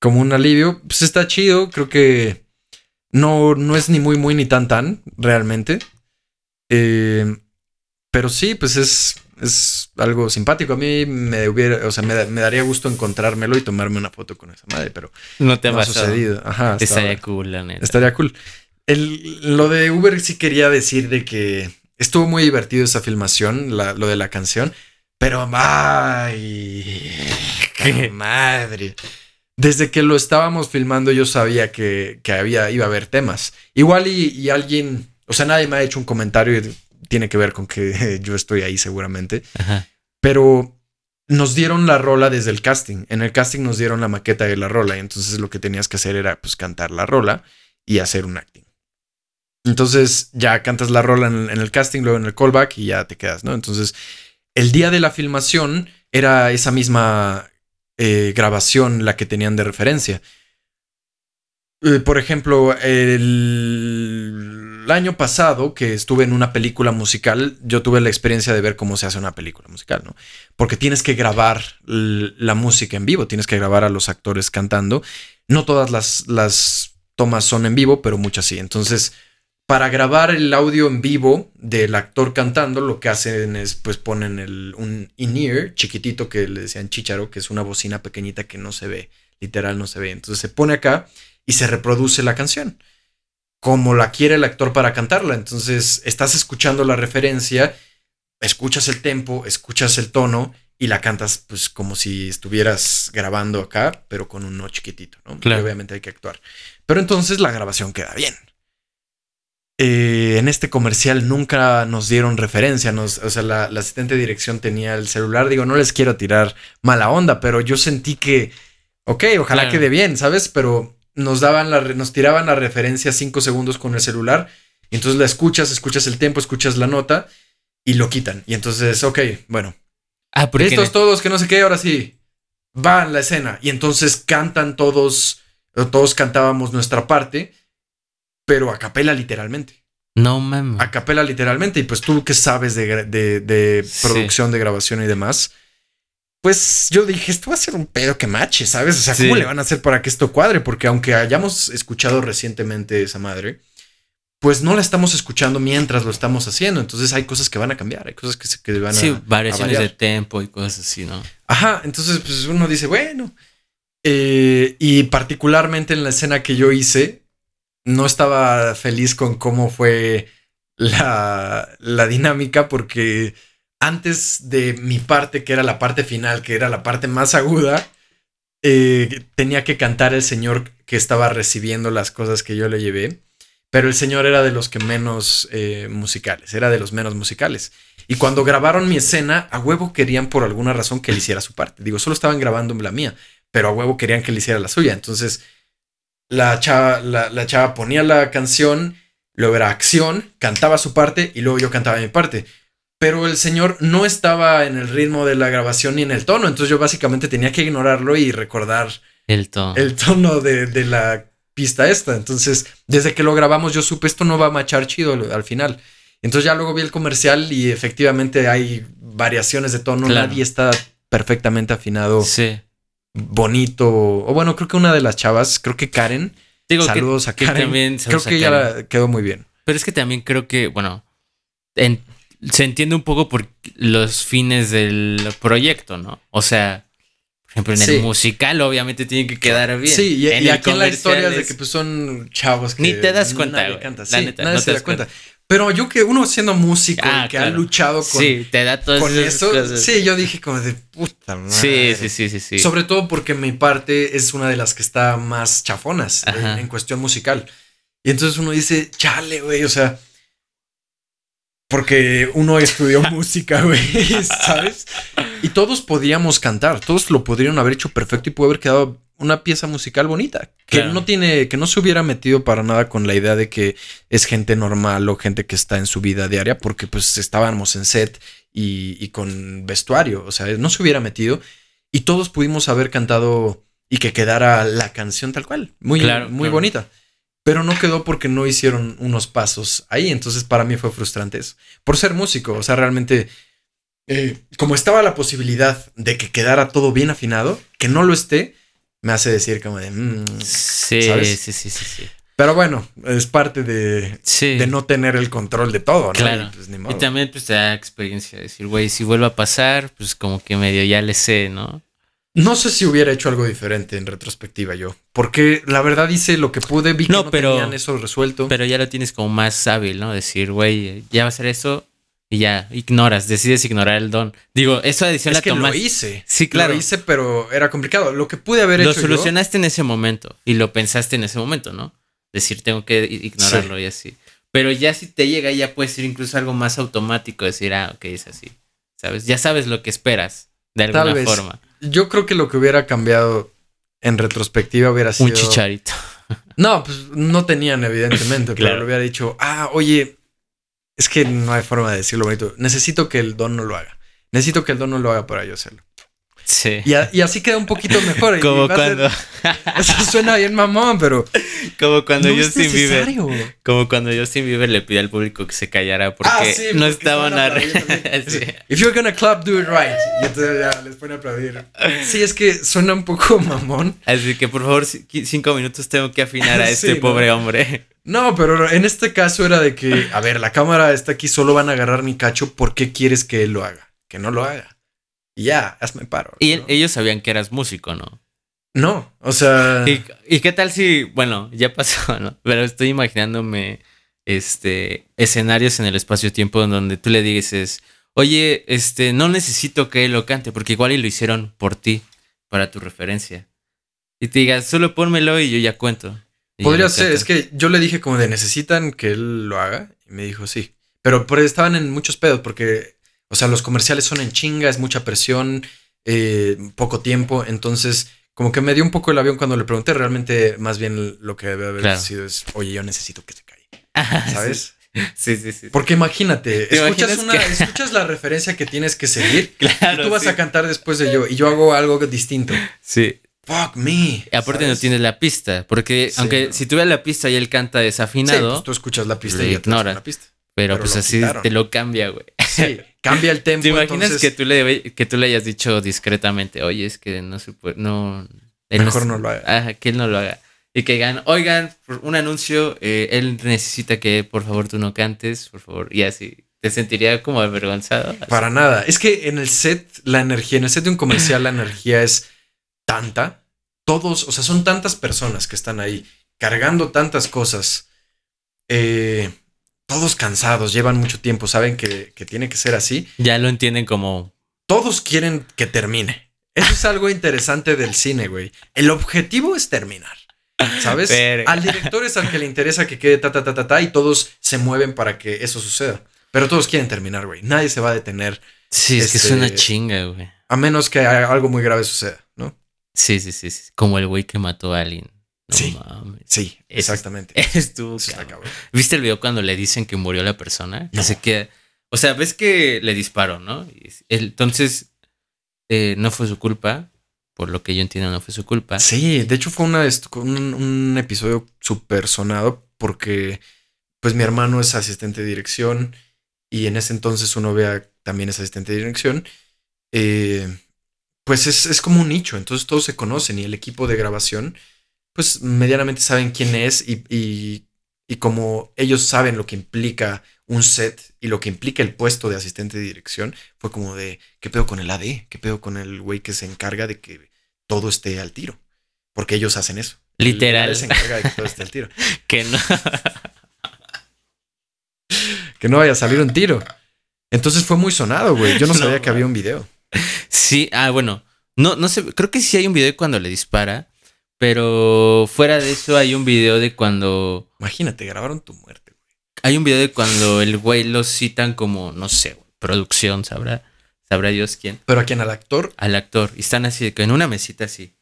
como un alivio. Pues está chido, creo que no, no es ni muy, muy, ni tan, tan, realmente. Eh, pero sí, pues es, es algo simpático. A mí me hubiera, o sea, me, daría gusto encontrármelo y tomarme una foto con esa madre, pero no te ha, sucedido. Ajá, estaría cool, la neta. Estaría cool. El, lo de Uber sí quería decir de que estuvo muy divertido esa filmación, lo de la canción, pero ay, qué madre desde que lo estábamos filmando yo sabía que, había, iba a haber temas. Igual y, alguien, o sea, nadie me ha hecho un comentario y tiene que ver con que yo estoy ahí seguramente. Pero nos dieron la rola desde el casting. En el casting nos dieron la maqueta de la rola y entonces lo que tenías que hacer era pues cantar la rola y hacer un acting. Entonces ya cantas la rola en, en el casting, luego en el callback y ya te quedas, ¿no? Entonces el día de la filmación era esa misma eh, grabación la que tenían de referencia. Eh, por ejemplo, el... año pasado que estuve en una película musical, yo tuve la experiencia de ver cómo se hace una película musical, ¿no? Porque tienes que grabar la música en vivo, tienes que grabar a los actores cantando. No todas las, las tomas son en vivo, pero muchas sí. Entonces, para grabar el audio en vivo del actor cantando, lo que hacen es, pues ponen un in-ear chiquitito que le decían chicharo, que es una bocina pequeñita que no se ve, literal no se ve. Entonces se pone acá y se reproduce la canción, como la quiere el actor para cantarla. Entonces estás escuchando la referencia, escuchas el tempo, escuchas el tono y la cantas pues como si estuvieras grabando acá, pero con un no chiquitito, ¿no? obviamente hay que actuar. Pero entonces la grabación queda bien. Eh, en este comercial nunca nos dieron referencia. Nos, o sea, la, asistente de dirección tenía el celular. Digo, no les quiero tirar mala onda, pero yo sentí que, ok, ojalá quede bien, ¿sabes? Pero nos daban la, nos tiraban la referencia cinco segundos con el celular. Y entonces la escuchas, escuchas el tiempo, escuchas la nota y lo quitan. Y entonces, ok, bueno. Ah, Estos todos, que no sé qué, ahora sí. Van la escena. Y entonces cantan todos, todos cantábamos nuestra parte pero a capela literalmente. No mames. A capela literalmente. Y pues tú que sabes de, producción, de grabación y demás. Pues yo dije, esto va a ser un pedo que mache, ¿sabes? O sea, ¿cómo le van a hacer para que esto cuadre? Porque aunque hayamos escuchado recientemente esa madre, pues no la estamos escuchando mientras lo estamos haciendo. Entonces hay cosas que van a cambiar, hay cosas que, se, que van a. Sí, variaciones de tempo y cosas así, ¿no? Ajá, entonces pues uno dice, bueno. Eh, y particularmente en la escena que yo hice, no estaba feliz con cómo fue la, la dinámica porque antes de mi parte, que era la parte final, que era la parte más aguda, eh, tenía que cantar el señor que estaba recibiendo las cosas que yo le llevé, pero el señor era de los que menos eh, musicales, era de los menos musicales. Y cuando grabaron mi escena, a huevo querían por alguna razón que él hiciera su parte. Digo, solo estaban grabando la mía, pero a huevo querían que él hiciera la suya. Entonces, la chava, la, chava ponía la canción, luego era acción, cantaba su parte y luego yo cantaba mi parte. Pero el señor no estaba en el ritmo de la grabación ni en el tono, entonces yo básicamente tenía que ignorarlo y recordar el tono, el tono de, de la pista esta. Entonces, desde que lo grabamos, yo supe esto no va a machar chido al final. Entonces ya luego vi el comercial y efectivamente hay variaciones de tono. Nadie está perfectamente afinado. Sí. Bonito. O bueno, creo que una de las chavas, creo que Karen. saludos a Karen. también creo que ya quedó muy bien. Pero es que también creo que, bueno, se entiende un poco por los fines del proyecto, ¿no? O sea, ejemplo, en el musical obviamente tiene que quedar bien. Sí, y, aquí en la historia es de que pues, son chavos que ni te das cuenta, güey. La neta, nadie no se da cuenta. Pero yo que uno siendo músico ah, que ha luchado con, sí, te da con eso, cosas. sí, yo dije como de puta madre. Sí, sí, sí, sí, Sobre todo porque mi parte es una de las que está más chafonas en, cuestión musical. Y entonces uno dice, chale, güey, o sea, porque uno estudió música, güey, ¿sabes? Y todos podíamos cantar, todos lo podrían haber hecho perfecto y pudo haber quedado una pieza musical bonita, que no tiene, que no se hubiera metido para nada con la idea de que es gente normal o gente que está en su vida diaria, porque pues estábamos en set y, con vestuario, o sea, no se hubiera metido. Y todos pudimos haber cantado y que quedara la canción tal cual, muy, muy bonita pero no quedó porque no hicieron unos pasos ahí. Entonces para mí fue frustrante eso. Por ser músico, o sea, realmente, eh, como estaba la posibilidad de que quedara todo bien afinado, que no lo esté, me hace decir como de... Mm", sí, sí, sí, sí, sí. Pero bueno, es parte de, de no tener el control de todo, ¿no? Claro. Y, pues, también pues te da experiencia, decir, güey, si vuelve a pasar, pues como que medio ya le sé, ¿no? No sé si hubiera hecho algo diferente en retrospectiva yo, porque la verdad hice lo que pude, vi que no, tenían eso resuelto. Pero ya lo tienes como más hábil, ¿no? Decir, güey, ya va a ser eso y ya ignoras, decides ignorar el don. Digo, eso adición es que lo hice. Sí, claro. Lo hice, pero era complicado. Lo que pude haber hecho Lo solucionaste en ese momento y lo pensaste en ese momento, ¿no? Decir, tengo que ignorarlo y así. Pero ya si te llega, ya puede ser incluso algo más automático, decir, ah, ok, es así. ¿Sabes? Ya sabes lo que esperas, de alguna forma yo creo que lo que hubiera cambiado en retrospectiva hubiera sido. Un chicharito. No, pues no tenían, evidentemente, pero le hubiera dicho, ah, oye, es que no hay forma de decirlo bonito. Necesito que el don no lo haga. Necesito que el don no lo haga para yo hacerlo. Sí. Y, así queda un poquito mejor. Como cuando. eso suena bien mamón, pero. Como cuando no Justin Bieber. Como cuando Justin Bieber le pide al público que se callara porque, ah, no estaban a. If you're gonna clap, do it right. Y entonces ya les pone a aplaudir. Sí, es que suena un poco mamón. Así que por favor, cinco minutos tengo que afinar a este pobre hombre. No, pero en este caso era de que, a ver, la cámara está aquí, solo van a agarrar mi cacho, ¿por qué quieres que él lo haga? Que no lo haga. Y ya, hazme paro. Y ellos sabían que eras músico, ¿no? No, o sea. ¿Y, qué tal si, bueno, ya pasó, ¿no? Pero estoy imaginándome este escenarios en el espacio-tiempo en donde tú le dices, oye, este, no necesito que él lo cante, porque igual y lo hicieron por ti, para tu referencia. Y te digas, solo pónmelo y yo ya cuento. Podría ser, es que yo le dije como de necesitan que él lo haga, y me dijo sí. Pero estaban en muchos pedos, porque o sea, los comerciales son en chinga, es mucha presión, eh, poco tiempo. Entonces, como que me dio un poco el avión cuando le pregunté. Realmente, más bien lo que debe haber sido es, oye, yo necesito que se caiga. ¿Sabes? Sí, sí, sí. Porque imagínate, escuchas, una, escuchas la referencia que tienes que seguir claro, y tú vas a cantar después de yo y yo hago algo distinto. Sí. Fuck me. Y aparte no tienes la pista, porque aunque si ves la pista y él canta desafinado, pues tú escuchas la pista y ignoras la pista. Pero, pues así te lo cambia, güey. Sí, cambia el tempo. ¿Te imaginas que, tú le, que tú le hayas dicho discretamente, oye, es que no se puede, no... Mejor no, lo haga. Ajá, que él no lo haga. Y que digan, oigan, un anuncio, eh, él necesita que por favor tú no cantes, por favor. Y así, ¿te sentiría como avergonzado? Para nada. Es que en el set, la energía, en el set de un comercial, la energía es tanta. Todos, o sea, son tantas personas que están ahí cargando tantas cosas. Eh, todos cansados, llevan mucho tiempo, saben que, tiene que ser así. Ya lo entienden como... Todos quieren que termine. Eso es algo interesante del cine, güey. El objetivo es terminar. ¿Sabes? Al director es al que le interesa que quede ta, ta, ta, ta, ta, y todos se mueven para que eso suceda. Pero todos quieren terminar, güey. Nadie se va a detener. Sí, es que es una este, chinga, güey. A menos que algo muy grave suceda, ¿no? Sí, sí, sí. Como el güey que mató a alguien. Sí, sí, exactamente. Estuvo ¿Viste el video cuando le dicen que murió la persona? No. sé qué. O sea, ves que le disparó, ¿no? Entonces, eh, no fue su culpa. Por lo que yo entiendo, no fue su culpa. Sí, de hecho fue una, un, un episodio súper sonado porque, pues, mi hermano es asistente de dirección y en ese entonces su novia también es asistente de dirección. Eh, pues es, es, como un nicho, entonces todos se conocen y el equipo de grabación, pues medianamente saben quién es y, y, y, como ellos saben lo que implica un set y lo que implica el puesto de asistente de dirección, fue como de, ¿qué pedo con el AD? ¿Qué pedo con el güey que se encarga de que todo esté al tiro? Porque ellos hacen eso. Literal. se encarga de que todo esté al tiro. que no. que no vaya a salir un tiro. Entonces fue muy sonado, güey. Yo no sabía que había un video. Sí, ah, bueno. No, no sé, creo que sí hay un video de cuando le dispara. Pero fuera de eso hay un video de cuando. Imagínate, grabaron tu muerte, güey. Hay un video de cuando el güey lo citan como, no sé, producción, sabrá. Sabrá Dios quién. ¿Pero a quién? ¿Al actor? Al actor. Y están así, en una mesita así.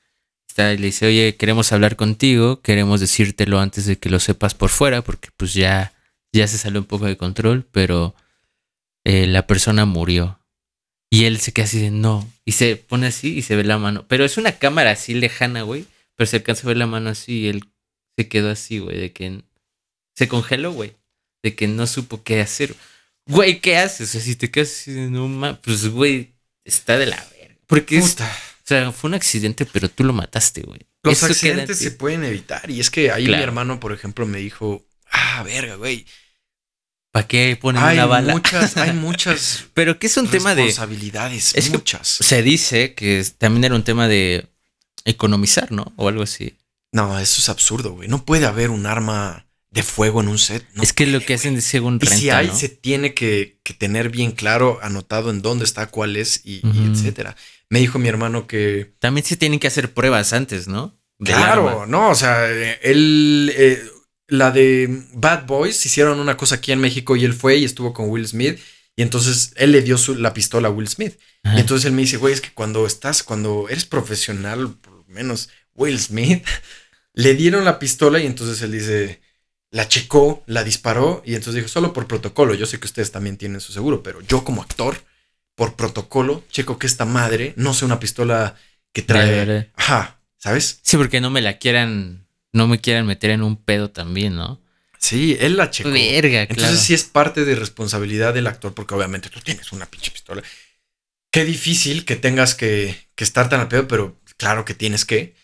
Está, y le dice, oye, queremos hablar contigo, queremos decírtelo antes de que lo sepas por fuera, porque pues ya, ya se salió un poco de control, pero eh, la persona murió. Y él se queda así de no. Y se pone así y se ve la mano. Pero es una cámara así lejana, güey. Pero se alcanza a ver la mano así y él se quedó así, güey. De que se congeló, güey. De que no supo qué hacer. Güey, ¿qué haces? O sea, si te quedas así no pues, güey, está de la verga. Porque o sea, fue un accidente, pero tú lo mataste, güey. Los accidentes se pueden evitar. Y es que ahí mi hermano, por ejemplo, me dijo, ah, verga, güey ¿Para qué ponen una bala? Muchas, hay muchas. Pero que es un tema de. Responsabilidades, es muchas. Se dice que también era un tema de economizar, ¿no? O algo así. No, eso es absurdo, güey. No puede haber un arma de fuego en un set. es que lo que hacen es según renta, Y si hay, se tiene que, tener bien claro, anotado en dónde está, cuál es y, etcétera. Me dijo mi hermano que. También se tienen que hacer pruebas antes, ¿no? claro, no, o sea, él. Eh, la de Bad Boys hicieron una cosa aquí en México y él fue y estuvo con Will Smith. Y entonces él le dio su, la pistola a Will Smith. Y entonces él me dice, güey, es que cuando estás, cuando eres profesional, menos Will Smith, le dieron la pistola y entonces él dice, la checó, la disparó y entonces dijo, solo por protocolo. Yo sé que ustedes también tienen su seguro, pero yo como actor, por protocolo, checo que esta madre no sea una pistola que trae... Ajá, ¿sabes? Sí, porque no me la quieran no me quieran meter en un pedo también, ¿no? Sí, él la checó. Verga, Entonces sí es parte de responsabilidad del actor, porque obviamente tú tienes una pinche pistola. Qué difícil que tengas que, estar tan al pedo, pero claro que tienes que.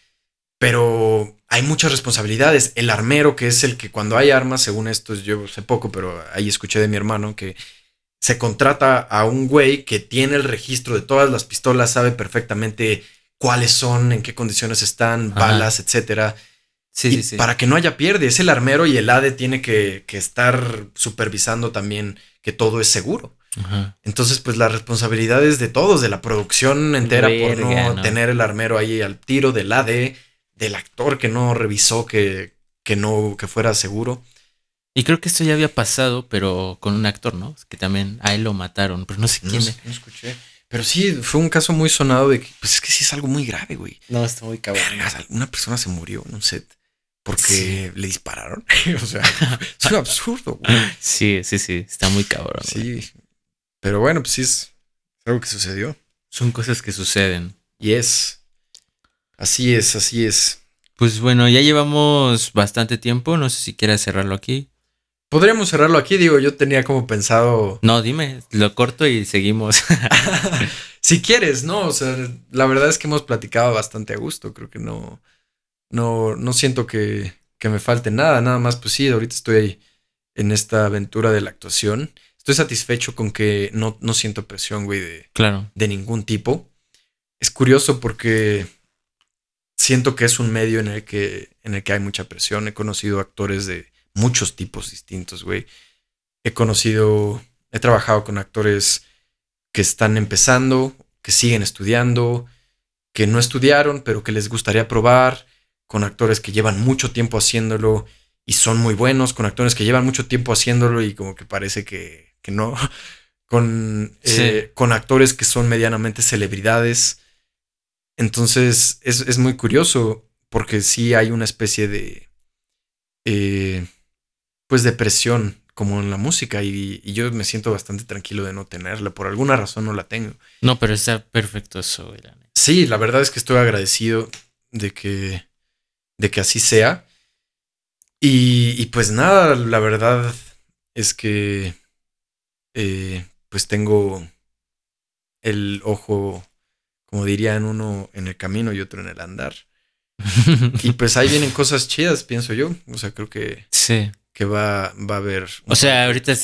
Pero hay muchas responsabilidades. El armero, que es el que cuando hay armas, según esto, yo sé poco, pero ahí escuché de mi hermano que se contrata a un güey que tiene el registro de todas las pistolas, sabe perfectamente cuáles son, en qué condiciones están, balas, etcétera Sí, sí, Para que no haya pierde, es el armero y el ADE tiene que, estar supervisando también que todo es seguro. Entonces, pues la responsabilidad es de todos, de la producción entera por no, tener el armero ahí al tiro, del ADE, del actor que no revisó que, que no, que fuera seguro. Y creo que esto ya había pasado, pero con un actor, ¿no? Que también a él lo mataron, pero no sé quién. No, escuché. Pero sí, fue un caso muy sonado de que, pues es que sí es algo muy grave, güey. No, está muy cabrón. una persona se murió en un set porque le dispararon. o sea, es un absurdo. Güey. Sí, sí, sí, está muy cabrón. Sí, pero bueno, pues sí es algo que sucedió. Son cosas que suceden. Y es. Así es, así es. Pues bueno, ya llevamos bastante tiempo. No sé si quieres cerrarlo aquí. Podríamos cerrarlo aquí, digo, yo tenía como pensado. No, dime, lo corto y seguimos. si quieres, ¿no? O sea, la verdad es que hemos platicado bastante a gusto. Creo que no no, no siento que, que me falte nada, nada más, pues sí, ahorita estoy en esta aventura de la actuación. Estoy satisfecho con que no, no siento presión, güey, de, claro. de ningún tipo. Es curioso porque siento que es un medio en el que, en el que hay mucha presión. He conocido actores de muchos tipos distintos, güey. He conocido, he trabajado con actores que están empezando, que siguen estudiando, que no estudiaron, pero que les gustaría probar, con actores que llevan mucho tiempo haciéndolo y son muy buenos, con actores que llevan mucho tiempo haciéndolo y como que parece que, que no, con, eh, con actores que son medianamente celebridades. Entonces es, es, muy curioso porque sí hay una especie de, eh, pues, de presión como en la música y, yo me siento bastante tranquilo de no tenerla. Por alguna razón no la tengo. No, pero está perfecto eso. Sí, la verdad es que estoy agradecido de que, de que así sea. Y, pues nada, la verdad es que eh, pues tengo el ojo, como dirían uno en el camino y otro en el andar. y pues ahí vienen cosas chidas, pienso yo. O sea, creo que, sí. que va, va a haber... O sea, ahorita,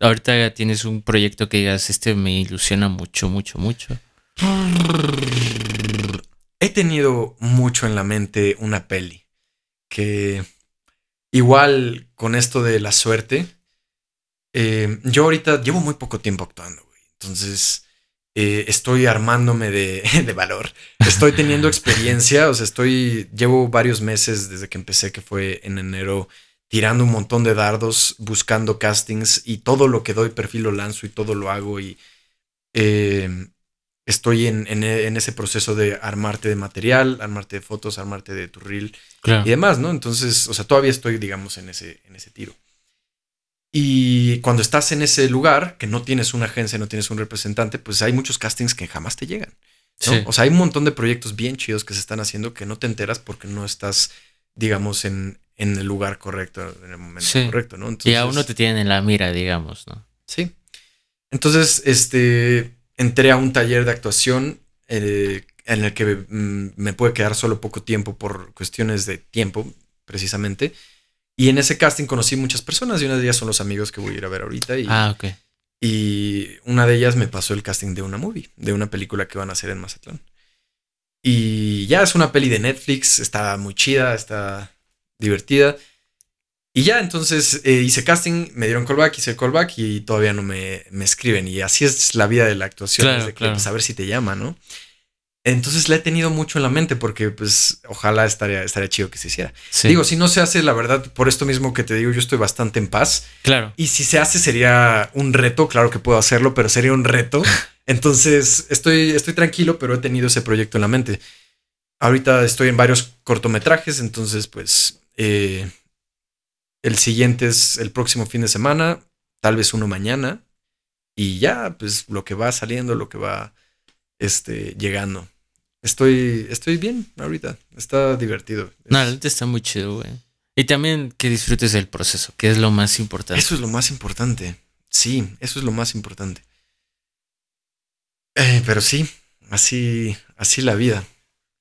ahorita tienes un proyecto que digas, este me ilusiona mucho, mucho, mucho. He tenido mucho en la mente una peli que Igual con esto de la suerte, eh, yo ahorita llevo muy poco tiempo actuando, güey. Entonces, eh, estoy armándome de, de, valor. Estoy teniendo experiencia, o sea, estoy, llevo varios meses desde que empecé, que fue en enero, tirando un montón de dardos, buscando castings y todo lo que doy perfil lo lanzo y todo lo hago y eh, estoy en, en, ese proceso de armarte de material, armarte de fotos, armarte de tu reel y demás, ¿no? Entonces, o sea, todavía estoy, digamos, en ese, en ese tiro. Y cuando estás en ese lugar, que no tienes una agencia, no tienes un representante, pues hay muchos castings que jamás te llegan. O sea, hay un montón de proyectos bien chidos que se están haciendo que no te enteras porque no estás, digamos, en, en el lugar correcto, en el momento correcto, ¿no? y aún no te tienen en la mira, digamos, ¿no? Sí. Entonces, este, entré a un taller de actuación eh, en el que mm, me puede quedar solo poco tiempo por cuestiones de tiempo, precisamente. Y en ese casting conocí muchas personas y una de ellas son los amigos que voy a ir a ver ahorita. Y, ah, ok. Y una de ellas me pasó el casting de una movie, de una película que van a hacer en Mazatlán. Y ya es una peli de Netflix, está muy chida, está divertida. Y ya, entonces eh, hice casting, me dieron callback, hice callback y todavía no me, me escriben. Y así es la vida de la actuación, claro, pues, a ver si te llama, ¿no? Entonces la he tenido mucho en la mente porque pues ojalá estaría, estaría chido que se hiciera. Digo, si no se hace, la verdad, por esto mismo que te digo, yo estoy bastante en paz. Claro. Y si se hace sería un reto, claro que puedo hacerlo, pero sería un reto. Entonces estoy, estoy tranquilo, pero he tenido ese proyecto en la mente. Ahorita estoy en varios cortometrajes, entonces pues eh, el siguiente es el próximo fin de semana, tal vez uno mañana. Y ya, pues lo que va saliendo, lo que va este, llegando. Estoy, estoy bien ahorita. Está divertido. No, está muy chido, güey. Y también que disfrutes del proceso, que es lo más importante. Eso es lo más importante. Sí, eso es lo más importante. Eh, pero sí, así, así la vida.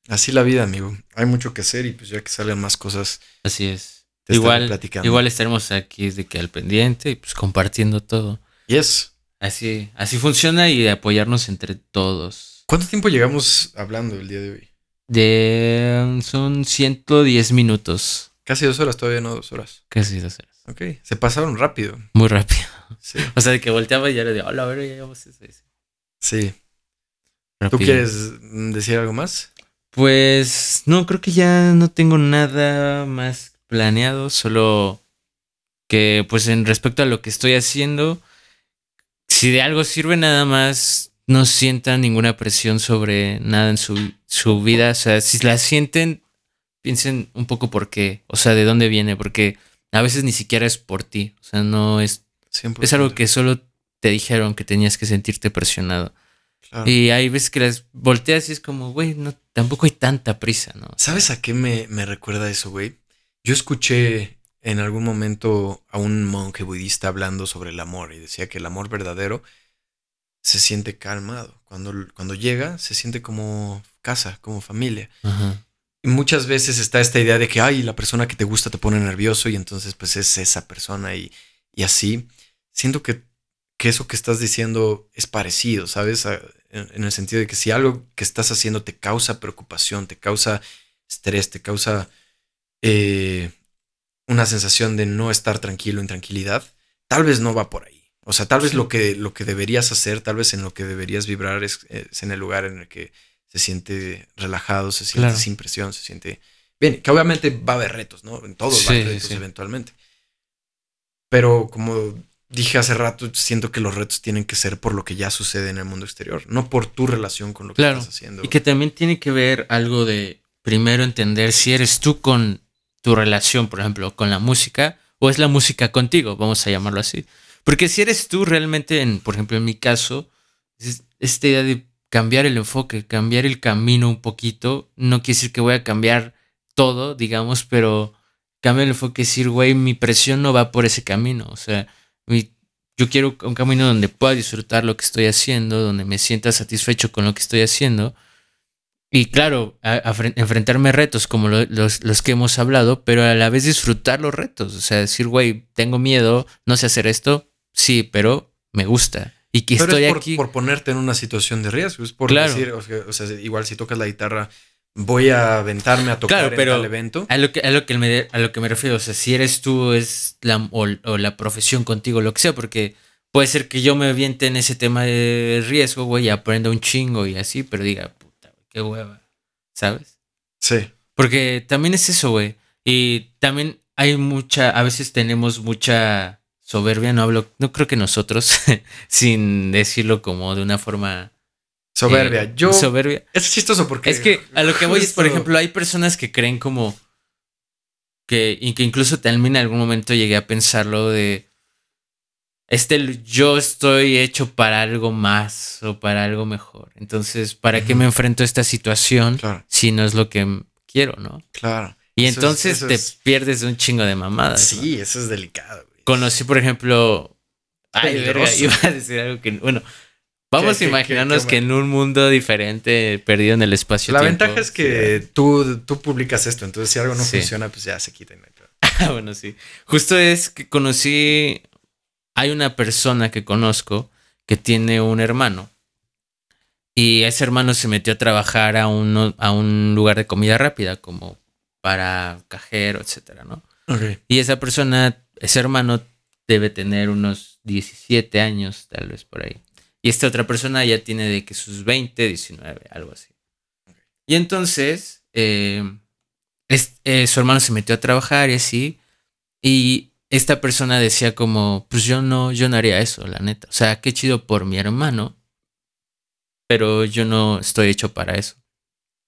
Así la vida, amigo. Hay mucho que hacer y pues ya que salen más cosas. Así es igual, igual estaremos aquí de que al pendiente y pues compartiendo todo. Yes. Así, así funciona y apoyarnos entre todos. ¿Cuánto tiempo llegamos hablando el día de hoy? De son 110 minutos. Casi dos horas, todavía no dos horas. Casi dos horas. Ok, se pasaron rápido. Muy rápido. Sí. O sea, de que volteaba y ya le digo, hola, a ver, ya llevamos eso. Sí. ¿Tú quieres decir algo más? Pues no, creo que ya no tengo nada más planeado, solo que pues en respecto a lo que estoy haciendo, si de algo sirve nada más, no sientan ninguna presión sobre nada en su, su vida, o sea, si la sienten, piensen un poco por qué, o sea, de dónde viene, porque a veces ni siquiera es por ti, o sea, no es... Es algo que solo te dijeron que tenías que sentirte presionado. Y hay veces que las volteas y es como, güey, no, tampoco hay tanta prisa, ¿no? ¿Sabes a qué me, me recuerda eso, güey? Yo escuché en algún momento a un monje budista hablando sobre el amor y decía que el amor verdadero se siente calmado. Cuando, cuando llega, se siente como casa, como familia. Y muchas veces está esta idea de que, ay, la persona que te gusta te pone nervioso y entonces pues es esa persona y, y así. Siento que, que, eso que estás diciendo es parecido, ¿sabes? en el sentido de que si algo que estás haciendo te causa preocupación, te causa estrés, te causa eh, una sensación de no estar tranquilo, intranquilidad, tal vez no va por ahí. O sea, tal vez lo, que, lo que deberías hacer, tal vez en lo que deberías vibrar es, en el lugar en el que se siente relajado, se siente sin presión, se siente bien. Que obviamente va a haber retos, ¿no? En todos va a haber retos eventualmente. Pero como dije hace rato, siento que los retos tienen que ser por lo que ya sucede en el mundo exterior, no por tu relación con lo que estás haciendo. Y que también tiene que ver algo de primero entender si eres tú con tu relación, por ejemplo, con la música, o es la música contigo, vamos a llamarlo así. Porque si eres tú realmente, en, por ejemplo, en mi caso, esta idea de cambiar el enfoque, cambiar el camino un poquito, no quiere decir que voy a cambiar todo, digamos, pero cambiar el enfoque, decir, güey, mi presión no va por ese camino, o sea, yo quiero un camino donde pueda disfrutar lo que estoy haciendo, donde me sienta satisfecho con lo que estoy haciendo. Y claro, enfrentarme retos como los, los, que hemos hablado, pero a la vez disfrutar los retos. O sea, decir, güey, tengo miedo, no sé hacer esto, sí, pero me gusta. Y que estoy es por, aquí. por ponerte en una situación de riesgo. Es por decir, o sea, igual si tocas la guitarra, voy a aventarme a tocar en el evento. A lo, que, a, lo que me, a lo que me refiero, o sea, si eres tú, es la, o, la profesión contigo, lo que sea, porque puede ser que yo me aviente en ese tema de riesgo, güey, y aprenda un chingo y así, pero diga, qué hueva, ¿sabes? Sí. Porque también es eso, güey. Y también hay mucha, a veces tenemos mucha soberbia, no hablo, no creo que nosotros, sin decirlo como de una forma Soberbia. Eh, yo. Soberbia. Es chistoso porque. Es que a lo que voy es, por ejemplo, hay personas que creen como. Que, y que incluso también en algún momento llegué a pensarlo de. Este, yo estoy hecho para algo más o para algo mejor. Entonces, ¿para qué me enfrento a esta situación si no es lo que quiero, no? Claro. Y entonces te pierdes un chingo de mamadas. Sí, eso es delicado. Conocí, por ejemplo. Ay, verga, iba a decir algo que. Bueno, Vamos a imaginarnos que en un mundo diferente, perdido en el espacio. La ventaja es que tú, tú publicas esto, entonces si algo no funciona, pues ya se quita. Ah, bueno, sí. Justo es que conocí, hay una persona que conozco que tiene un hermano. Y ese hermano se metió a trabajar a un, a un lugar de comida rápida, como para cajero, etcétera, ¿no? Y esa persona, ese hermano debe tener unos 17 años, tal vez por ahí. Y esta otra persona ya tiene de que sus 20, 19, algo así. Y entonces, eh, eh, su hermano se metió a trabajar y así. Y esta persona decía como, pues yo no, yo no haría eso, la neta. O sea, qué chido por mi hermano. Pero yo no estoy hecho para eso.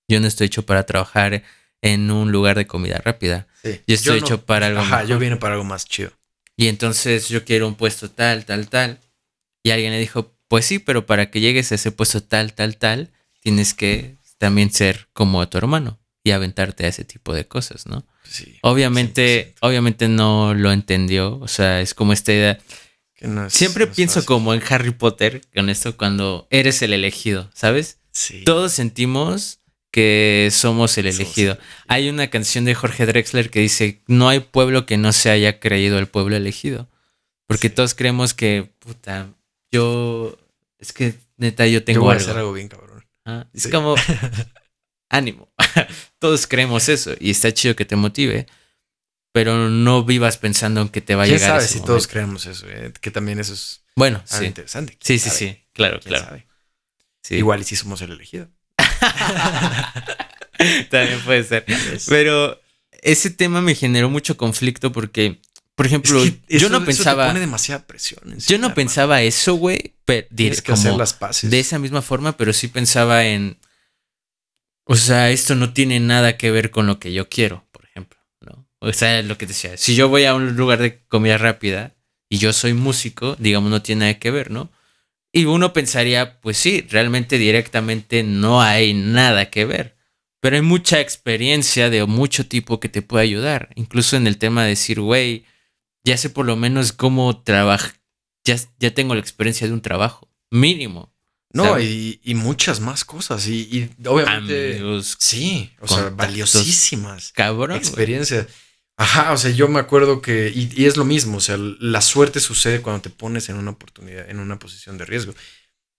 Yo no estoy hecho para trabajar en un lugar de comida rápida. Yo estoy hecho para algo Ajá, yo vine para algo más chido. Y entonces yo quiero un puesto tal, tal, tal. Y alguien le dijo, pues sí, pero para que llegues a ese puesto tal, tal, tal, tienes que también ser como tu hermano y aventarte a ese tipo de cosas, ¿no? Sí. Obviamente, obviamente no lo entendió. O sea, es como esta idea. Siempre pienso como en Harry Potter con esto cuando eres el elegido, ¿sabes? Sí. Todos sentimos que somos el elegido. Hay una canción de Jorge Drexler que dice, no hay pueblo que no se haya creído el pueblo elegido. Porque todos creemos que, puta, yo es que neta yo tengo yo voy a hacer algo bien cabrón. Ah, es como ánimo. Todos creemos eso y está chido que te motive, pero no vivas pensando en que te va a llegar. Sabes si todos creemos eso? Eh? Que también eso es bueno, sí. interesante. Sí, sí, sí, claro, claro. Igual y si somos el elegido. También puede ser. Pero ese tema me generó mucho conflicto porque por ejemplo, yo no pensaba. pone demasiada presión. yo no pensaba eso, güey. Tienes que hacer las paces. De esa misma forma, pero sí pensaba en. O sea, esto no tiene nada que ver con lo que yo quiero, por ejemplo. ¿no? O sea, lo que decía. Si yo voy a un lugar de comida rápida y yo soy músico, digamos, no tiene nada que ver, ¿no? Y uno pensaría, pues sí, realmente directamente no hay nada que ver. Pero hay mucha experiencia de mucho tipo que te puede ayudar. Incluso en el tema de decir, güey, ya sé por lo menos cómo trabajar. Ya, ya tengo la experiencia de un trabajo, mínimo. No, y, muchas más cosas. Y, obviamente. sí, o sea, valiosísimas. Cabrón. Experiencias. Ajá, o sea, yo me acuerdo que. Y, es lo mismo, o sea, la suerte sucede cuando te pones en una oportunidad, en una posición de riesgo.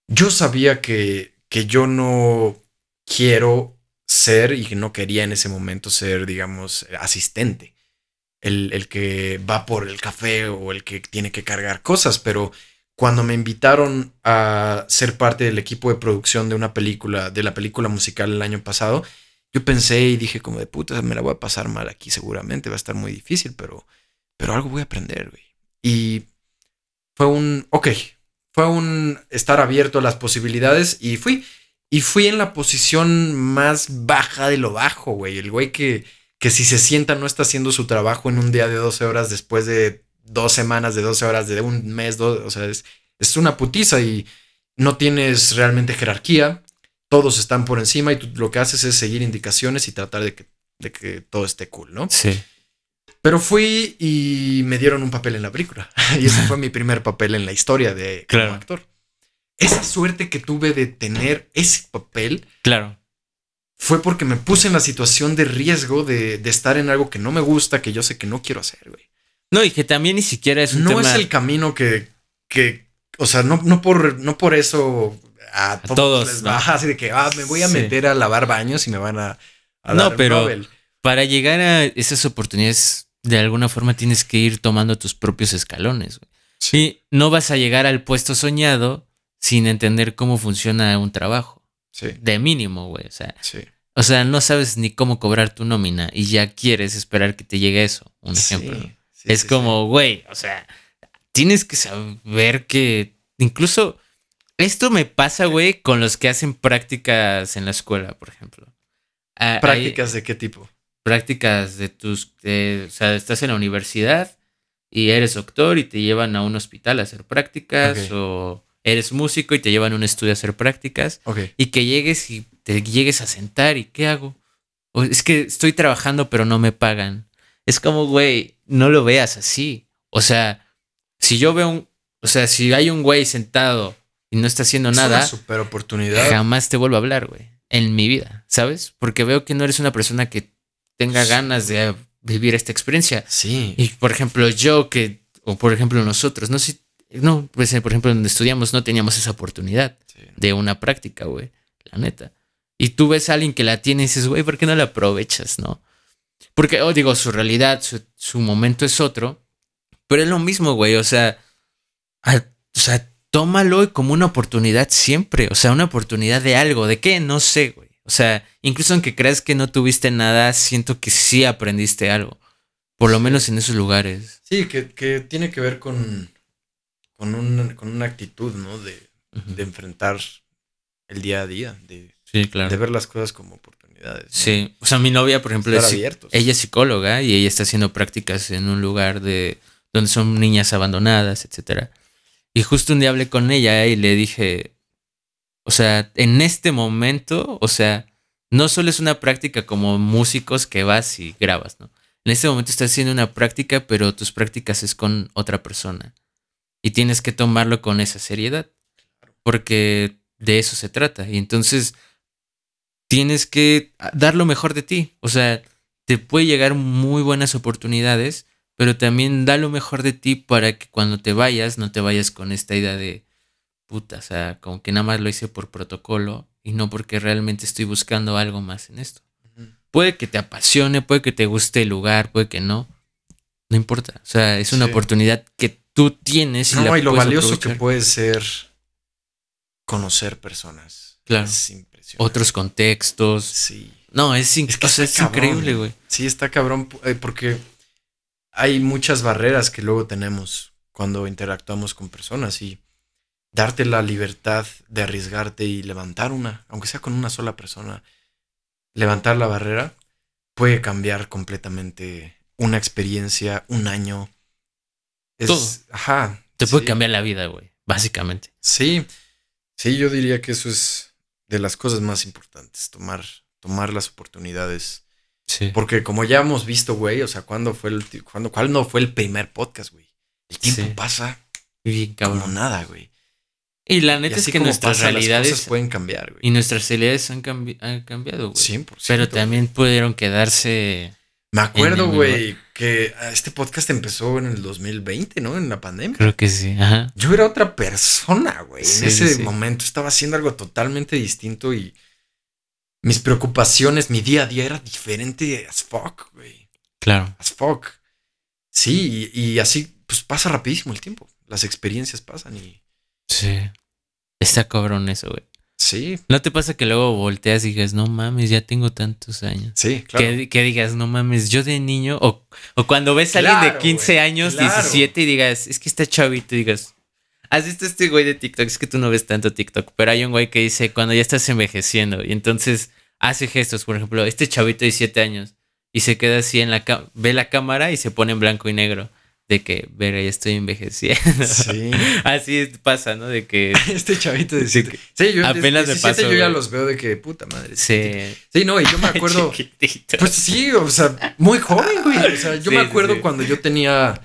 Yo sabía que, que yo no quiero ser y que no quería en ese momento ser, digamos, asistente el, que va por el café o el que tiene que cargar cosas, pero cuando me invitaron a ser parte del equipo de producción de una película, de la película musical el año pasado, yo pensé y dije como de puta, me la voy a pasar mal aquí seguramente, va a estar muy difícil, pero, pero algo voy a aprender, güey. Y fue un, ok, fue un estar abierto a las posibilidades y fui. Y fui en la posición más baja de lo bajo, güey. El güey que, que si se sienta no está haciendo su trabajo en un día de 12 horas después de dos semanas, de 12 horas, de un mes, dos, o sea, es, es una putiza y no tienes realmente jerarquía. Todos están por encima y tú lo que haces es seguir indicaciones y tratar de que, de que todo esté cool, ¿no? Sí. Pero fui y me dieron un papel en la película. y ese fue mi primer papel en la historia de como Claro. actor. Esa suerte que tuve de tener ese papel Claro. fue porque me puse en la situación de riesgo de, de estar en algo que no me gusta, que yo sé que no quiero hacer, güey. No, y que también ni siquiera es un No tema. es el camino que, que o sea, no, no, por, no por eso a, todos, todos, les ¿no? baja así de que ah, me voy a Sí. meter a lavar baños y me van a, a No, dar pero- Nobel. Para llegar a esas oportunidades, de alguna forma tienes que ir tomando tus propios escalones. güey. Y no vas a llegar al puesto soñado sin entender cómo funciona un trabajo. Sí, De mínimo, güey. O sea, sí. o sea, no sabes ni cómo cobrar tu nómina y ya quieres esperar que te llegue eso. Un Sí, ejemplo. Sí, es sí, como, güey, o sea, tienes que saber que incluso esto me pasa, güey, con los que hacen prácticas en la escuela, por ejemplo. Ah, hay ¿Prácticas de qué tipo? prácticas de tus, de- o sea, estás en la universidad y eres doctor y te llevan a un hospital a hacer prácticas o eres músico y te llevan a un estudio a hacer prácticas y que llegues y te llegues a sentar y ¿qué hago? O es que estoy trabajando pero no me pagan. Es como, güey, no lo veas así. O sea, si yo veo un, o sea, si hay un güey sentado y no está haciendo Es nada, una super oportunidad. jamás te vuelvo a hablar, güey, en mi vida, ¿sabes? Porque veo que no eres una persona que tenga Sí. ganas de vivir esta experiencia. Sí. Y por ejemplo, yo que, o por ejemplo nosotros, no sé, no, pues por ejemplo donde estudiamos no teníamos esa oportunidad Sí. de una práctica, güey, la neta. Y tú ves a alguien que la tiene y dices, güey, ¿por qué no la aprovechas, no? Porque, oh, digo, su realidad, su, su momento es otro, pero es lo mismo, güey, o sea, a- o sea, tómalo como una oportunidad siempre, o sea, una oportunidad de algo, ¿de qué? No sé, güey. O sea, incluso aunque creas que no tuviste nada, siento que sí aprendiste algo, por lo menos en esos lugares. Sí, que, que tiene que ver con, con, un- con una actitud, ¿no? De, de enfrentar el día a día, de, Sí, claro. de ver las cosas como oportunidades. Sí, o sea, mi novia, por ejemplo, es, ella es psicóloga y ella está haciendo prácticas en un lugar de donde son niñas abandonadas, etcétera. Y justo un día hablé con ella y le dije, o sea, en este momento, o sea, no solo es una práctica como músicos que vas y grabas, ¿no? En este momento estás haciendo una práctica, pero tus prácticas es con otra persona. Y tienes que tomarlo con esa seriedad, porque de eso se trata. Y entonces tienes que dar lo mejor de ti. O sea, te puede llegar muy buenas oportunidades, pero también da lo mejor de ti para que cuando te vayas no te vayas con esta idea de puta, o sea, como que nada más lo hice por protocolo y no porque realmente estoy buscando algo más en esto. Puede que te apasione, puede que te guste el lugar, puede que no. No importa. O sea, es una Sí. oportunidad que tú tienes y, No, la y lo valioso que puede ser conocer personas. Claro. Es impresionante. Otros contextos. Sí. No, es, in- Es que o sea, está es cabrón. increíble, güey. Sí, está cabrón eh, porque hay muchas barreras que luego tenemos cuando interactuamos con personas y darte la libertad de arriesgarte y levantar una, aunque sea con una sola persona, levantar la barrera puede cambiar completamente una experiencia, un año. Es, Todo. Ajá. Te puede cambiar la vida, güey. Básicamente. Sí, sí, yo diría que eso es de las cosas más importantes, tomar, tomar las oportunidades. Sí. Porque como ya hemos visto, güey, o sea, ¿cuándo fue el, cuándo, ¿cuándo fue el primer podcast, güey? El tiempo Sí. pasa Bien como nada, güey. Y la Y neta es que nuestras pasa, las realidades cosas pueden cambiar, güey. y nuestras realidades han, cambi- han cambiado, güey. 100%. Pero también pudieron quedarse. Me acuerdo, güey, que ah, este podcast empezó en el 2020, ¿no? En la pandemia. Creo que sí. Ajá. Yo era otra persona, güey. Sí, en ese sí. momento estaba haciendo algo totalmente distinto y mis preocupaciones, mi día a día era diferente as fuck, güey. Claro. As fuck. Sí, y, y así, pues pasa rapidísimo el tiempo. Las experiencias pasan y, Sí. Está cabrón eso, güey. Sí. ¿No te pasa que luego volteas y digas, no mames, ya tengo tantos años? Sí, claro. Que, que digas, no mames, yo de niño, o, o cuando ves a alguien de Claro, 15 güey, años, claro. 17 y digas, es que está chavito y digas, ¿has visto este güey de TikTok? Es que tú no ves tanto TikTok, pero hay un güey que dice, cuando ya estás envejeciendo y entonces hace gestos, por ejemplo, este chavito de 7 años y se queda así en la cámara, ve la cámara y se pone en blanco y negro. De que, verga, ya estoy envejeciendo. Sí. Así pasa, ¿no? De que Este chavito de Sí, 17. Sí, yo apenas me 17 pasó, yo ya los veo de que puta madre. se... Sí, no, y yo me acuerdo. Chiquitito. Pues sí, o sea, muy joven, güey. O sea, yo Sí, me sí, acuerdo sí. cuando yo tenía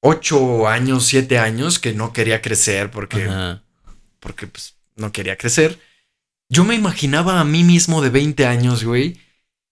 8 años, 7 años, que no quería crecer porque, Ajá. porque pues, no quería crecer. Yo me imaginaba a mí mismo de 20 años, güey.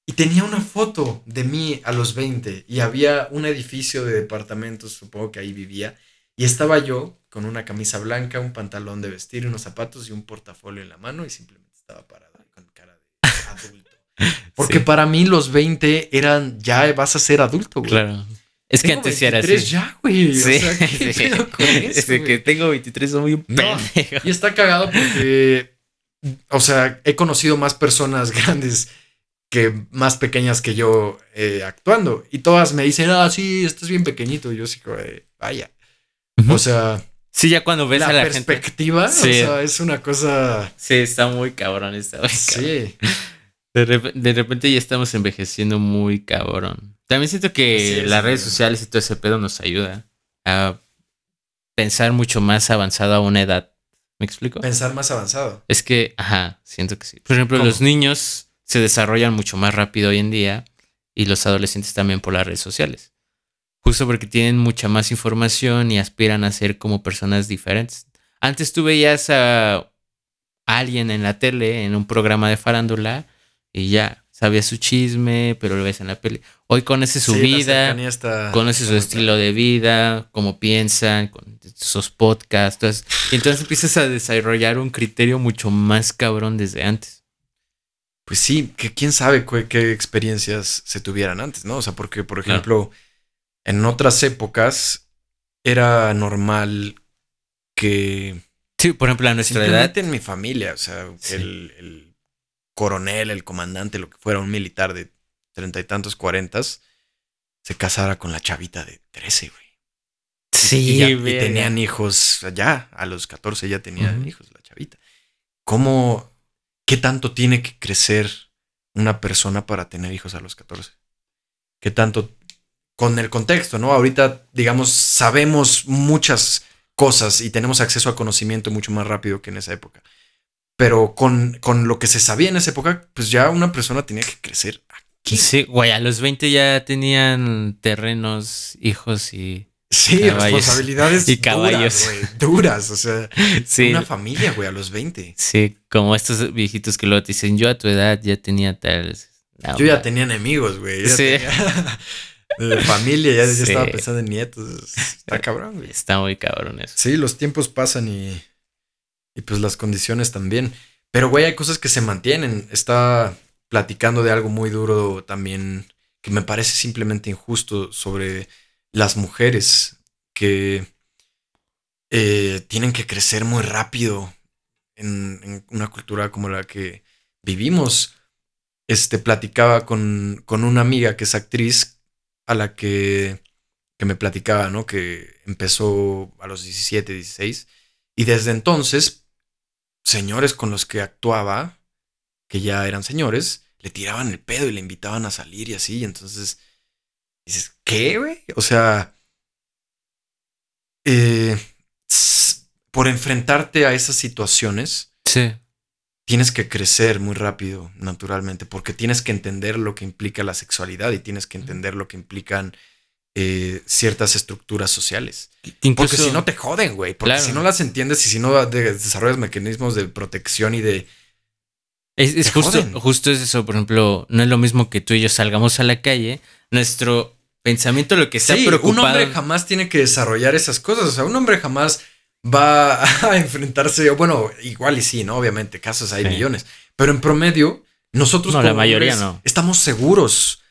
Y tenía una foto de mí a los 20 y había un edificio de departamentos, supongo que ahí vivía, y estaba yo con una camisa blanca, un pantalón de vestir, unos zapatos y un portafolio en la mano y simplemente estaba parado con cara de adulto. Porque Sí. para mí los 20 eran ya vas a ser adulto, güey. Claro. Es que antes sí era 23 así. ya, güey. Sí, O sea, ¿qué sí. pedo con eso, Es güey? que tengo 23, soy un No. pendejo. Y está cagado porque, o sea, he conocido más personas grandes que más pequeñas que yo eh, actuando. Y todas me dicen, ah, sí, estás bien pequeñito. Y yo sí, vaya. O sea, Sí, ya cuando ves la, a la gente. perspectiva, Sí. o sea, es una cosa... Sí, está muy cabrón. Muy cabrón. Sí, De, rep- de repente ya estamos envejeciendo muy cabrón. También siento que Sí, las redes sociales y todo ese pedo nos ayuda a pensar mucho más avanzado a una edad. ¿Me explico? pensar más avanzado. Es que, ajá, siento que sí. Por ejemplo, ¿Cómo? los niños se desarrollan mucho más rápido hoy en día y los adolescentes también por las redes sociales. Justo porque tienen mucha más información y aspiran a ser como personas diferentes. Antes tú veías a alguien en la tele, en un programa de farándula, y ya sabías su chisme, pero lo ves en la peli. Hoy conoces su Sí, vida, está- conoces su estilo de vida, cómo piensan, con sus podcasts. entonces- y entonces empiezas a desarrollar un criterio mucho más cabrón desde antes. Pues sí, que quién sabe qué experiencias se tuvieran antes, ¿no? O sea, porque, por Claro. ejemplo, en otras épocas era normal que Sí, por ejemplo, a nuestra edad. en mi familia, o sea, Sí. el, el coronel, el comandante, lo que fuera, un militar de treinta y tantos, cuarentas, se casara con la chavita de 13, güey. Sí, y, ya- y tenían hijos ya, a los 14 ya tenían hijos la chavita. ¿Cómo, qué tanto tiene que crecer una persona para tener hijos a los 14? ¿Qué tanto, con el contexto, ¿no? Ahorita, digamos, sabemos muchas cosas y tenemos acceso a conocimiento mucho más rápido que en esa época. Pero con, con lo que se sabía en esa época, pues ya una persona tenía que crecer aquí. Sí, güey, a los 20 ya tenían terrenos, hijos y. Sí, Caballos. responsabilidades Y caballos. duras, duras, o sea, Sí, una familia, güey, a los 20. sí, como estos viejitos que luego te dicen, yo a tu edad ya tenía tal. No, Yo ya tenía enemigos, güey. Sí. tenía- de familia, ya, ya Sí. estaba pensando en nietos. Está cabrón, güey. Está muy cabrón eso. Sí, los tiempos pasan y, y pues las condiciones también. Pero, güey, hay cosas que se mantienen. Está platicando de algo muy duro también que me parece simplemente injusto sobre las mujeres que eh, tienen que crecer muy rápido en, una cultura como la que vivimos. Este, platicaba con, con una amiga que es actriz a la que, que me platicaba, ¿no? Que empezó a los 17, 16 y desde entonces señores con los que actuaba, que ya eran señores, le tiraban el pedo y le invitaban a salir y así, entonces dices, ¿qué, güey? O sea, eh, por enfrentarte a esas situaciones, Sí. tienes que crecer muy rápido, naturalmente, porque tienes que entender lo que implica la sexualidad y tienes que entender lo que implican eh, ciertas estructuras sociales. Incluso, Porque si no te joden, güey. Porque Claro. si no las entiendes y si no de- desarrollas mecanismos de protección y de... Es, justo, joden. justo es eso, por ejemplo, no es lo mismo que tú y yo salgamos a la calle, nuestro pensamiento lo que está Sí, preocupado. un hombre jamás tiene que desarrollar esas cosas. O sea, un hombre jamás va a enfrentarse... Bueno, igual y sí, ¿no? Obviamente, casos hay Sí. millones. Pero en promedio, nosotros No, la mayoría hombres no. estamos seguros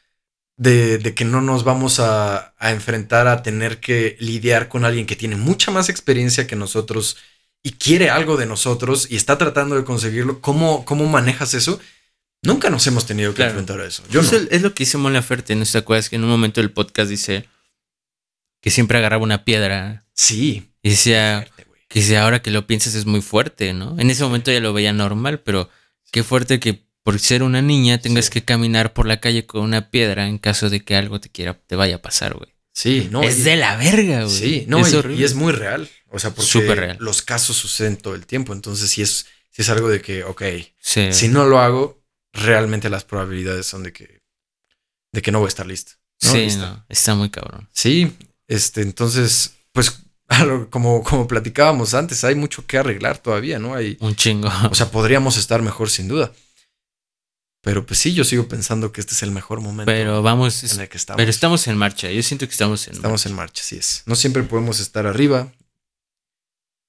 de, de que no nos vamos a, a enfrentar a tener que lidiar con alguien que tiene mucha más experiencia que nosotros y quiere algo de nosotros y está tratando de conseguirlo, ¿cómo, cómo manejas eso? Nunca nos hemos tenido que Claro. enfrentar a eso. Yo Pues no. es, es lo que hizo Mon Laferte, ¿no te acuerdas? Que en un momento del podcast dice que siempre agarraba una piedra Sí. y decía Fuerte, que si ahora que lo piensas es muy fuerte, ¿no? En ese momento ya lo veía normal, pero qué fuerte que por ser una niña tengas Sí. que caminar por la calle con una piedra en caso de que algo te quiera, te vaya a pasar, güey. Sí, no. es y- de la verga, güey. Sí, no, es y, horrible. y es muy real. O sea, porque Súper real. los casos suceden todo el tiempo. Entonces, sí es, sí es algo de que, ok, Sí. si no lo hago, realmente las probabilidades son de que, de que no voy a estar listo. ¿no? Sí, no, está muy cabrón. Sí, este, entonces, pues, como, como platicábamos antes, hay mucho que arreglar todavía, ¿no? Hay, Un chingo. o sea, podríamos estar mejor sin duda. Pero pues sí, yo sigo pensando que este es el mejor momento pero vamos, en el que estamos. pero estamos en marcha. Yo siento que estamos en Estamos en marcha, así es. No siempre podemos estar arriba,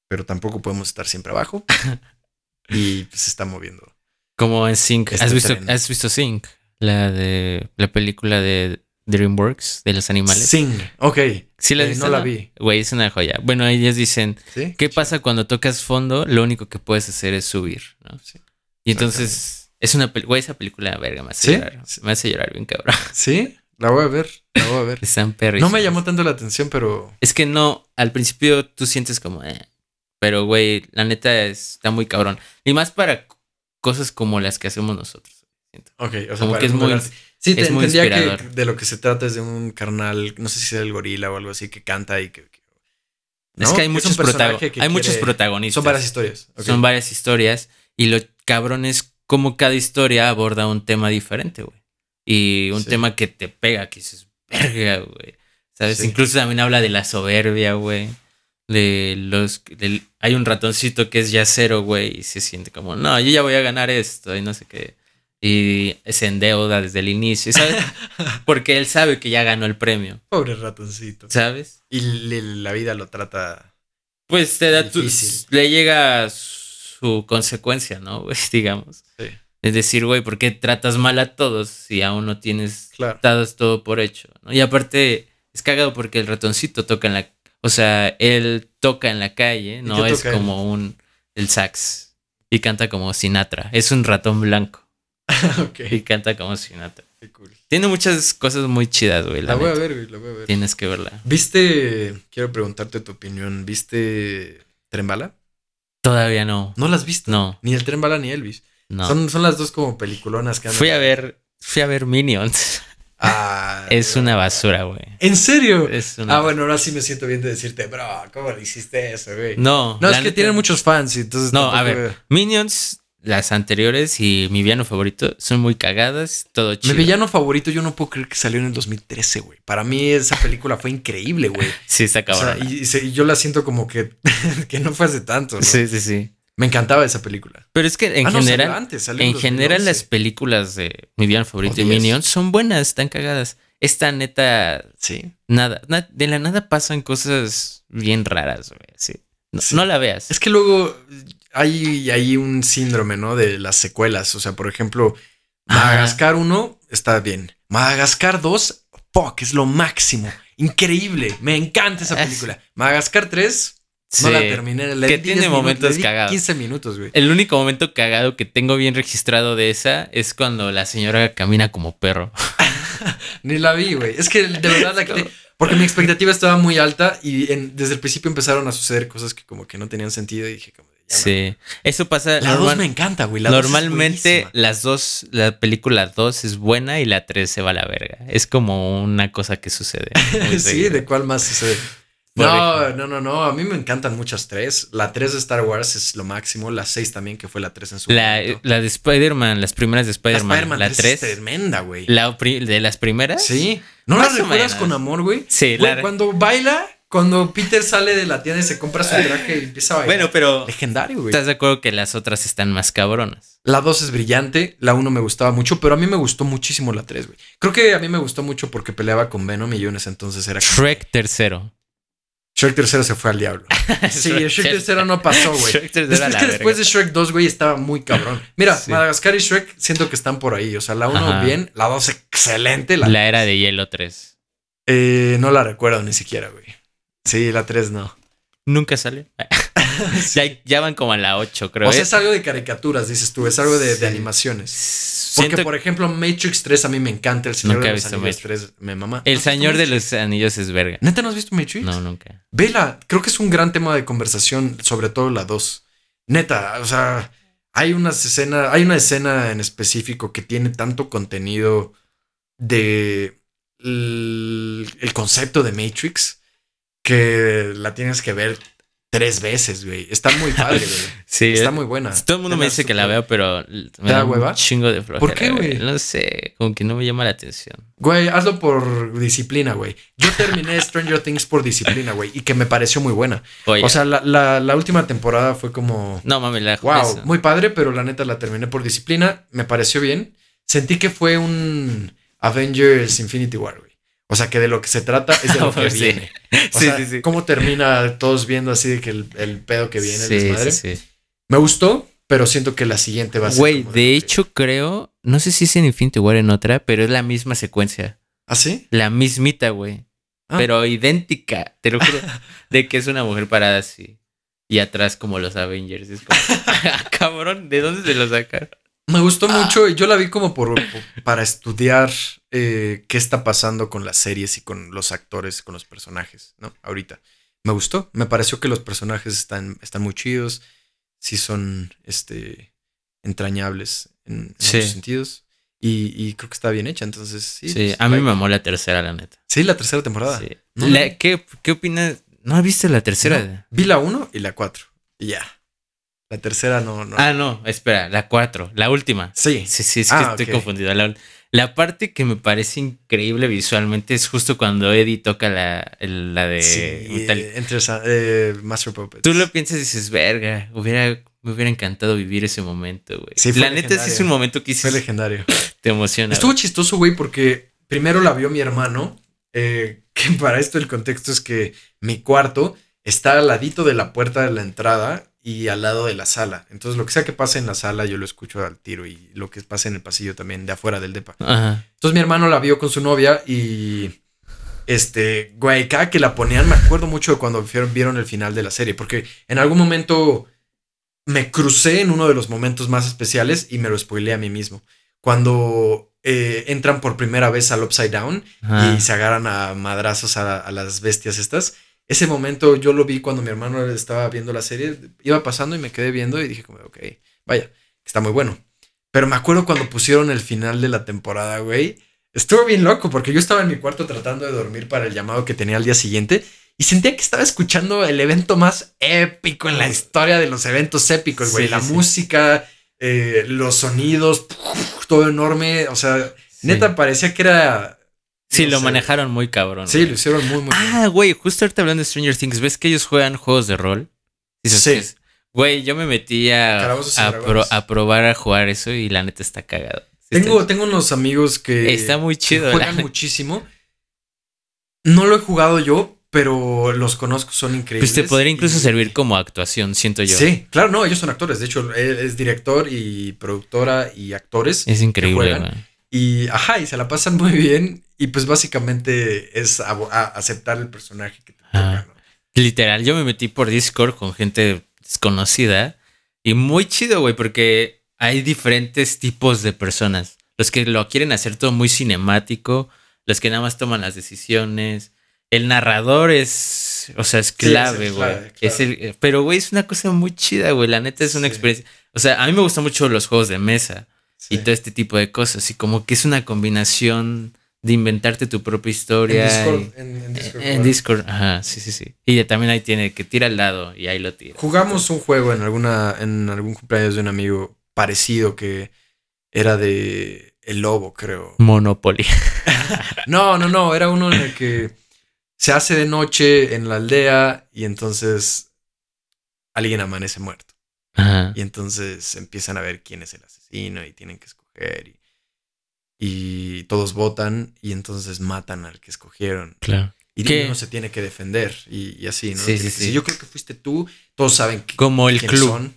pero tampoco podemos estar siempre abajo. y pues se está moviendo. Como en Sync. Este ¿Has visto, tren. ¿Has visto Sync? La de la película de DreamWorks de los animales. Sing, ok. Sí, la Eh, no la vi. Güey, es una joya. Bueno, ellas dicen, ¿Sí? ¿qué pasa cuando tocas fondo? Lo único que puedes hacer es subir, ¿no? Sí. Y entonces, es una película, güey, esa película, verga, me hace ¿Sí? llorar. Me hace llorar bien cabrón. Sí, la voy a ver, la voy a ver. Están perris. No me llamó tanto la atención, pero Es que no, al principio tú sientes como, eh. Pero, güey, la neta es- está muy cabrón. Y más para cosas como las que hacemos nosotros. siento. Ok, o sea, Como que es muy- compararse. Sí, te es muy entendía que inspirador. de lo que se trata es de un carnal, no sé si es el gorila o algo así, que canta y que. que- Es que hay muchos, personaje prota- que hay muchos protagonistas. Son varias historias. Son varias historias. Y lo cabrón es como cada historia aborda un tema diferente, güey. Y un Sí. tema que te pega, que dices, verga, güey. ¿Sabes? Sí. Incluso también habla de la soberbia, güey. De los. hay un ratoncito que es yacero, güey. Y se siente como, no, yo ya voy a ganar esto. Y no sé qué. Y se endeuda desde el inicio, ¿sabes? Porque él sabe que ya ganó el premio, Pobre ratoncito. ¿sabes? Y le- la vida lo trata. Pues te da tu, le llega su consecuencia, ¿no? güey? Digamos. Sí, Es decir, güey, ¿por qué tratas mal a todos si aún no tienes claro. todo por hecho? ¿no? Y aparte, es cagado porque el ratoncito toca en la. O sea, él toca en la calle, no es como un. El sax. Y canta como Sinatra. Es un ratón blanco. ok. Y canta como Sinatra. Qué cool. Tiene muchas cosas muy chidas, güey. La La voy a ver, güey, la voy a ver. Tienes que verla. ¿Viste? Quiero preguntarte tu opinión. ¿Viste Tren Bala? Todavía no. ¿No las has visto? No, Ni el Tren Bala ni Elvis. no. Son, son las dos como peliculonas que andan- Fui a ver. Fui a ver Minions. Ah, Es una basura, güey. ¿En serio? Es una Ah, bueno, ahora sí me siento bien de decirte, bro, ¿cómo le hiciste eso, güey? No, No, es que neta- tienen muchos fans y entonces. No, a ver, Minions, las anteriores y mi villano favorito son muy cagadas, todo chido. Mi villano favorito, yo no puedo creer que salió en el 2013, güey. Para mí esa película fue increíble, güey. Sí, está O sea, cabrón. y, yo la siento como que, que no fue hace tanto, ¿no? Sí, sí, sí. Me encantaba esa película. Pero es que en Ah, no, general, antes, en en general 2011. las películas de mi villano favorito y 10. Minions son buenas, están cagadas. Esta neta, Sí. nada, na- de la nada pasan cosas bien raras, güey. Sí. No, Sí. no la veas. Es que luego hay, hay un síndrome, ¿no? De las secuelas. O sea, por ejemplo, Ajá. Madagascar 1 está bien. Madagascar 2, fuck, es lo máximo. Increíble. Me encanta esa Es- película. Madagascar 3, no la terminé. Le Que tiene 10 momentos minutos, cagados. 15 minutos, güey. El único momento cagado que tengo bien registrado de esa es cuando la señora camina como perro. Ni la vi, güey. Es que de verdad la quité. Porque mi expectativa estaba muy alta y en- desde el principio empezaron a suceder cosas que como que no tenían sentido y dije como... ya no. Sí. Eso pasa. La 2 normal- me encanta, güey. La Normalmente las dos, la película 2 es buena y la 3 se va a la verga. Es como una cosa que sucede. sí. ¿de cuál más sucede? No, no, no, no. A mí me encantan muchas tres. La 3 de Star Wars es lo máximo. La 6 también, que fue la 3 en su La, momento. la de Spider-Man, las primeras de La Spider-Man, Spider-Man la 3 3, es tremenda, güey. la de las primeras. Sí. ¿No Más la o recuerdas con amor, güey? Sí, Güey, la- Cuando baila, cuando Peter sale de la tienda y se compra su traje y empieza a bailar. Bueno, pero Legendario, güey. ¿estás de acuerdo que las otras están más cabronas? La 2 es brillante, la 1 me gustaba mucho, pero a mí me gustó muchísimo la 3, güey. Creo que a mí me gustó mucho porque peleaba con Venom y yo en ese entonces era. Shrek tercero. Shrek tercero se fue al diablo. Sí, el Shrek tercero no pasó, güey. Shrek que después de. Shrek 2, güey, estaba muy cabrón. Mira, Sí. Madagascar y Shrek siento que están por ahí. O sea, la 1 Ajá. bien, la 2 excelente. La, La era de hielo 3. Eh, no la recuerdo ni siquiera, güey. Sí, la 3 no. Nunca sale. ya, ya van como a la 8, creo. O sea, ¿eh? es algo de caricaturas, dices tú, es algo de, de Sí. animaciones. Porque, Siento- por ejemplo, Matrix 3 a mí me encanta, el Señor Nunca de los Anillos Matrix. 3 me mama. El ¿No has visto Señor de los Anillos es verga. ¿Neta no has visto Matrix? No, nunca. Vela, creo que es un gran tema de conversación, sobre todo la 2. Neta, o sea, hay unas escenas, hay una escena en específico que tiene tanto contenido de el, el concepto de Matrix que la tienes que ver tres veces, güey. Está muy padre, güey. Sí, Está eh, muy buena. Todo el mundo me dice que la veo, pero me da da hueva? un chingo de flojera. ¿Por qué, güey? No sé, como que no me llama la atención. Güey, hazlo por disciplina, güey. Yo terminé Stranger Things por disciplina, güey, y que me pareció muy buena. Oye, O sea, la, la- la última temporada fue como... no mames, la Wow, eso. muy padre, pero la neta la terminé por disciplina. Me pareció bien. Sentí que fue un Avengers Infinity War, güey. O sea, que de lo que se trata es de lo que Sí. viene. O Sí, sea, sí, sí. cómo termina todos viendo así de que el, el pedo que viene, Sí, desmadre. sí, sí. Me gustó, pero siento que la siguiente va a ser. Güey, de que- hecho creo, no sé si es en Infinity War en otra, pero es la misma secuencia. ¿Ah, sí? La mismita, güey. Ah. Pero idéntica, te lo juro. de que es una mujer parada así. Y atrás como los Avengers. Es como, "Ah, cabrón, ¿de dónde se lo sacaron? Me gustó Ah. mucho. Yo la vi como por, por- para estudiar eh, qué está pasando con las series y con los actores, con los personajes, ¿no? Ahorita. Me gustó. Me pareció que los personajes están, están muy chidos. Sí son este, entrañables en, en Sí. muchos sentidos. Y, y creo que está bien hecha. Entonces, sí. Sí, pues, a mí like. me mamó la tercera, la neta. Sí, la tercera temporada. Sí. No, La-. ¿qué, ¿Qué opinas? ¿No viste la tercera? No, vi la 1 y la 4. Y ya. La tercera no. no. Ah, no, espera, la cuatro, la última. sí. Sí, sí, es que Ah, estoy confundido. La, la parte que me parece increíble visualmente es justo cuando Eddie toca la, la de Sí, eh, interesa- eh, Master Puppets. Tú lo piensas y dices, verga, hubiera, me hubiera encantado vivir ese momento, güey. Sí, fue la neta sí es un momento que Fue dices, legendario. te emociona. Estuvo güey. chistoso, güey, porque primero la vio mi hermano. eh, que para esto el contexto es que mi cuarto está al ladito de la puerta de la entrada y al lado de la sala. Entonces, lo que sea que pase en la sala, yo lo escucho al tiro y lo que pase en el pasillo también, de afuera del depa. Ajá. Entonces, mi hermano la vio con su novia y. Este, güey, cada que la ponían, me acuerdo mucho de cuando vieron, el final de la serie, porque en algún momento me crucé en uno de los momentos más especiales y me lo spoileé a mí mismo. Cuando eh, entran por primera vez al Upside Down Ajá. y se agarran a madrazos a, a las bestias estas. Ese momento yo lo vi cuando mi hermano estaba viendo la serie. Iba pasando y me quedé viendo y dije como, ok, vaya, está muy bueno. Pero me acuerdo cuando pusieron el final de la temporada, güey. Estuvo bien loco porque yo estaba en mi cuarto tratando de dormir para el llamado que tenía al día siguiente y sentía que estaba escuchando el evento más épico en la historia de los eventos épicos, güey. Sí, la sí. música, eh, los sonidos, todo enorme. O sea, neta parecía que era... Sí, no lo sé. manejaron muy cabrón. Sí, güey. lo hicieron muy, muy bien. Ah, güey, justo ahorita hablando de Stranger Things, ¿ves que ellos juegan juegos de rol? Dices, Sí. ¿qué es? Güey, yo me metí a, pro- a probar a jugar eso y la neta está cagado. Sí Tengo, está, tengo unos amigos que, está muy que chido. la juegan muchísimo. No lo he jugado yo, pero los conozco, son increíbles. Pues te podría incluso y- servir como actuación, siento yo. Sí, claro, no, ellos son actores. De hecho, él es director y productora y actores. Es increíble, juegan. Y ajá, y se la pasan muy bien. Y pues básicamente es a- a- aceptar el personaje que te toca, ¿no? Literal, yo me metí por Discord con gente desconocida y muy chido, güey, porque hay diferentes tipos de personas. Los que lo quieren hacer todo muy cinemático, los que nada más toman las decisiones. El narrador es, o sea, es Sí, es clave, el güey. clave, Es el- pero, güey, es una cosa muy chida, güey. La neta es una Sí. experiencia. O sea, a mí me gustan mucho los juegos de mesa Sí. y todo este tipo de cosas. Y como que es una combinación de inventarte tu propia En historia. Discord. y- En, en Discord, en. Discord, ajá, sí, sí, sí. Y también ahí tiene que tira al lado y ahí lo tira. Jugamos un juego en alguna en algún cumpleaños de un amigo parecido que era de El Lobo, creo. Monopoly. No, no, no, era uno en el que se hace de noche en la aldea y entonces alguien amanece muerto. Ajá. Y entonces empiezan a ver quién es el asesino y tienen que escoger y, y todos votan y entonces matan al que escogieron. Claro. Y ¿Qué? uno se tiene que defender y, y así, ¿no? Sí, sí, sí. Si yo creo que fuiste tú, todos saben que, Como el club. son.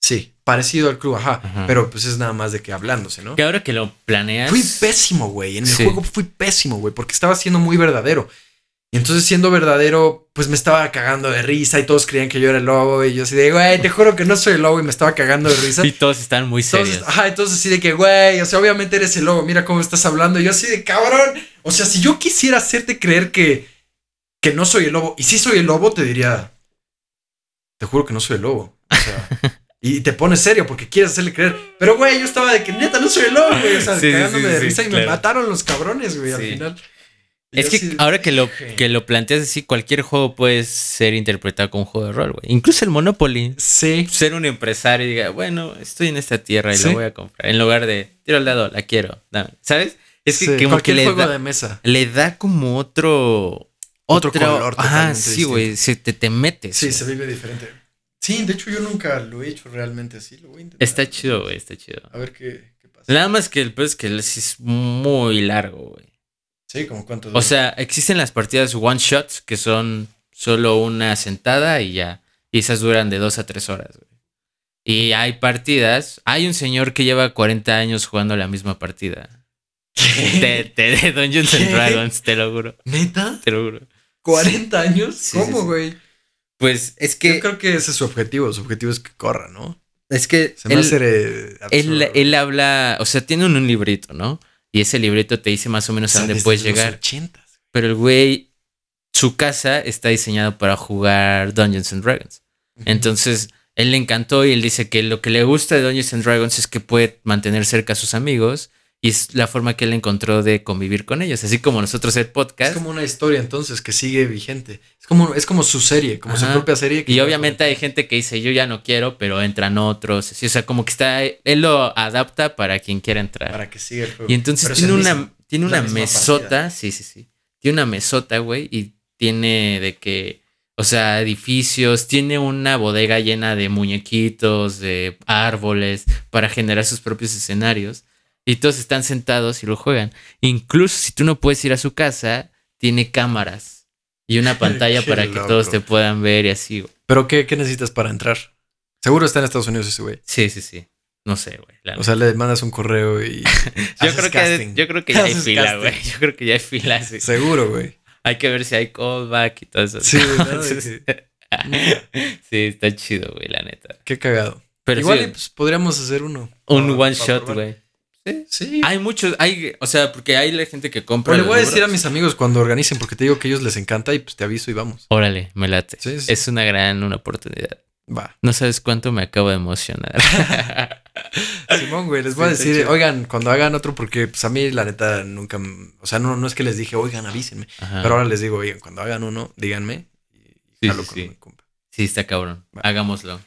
Sí, parecido al club, ajá, Ajá. Pero pues es nada más de que hablándose, ¿no? Que ahora que lo planeas. Fui pésimo, güey. En el Sí. juego fui pésimo, güey, porque estaba siendo muy verdadero. Y entonces, siendo verdadero, pues me estaba cagando de risa y todos creían que yo era el lobo. Y yo así de, güey, te juro que no soy el lobo y me estaba cagando de risa. Y todos están muy serios. Entonces, ajá, entonces así de que, güey, o sea, obviamente eres el lobo, mira cómo estás hablando. Y yo así de, cabrón. O sea, si yo quisiera hacerte creer que, que no soy el lobo, y si soy el lobo, te diría, te juro que no soy el lobo. O sea, y te pones serio porque quieres hacerle creer. Pero, güey, yo estaba de que neta no soy el lobo, güey. O sea, Sí, cagándome sí, de risa y me mataron los cabrones, güey, al final. Es que ahora que lo, que lo planteas así, cualquier juego puede ser interpretado como un juego de rol, güey. Incluso el Monopoly. Sí. Ser un empresario y diga, bueno, estoy en esta tierra y Sí. la voy a comprar. En lugar de, tiro al dado, la quiero, dame. ¿Sabes? Es que sí, como que le juego da, de mesa. le da como otro... Otro otro- color totalmente sí, güey. Se te, te metes. Sí, se vive diferente. Sí, de hecho yo nunca lo he hecho realmente así. Lo voy a intentar. Está chido, güey, está chido. A ver qué, qué pasa. Nada más que el peor es que es muy largo, güey. Sí, como cuánto. O sea, existen las partidas one shots que son solo una sentada y ya. Y esas duran de dos a tres horas, güey. Y hay partidas. Hay un señor que lleva 40 años jugando la misma partida. De, de- de Dungeons and ¿Qué? Dragons, te lo juro. ¿Neta? Te lo juro. ¿40 años? Sí, ¿Cómo, sí, sí. güey? Pues es Yo que. creo que ese es su objetivo. Su objetivo es que corra, ¿no? Es que. Se me él- hace él, él habla. O sea, tiene un, un librito, ¿no? Y ese librito te dice más o O menos sea, a dónde puedes llegar. 80s. Pero el güey. Su casa está diseñado para jugar Dungeons and Dragons. Entonces, él le encantó y él dice que lo que le gusta de Dungeons and Dragons es que puede mantener cerca a sus amigos y es la forma que él encontró de convivir con ellos. Así como nosotros el Es podcast. como una historia entonces que sigue vigente. Es como, es como su serie, como su propia serie. que Y obviamente hay gente que dice yo ya no quiero, pero entran otros. Así, o sea, como que está, él lo adapta para quien quiera entrar. Para que siga el juego. Y entonces es tiene una, mismo, tiene es la una mesota, partida. sí, sí, sí. Tiene una mesota, güey, y tiene de que, o sea, edificios, tiene una bodega llena de muñequitos, de árboles, para generar sus propios escenarios. Y todos están sentados y lo juegan. Incluso si tú no puedes ir a su casa, tiene cámaras y una pantalla para que todos te puedan ver y así, güey. Pero ¿qué, ¿qué necesitas para entrar? Seguro está en Estados Unidos ese güey. Sí, sí, sí. No sé, güey. O sea, le mandas un correo y. yo, creo que, yo creo que ya hay fila, güey. Yo creo que ya hay fila, sí. Seguro, güey. Hay que ver si hay callback y todo eso. Sí, ¿no? Sí, está chido, güey, la neta. Qué cagado. Pero Igual sí, pues, podríamos hacer uno. un Para- one para shot, güey. Sí. Sí. Hay muchos, hay, o sea, porque hay la gente que compra. O le voy a decir a mis amigos cuando organicen, porque te digo que a ellos les encanta y pues te aviso y vamos. Órale, me late. Sí, sí. Es una gran una oportunidad. Va. No sabes cuánto me acabo de emocionar. Simón, güey, les voy a decir, oigan, cuando hagan otro, porque pues a mí la neta nunca, o sea, no, no es que les dije, oigan, avísenme, Ajá. pero ahora les digo, oigan, cuando hagan uno, díganme y Sí, sí, con sí. mi compa. Sí, está cabrón. Va. Hagámoslo.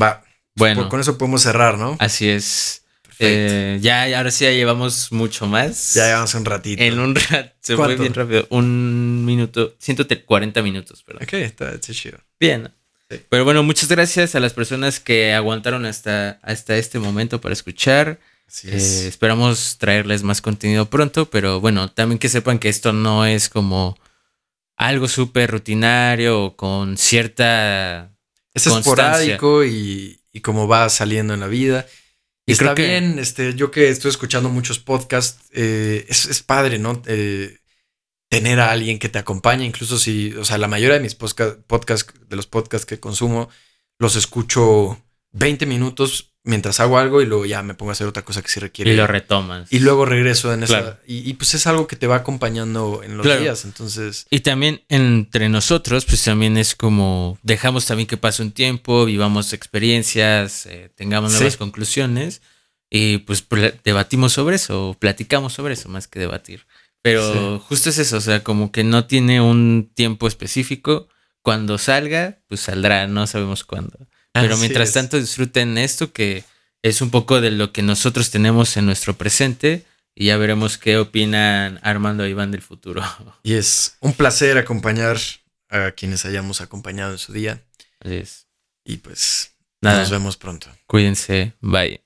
Va, Bueno, por- con eso podemos cerrar, ¿no? así es. Eh, ya, ahora sí ya llevamos mucho más. ya llevamos un ratito. En un rato. Se fue bien rápido. Un minuto. 140 minutos, perdón. Ok, está, está chido. Bien. Pero bueno, muchas gracias a las personas que aguantaron hasta, hasta este momento para escuchar. Así Eh, es. esperamos traerles más contenido pronto, pero bueno, también que sepan que esto no es como algo súper rutinario o con cierta... es constancia. esporádico y, y como va saliendo en la vida. Y está que- bien, este, yo que estoy escuchando muchos podcasts, eh, es, es padre, ¿no? Eh, tener a alguien que te acompañe, incluso si, o sea, la mayoría de mis podca- podcasts, de los podcasts que consumo, los escucho 20 minutos mientras hago algo y luego ya me pongo a hacer otra cosa que sí requiere. Y lo retomas. y luego regreso en esa. Y, y, pues es algo que te va acompañando en los Claro. días. Entonces, Y también entre nosotros, pues también es como dejamos también que pase un tiempo, vivamos experiencias, eh, tengamos Sí. nuevas conclusiones y pues debatimos sobre eso, o platicamos sobre eso más que debatir. Pero justo es eso, o sea, como que no tiene un tiempo específico. Cuando salga, pues saldrá, no sabemos cuándo. Pero Así mientras es. tanto disfruten esto que es un poco de lo que nosotros tenemos en nuestro presente y ya veremos qué opinan Armando y Iván del futuro. Y es un placer acompañar a quienes hayamos acompañado en su día. Así es. Y pues Nada. nos vemos pronto. Cuídense. Bye.